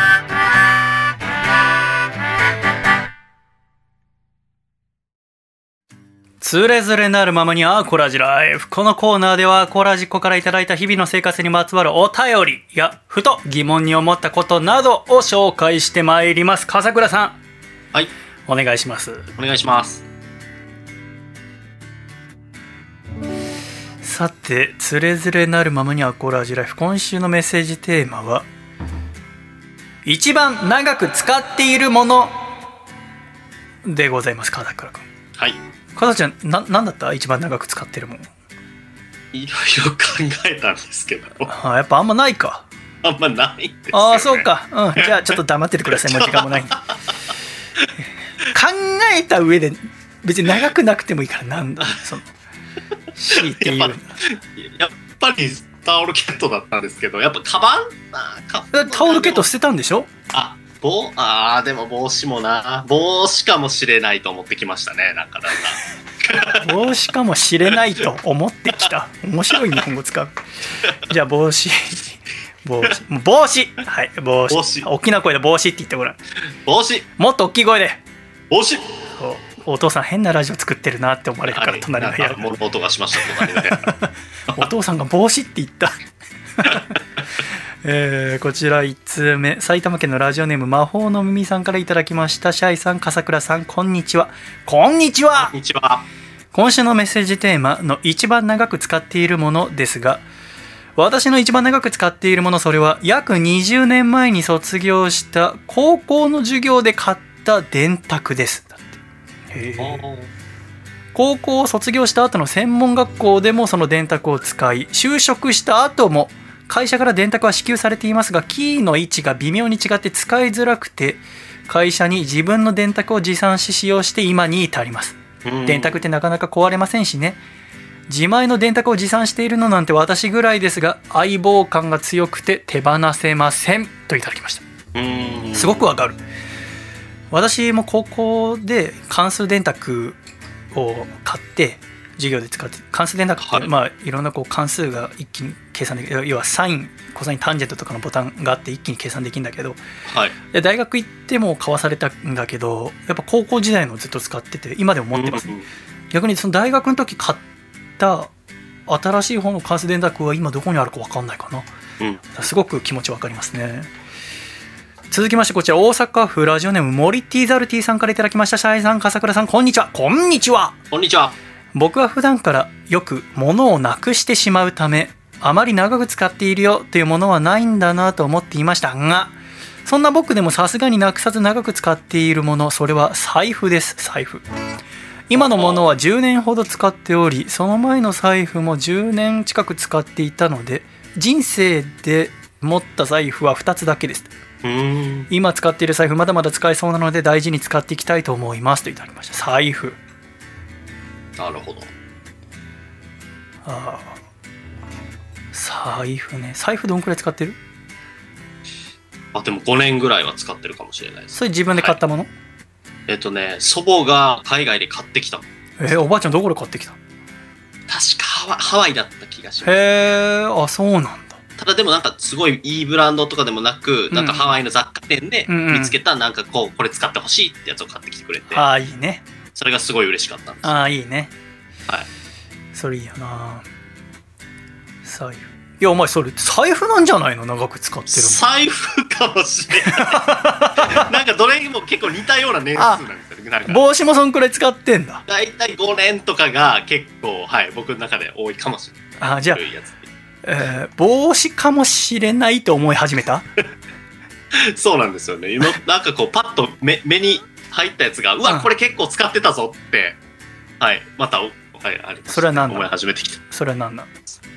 つれづれなるままにアーコラジライフ。このコーナーではコラジコからいただいた日々の生活にまつわるお便りや、ふと疑問に思ったことなどを紹介してまいります。笠倉さん、はい、お願いします。お願いします。さて「つれづれなるままにアコラジライフ」今週のメッセージテーマは「一番長く使っているもの」でございます片倉君はい。片倉ちゃんな何だった？一番長く使ってるものいろいろ考えたんですけど、あやっぱあんまないか。あんまないんですよ、ね。ああそう。か。うん。<laughs> じゃあちょっと黙っててくださいもう時間もない。んで考えた上で別に長くなくてもいいからなんだ。その強いて言うなやっやっぱりタオルケットだったんですけど、やっぱカバン？あカバンタオルケット捨てたんでしょ？あ、帽あーでも帽子もな。帽子かもしれないと思ってきましたね、なんかだんだん。<laughs> 帽子かもしれないと思ってきた。面白い日本語使う。じゃあ帽子。帽子。帽子。はい帽子。帽子。大きな声で帽子って言ってごらん。帽子。もっと大きい声で。帽子。お父さん変なラジオ作ってるなって思われるからはい。隣の部屋。物音がしました。<laughs> お父さんが帽子って言ったえーこちら1通目埼玉県のラジオネーム魔法の耳さんからいただきました。シャイさん笠倉さんこんにちは。こんにちは。こんにちは。今週のメッセージテーマの一番長く使っているものですが私の一番長く使っているものそれは約20年前に卒業した高校の授業で買った電卓です。だって高校を卒業した後の専門学校でもその電卓を使い就職した後も会社から電卓は支給されていますがキーの位置が微妙に違って使いづらくて会社に自分の電卓を持参し使用して今に至ります。うん。電卓ってなかなか壊れませんしね。自前の電卓を持参しているのなんて私ぐらいですが相棒感が強くて手放せません。といただきました。うん。すごくわかる。私も高校で関数電卓を買って授業で使って関数電卓って、はいい、まあいろんなこう関数が一気に計算できる要はサインコサインタンジェントとかのボタンがあって一気に計算できるんだけどはい。で大学行っても買わされたんだけどやっぱ高校時代のずっと使ってて今でも持ってます、うん逆にその大学の時買った新しい方の関数電卓は今どこにあるか分かんないかなうん。すごく気持ち分かりますね続きましてこちら大阪府ラジオネームモリティザルティさんからいただきましたシャイさん笠倉さんこんにちはこんにちはこんにちは。僕は普段からよく物をなくしてしまうためあまり長く使っているよというものはないんだなと思っていましたがそんな僕でもさすがになくさず長く使っているものそれは財布です。財布。今のものは10年ほど使っておりその前の財布も10年近く使っていたので人生で持った財布は2つだけです。うん。今使っている財布まだまだ使えそうなので大事に使っていきたいと思います。といただきました。財布。なるほど。ああ財布ね。財布どんくらい使ってる？あ、でも5年ぐらいは使ってるかもしれないです。それ自分で買ったもの、えっとね、祖母が海外で買ってきた。確えーおばあちゃんどこで買ってきた？のかハワハワイだった気がします。へえあそうなんだ。ただでもなんかすごいいいブランドとかでもなく、うん。なんかハワイの雑貨店でうんうん。見つけたなんかこう、これ使ってほしいってやつを買ってきてくれて、ああいいね。それがすごい嬉しかったんです。ああいいね。はい。それいいよな。財布いやお前それ財布なんじゃないの？長く使ってる財布かもしれない。なんかどれも結構似たような年数なんですよね。なんかの帽子もそんくらい使ってんだ大体5年とかが結構、はい、僕の中で多いかもしれない。あーじゃあえー帽子かもしれないと思い始めた？そうなんですよね。今、なんかこう、パッと目目に入ったやつが、ううんわ、これ結構使ってたぞって、はい、また、はい、ありそれは何思い始めてきた。それは何なの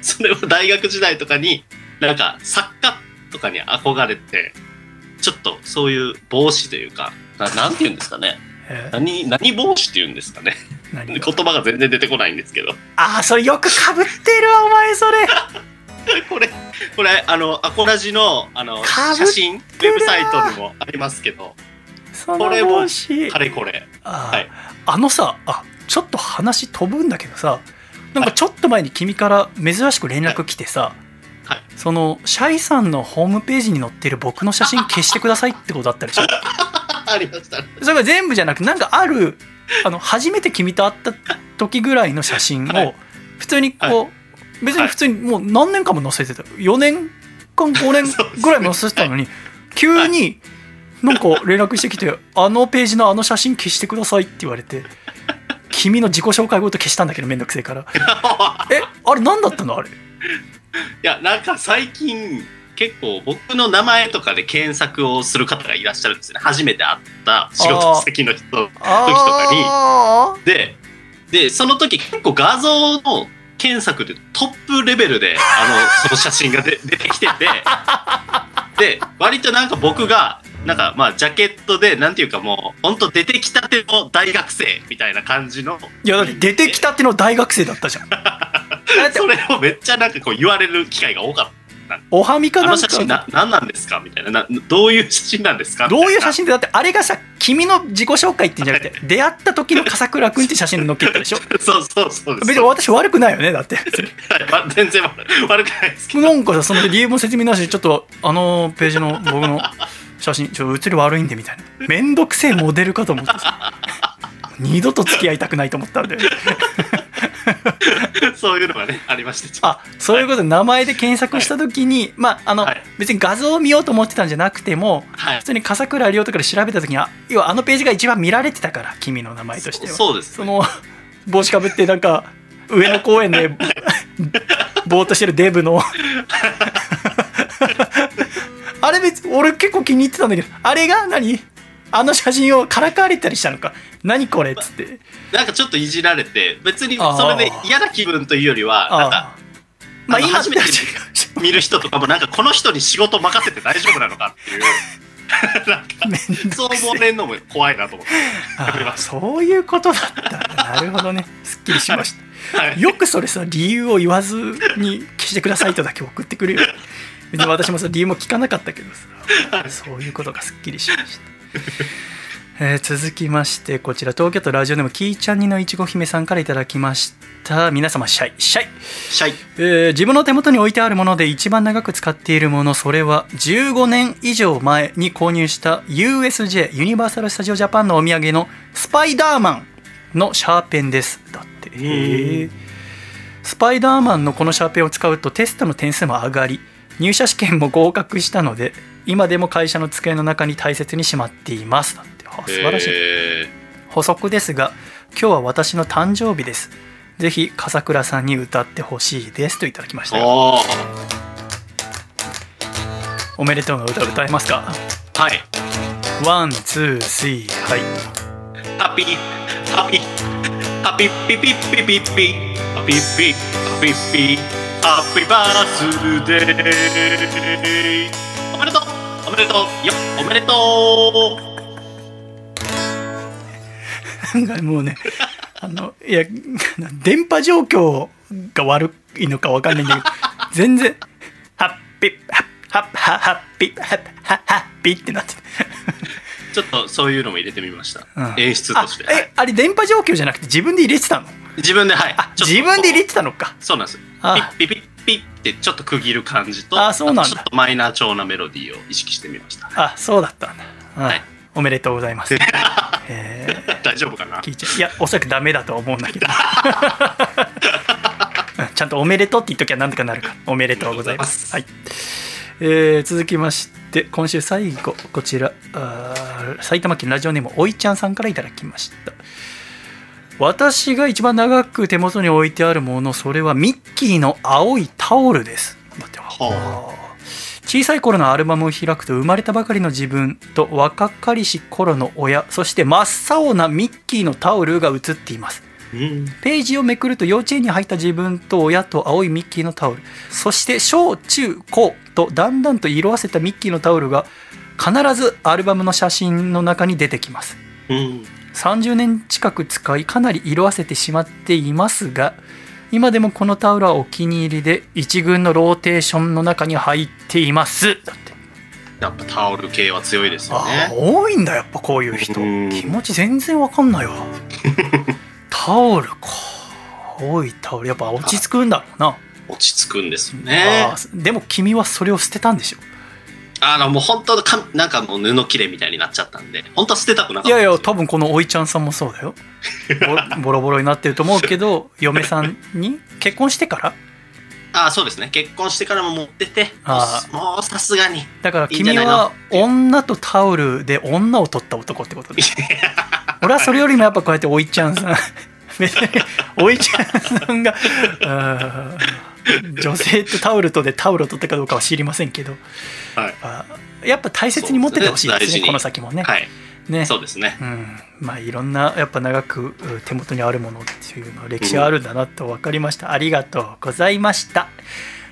それは大学時代とかに、なんか、作家とかに憧れて、ちょっとそういう帽子というか、ななんて言うんですかね。え？ー何、何帽子って言うんですかね。何言葉が全然出てこないんですけど。ああそれよくかぶってるわお前それ。<laughs> これ、これ、あの、アコラジの、あの、写真、ウェブサイトにもありますけど、これもかれこれ。あー。はい。あのさあちょっと話飛ぶんだけどさなんかちょっと前に君から珍しく連絡来てさ、はい。そのシャイさんのホームページに載ってる僕の写真消してくださいってことあったでしょ？<laughs> ありました。それが全部じゃなくなんかあるあの初めて君と会った時ぐらいの写真をはい。普通にこう、別に普通にもう何年間も載せてた。4年間5年 <laughs> ぐらいも載せてたのに急になんか連絡してきて「あのページのあの写真消してください」って言われて「消君の自己紹介ごと消したんだけどめんどくせえから。<laughs> えあれ何だったの？あれ。いや、なんか最近、結構僕の名前とかで検索をする方がいらっしゃるんですよね。初めて会った仕事先の人。あで、で、その時結構画像の検索でトップレベルで、あの、その写真がで出てきてて、で、割となんか僕が、なんかまあジャケットで、なんていうかもう、本当出てきたての大学生みたいな感じの。いやだって出てきたっての大学生だったじゃん <laughs> それをめっちゃなんかこう言われる機会が多かった。おはみかあなんかの写真な何なんですかみたいなな。どういう写真なんですかどういう写真真でだってあれがさ君の自己紹介ってんじゃなくて出会った時の笠倉君って写真載っけたでしょ？<laughs> そうそうそう。別に私悪くないよねだって全然悪悪くないですけど。なんかさその理由も説明なしでちょっとあのページの僕の写真ちょっと写り悪いんでみたいな。めんどくせえモデルかと思ってさ。<laughs> 二度と付き合いたくないと思ったんで <laughs> そういうのがね、ありまして。あそういうこと。で名前で検索した時に、まああの、はい。別に画像を見ようと思ってたんじゃなくてもはい。普。通に笠倉亮とかで調べた時にあ要はあのページが一番見られてたから君の名前としては。そうです。その帽子かぶってなんか上野公園で <laughs> ぼーっとしてるデブのあれ別に俺結構気に入ってたんだけどあれが何？あの写真をからかわれたりしたのか？何これっつって。なんかちょっといじられて、別にそれで嫌な気分というよりは、なんか、あまあ今初めて見る人とかもなんかこの人に仕事任せて大丈夫なのかっていう、<laughs> なんか、そう思われるのも怖いなと思って。そういうことだったなるほどね。すっきりしました。はい。よくそれさ理由を言わずに消してくださいとだけ送ってくるよ別に私もその理由も聞かなかったけどさ。そういうことがすっきりしました、えー続きましてこちら。東京都ラジオネームキーちゃんにのいちご姫さんからいただきました。皆様シャイ。シャイ。シャイ。えー自分の手元に置いてあるもので一番長く使っているものそれは15年以上前に購入した USJ ユニバーサル・スタジオ・ジャパンのお土産のスパイダーマンのシャーペンです。だって。へえスパイダーマンのこのシャーペンを使うとテストの点数も上がり入社試験も合格したので今でも会社の机の中に大切にしまっています。だってあ素晴らしい。え補足ですが今日は私の誕生日です。ぜひ笠倉さんに歌ってほしいです。といただきましたおめでとうの歌歌えますか？はい。 one、two、three、はい。ハピハピハピピピピピピハピピハピピハッピーバースデーおめでとう。おめでとう。よおめでとなんかもうね、<laughs> あの、いや、電波状況が悪いのかわかんないんだけど、<laughs> 全然、ハッピー、ハッハッハッピー、ハッハッピーってなってちょっとそういうのも入れてみました、うん。演出として、あえ、あれ電波状況じゃなくて自分で入れてたの？自分ではい。自分で入れてたのか。そうなんです。あ。ピッピッピッピッってちょっと区切る感じとあそうなんちょっとマイナー調なメロディーを意識してみました。あ、そうだったんだ。うんはい。おめでとうございます。<laughs> えー。大丈夫かな？聞いやおそらくダメだとは思うんだけど。<laughs> うんちゃんと「おめでとう」って言っときゃなんとかなるか。らおめでとうございます。はい、えー続きまして今週最後こちら埼玉県ラジオネームおいちゃんさんからいただきました。私が一番長く手元に置いてあるものそれはミッキーの青いタオルです。だっては小さい頃のアルバムを開くと生まれたばかりの自分と若かりし頃の親そして真っ青なミッキーのタオルが写っています。うんページをめくると幼稚園に入った自分と親と青いミッキーのタオル。そして小中高とだんだんと色あせたミッキーのタオルが必ずアルバムの写真の中に出てきます。うん30年近く使いかなり色あせてしまっていますが今でもこのタオルはお気に入りで一軍のローテーションの中に入っています。だって。やっぱタオル系は強いですよあね多いんだやっぱこういう人。うん。気持ち全然わかんないわ <laughs> タオルか。青いタオル。やっぱ落ち着くんだろうな、落ち着くんですよね。あーでも君はそれを捨てたんでしょ。あのもう本当かなんかもう布切れみたいになっちゃったんで本当は捨てたくなかった。いやいや多分このおいちゃんさんもそうだよ。ボ <laughs> ボロボロになってると思うけど嫁さんに結婚してからあそうですね。結婚してからも持っててあもうさすがに。だから君は女とタオルで女を取った男ってことで <laughs> 俺はそれよりもやっぱこうやっておいちゃんさん。<laughs> おいちゃんさんが女性とタオルとでタオルを取ったかどうかは知りませんけど。はい。あやっぱ大切に持っててほしいですねね。この先もね,、はい。ね。そうですね。うん、まあいろんなやっぱ長くう手元にあるものっていうのは歴史があるんだなと分かりました、ありがとうございました。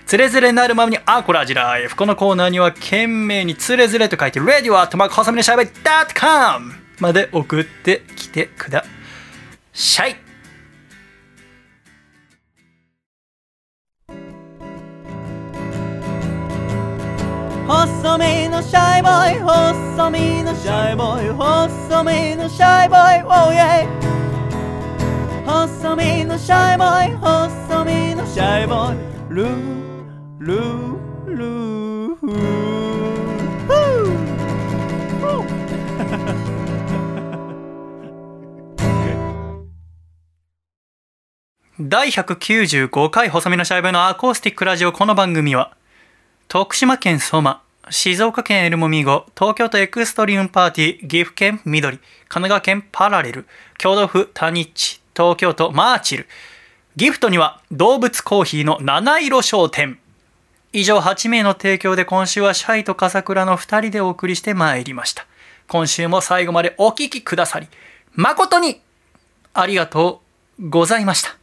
つれづれなるままにアコラジライフこのコーナーには懸命につれづれと書いて Radio アットマーク細身のシャイバイ .com まで送ってきてください細身のシャイボーイ細身のシャイボーイ細身のシャイボーイ Oh yeah 細身のシャイボーイ細身のシャイボーイ。ルールールー。フー <laughs> 第195回細身のシャイボーイのアコースティックラジオ。この番組は徳島県相馬静岡県エルモミーゴ東京都エクストリームパーティー岐阜県緑神奈川県パラレル京都府タニッチ東京都マーチル。ギフトには動物コーヒーの七色商店。以上8名の提供で今週はシャイと笠倉の2人でお送りしてまいりました。今週も最後までお聞きくださり誠にありがとうございました。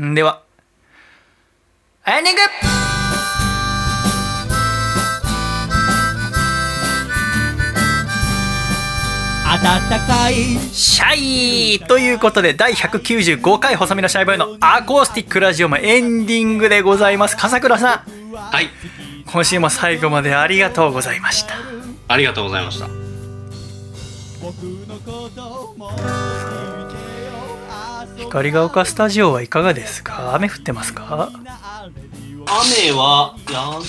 では、エンディング。暖かいシャイということで、第195回細身のシャイボーイのアコースティックラジオもエンディングでございます。笠倉さん、はい。今週も最後までありがとうございました。ありがとうございました。光が丘スタジオはいかがですか？雨降ってますか？雨は、やん、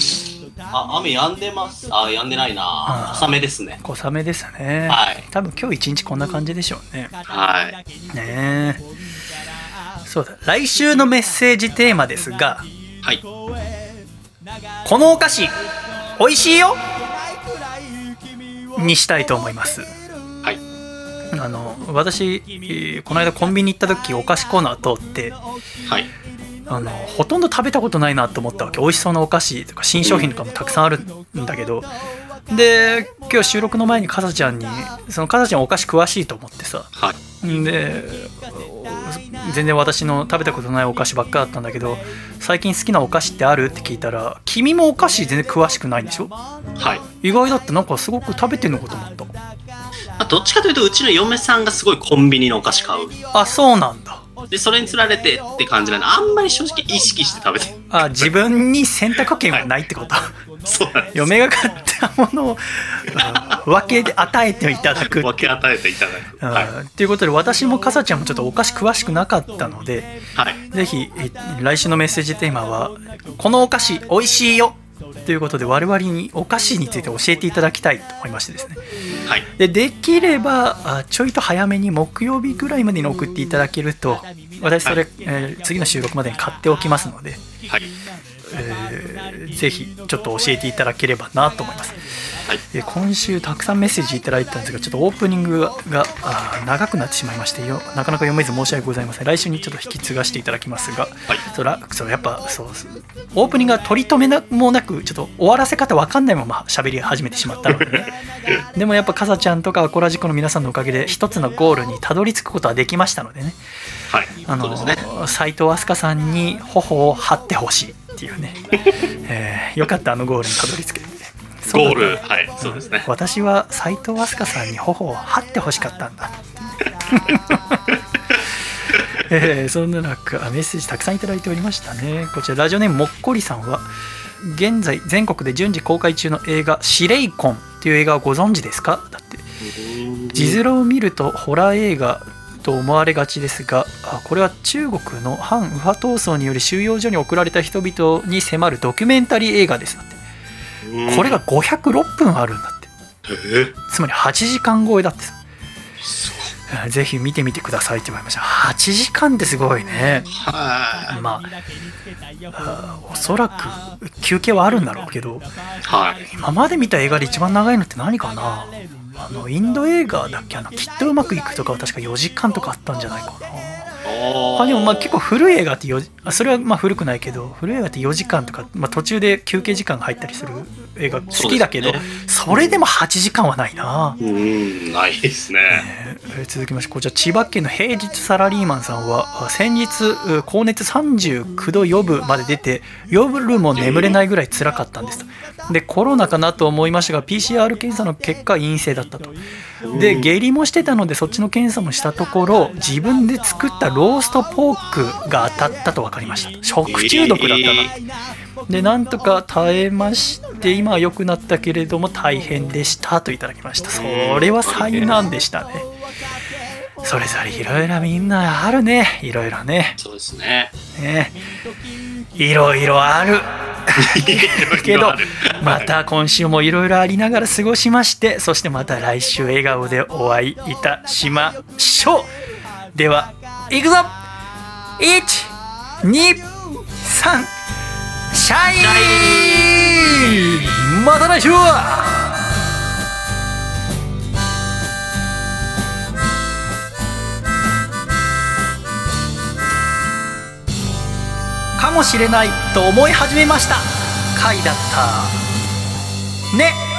あ、雨止んでます。あ、止んでないな。小雨ですね。小雨ですね。はい多分今日一日こんな感じでしょうね。はい。ねえ。そうだ、来週のメッセージテーマですが、はい。このお菓子、美味しいよ？にしたいと思います。はい。あの私えーこの間コンビニ行った時お菓子コーナー通ってはい。あのほとんど食べたことないなと思ったわけ。美味しそうなお菓子とか新商品とかもたくさんあるんだけど。で今日収録の前にかさちゃんにそのかさちゃんお菓子詳しいと思ってさ。はい。で全然私の食べたことないお菓子ばっかだったんだけど最近好きなお菓子ってあるって聞いたら君もお菓子全然詳しくないんでしょ？はい。意外だってなんかすごく食べてんのかと思った。あどっちかというと、うちの嫁さんがすごいコンビニのお菓子買う。あそうなんだで、それにつられてって感じなんで、あんまり正直意識して食べて。あ自分に選択権はないってこと？そうなんです。嫁が買ったものをうん分けで与えていただく分け与えていただく。はい。うんっていうことで私もかさちゃんもちょっとお菓子詳しくなかったのではい。ぜひえ来週のメッセージテーマは「このお菓子美味しいよ」ということで我々にお菓子について教えていただきたいと思いましてですねはい。でできればあちょいと早めに木曜日ぐらいまでに送っていただけると私それ、えー次の収録までに買っておきますので、はい。えーぜひちょっと教えていただければなと思います、はいえー今週たくさんメッセージいただいたんですがちょっとオープニングが長くなってしまいましてよなかなか読めず申し訳ございません。来週にちょっと引き継がせていただきますが、はい。そらそうやっぱそうオープニングが取り留めなもなくちょっと終わらせ方わかんないまま喋り始めてしまったのでね。<laughs> でもやっぱかさちゃんとかアコラジコの皆さんのおかげで一つのゴールにたどり着くことはできましたのでね。はい。あのそうですね。斉藤飛鳥さんに頬を張ってほしいっていうね、<laughs> えーよかったあのゴールにたどり着けゴール。はい。そうですね。私は斉藤飛鳥さんに頬を張ってほしかったんだ <laughs> えーそんな中メッセージたくさんいただいておりましたねこちらラジオネームもっこりさんは現在全国で順次公開中の映画「シレイコン」っていう映画をご存知ですか？だって字面を見るとホラー映画と思われがちですがあこれは中国の反右派闘争により収容所に送られた人々に迫るドキュメンタリー映画ですこれが506分あるんだって。え？ーつまり8時間超えだってさ。ぜひ見てみてくださいって言われました。8時間ってすごいね。まああおそらく休憩はあるんだろうけどい。はい。今まで見た映画で一番長いのって何かな？あのインド映画だっけ？あのきっとうまくいくとかは確か4時間とかあったんじゃないかな他にもまあ結構古い映画って4あそれはまあ古くないけど古い映画って4時間とか、まあ、途中で休憩時間が入ったりする映画好きだけどそ,、ねれでも8時間はないな、うん、ないですね。えー続きましてこちら千葉県の平日サラリーマンさんはあ先日う高熱39度4分まで出て夜も眠れないぐらい辛かったんです。とでコロナかなと思いましたが PCR 検査の結果陰性だったと。で下痢もしてたのでそっちの検査もしたところ自分で作ったローストポークが当たったと分かりました。と食中毒だったな、でなんとか耐えまして今は良くなったけれども大変でしたといただきました。それは災難でしたね。それぞれいろいろみんなあるね。いろいろね。そうですね。ね。いろいろある。けどまた今週もいろいろありながら過ごしましてそしてまた来週笑顔でお会いいたしましょう。ではいくぞ。123シャイまた来週かもしれないと思い始めました。回だった。ね。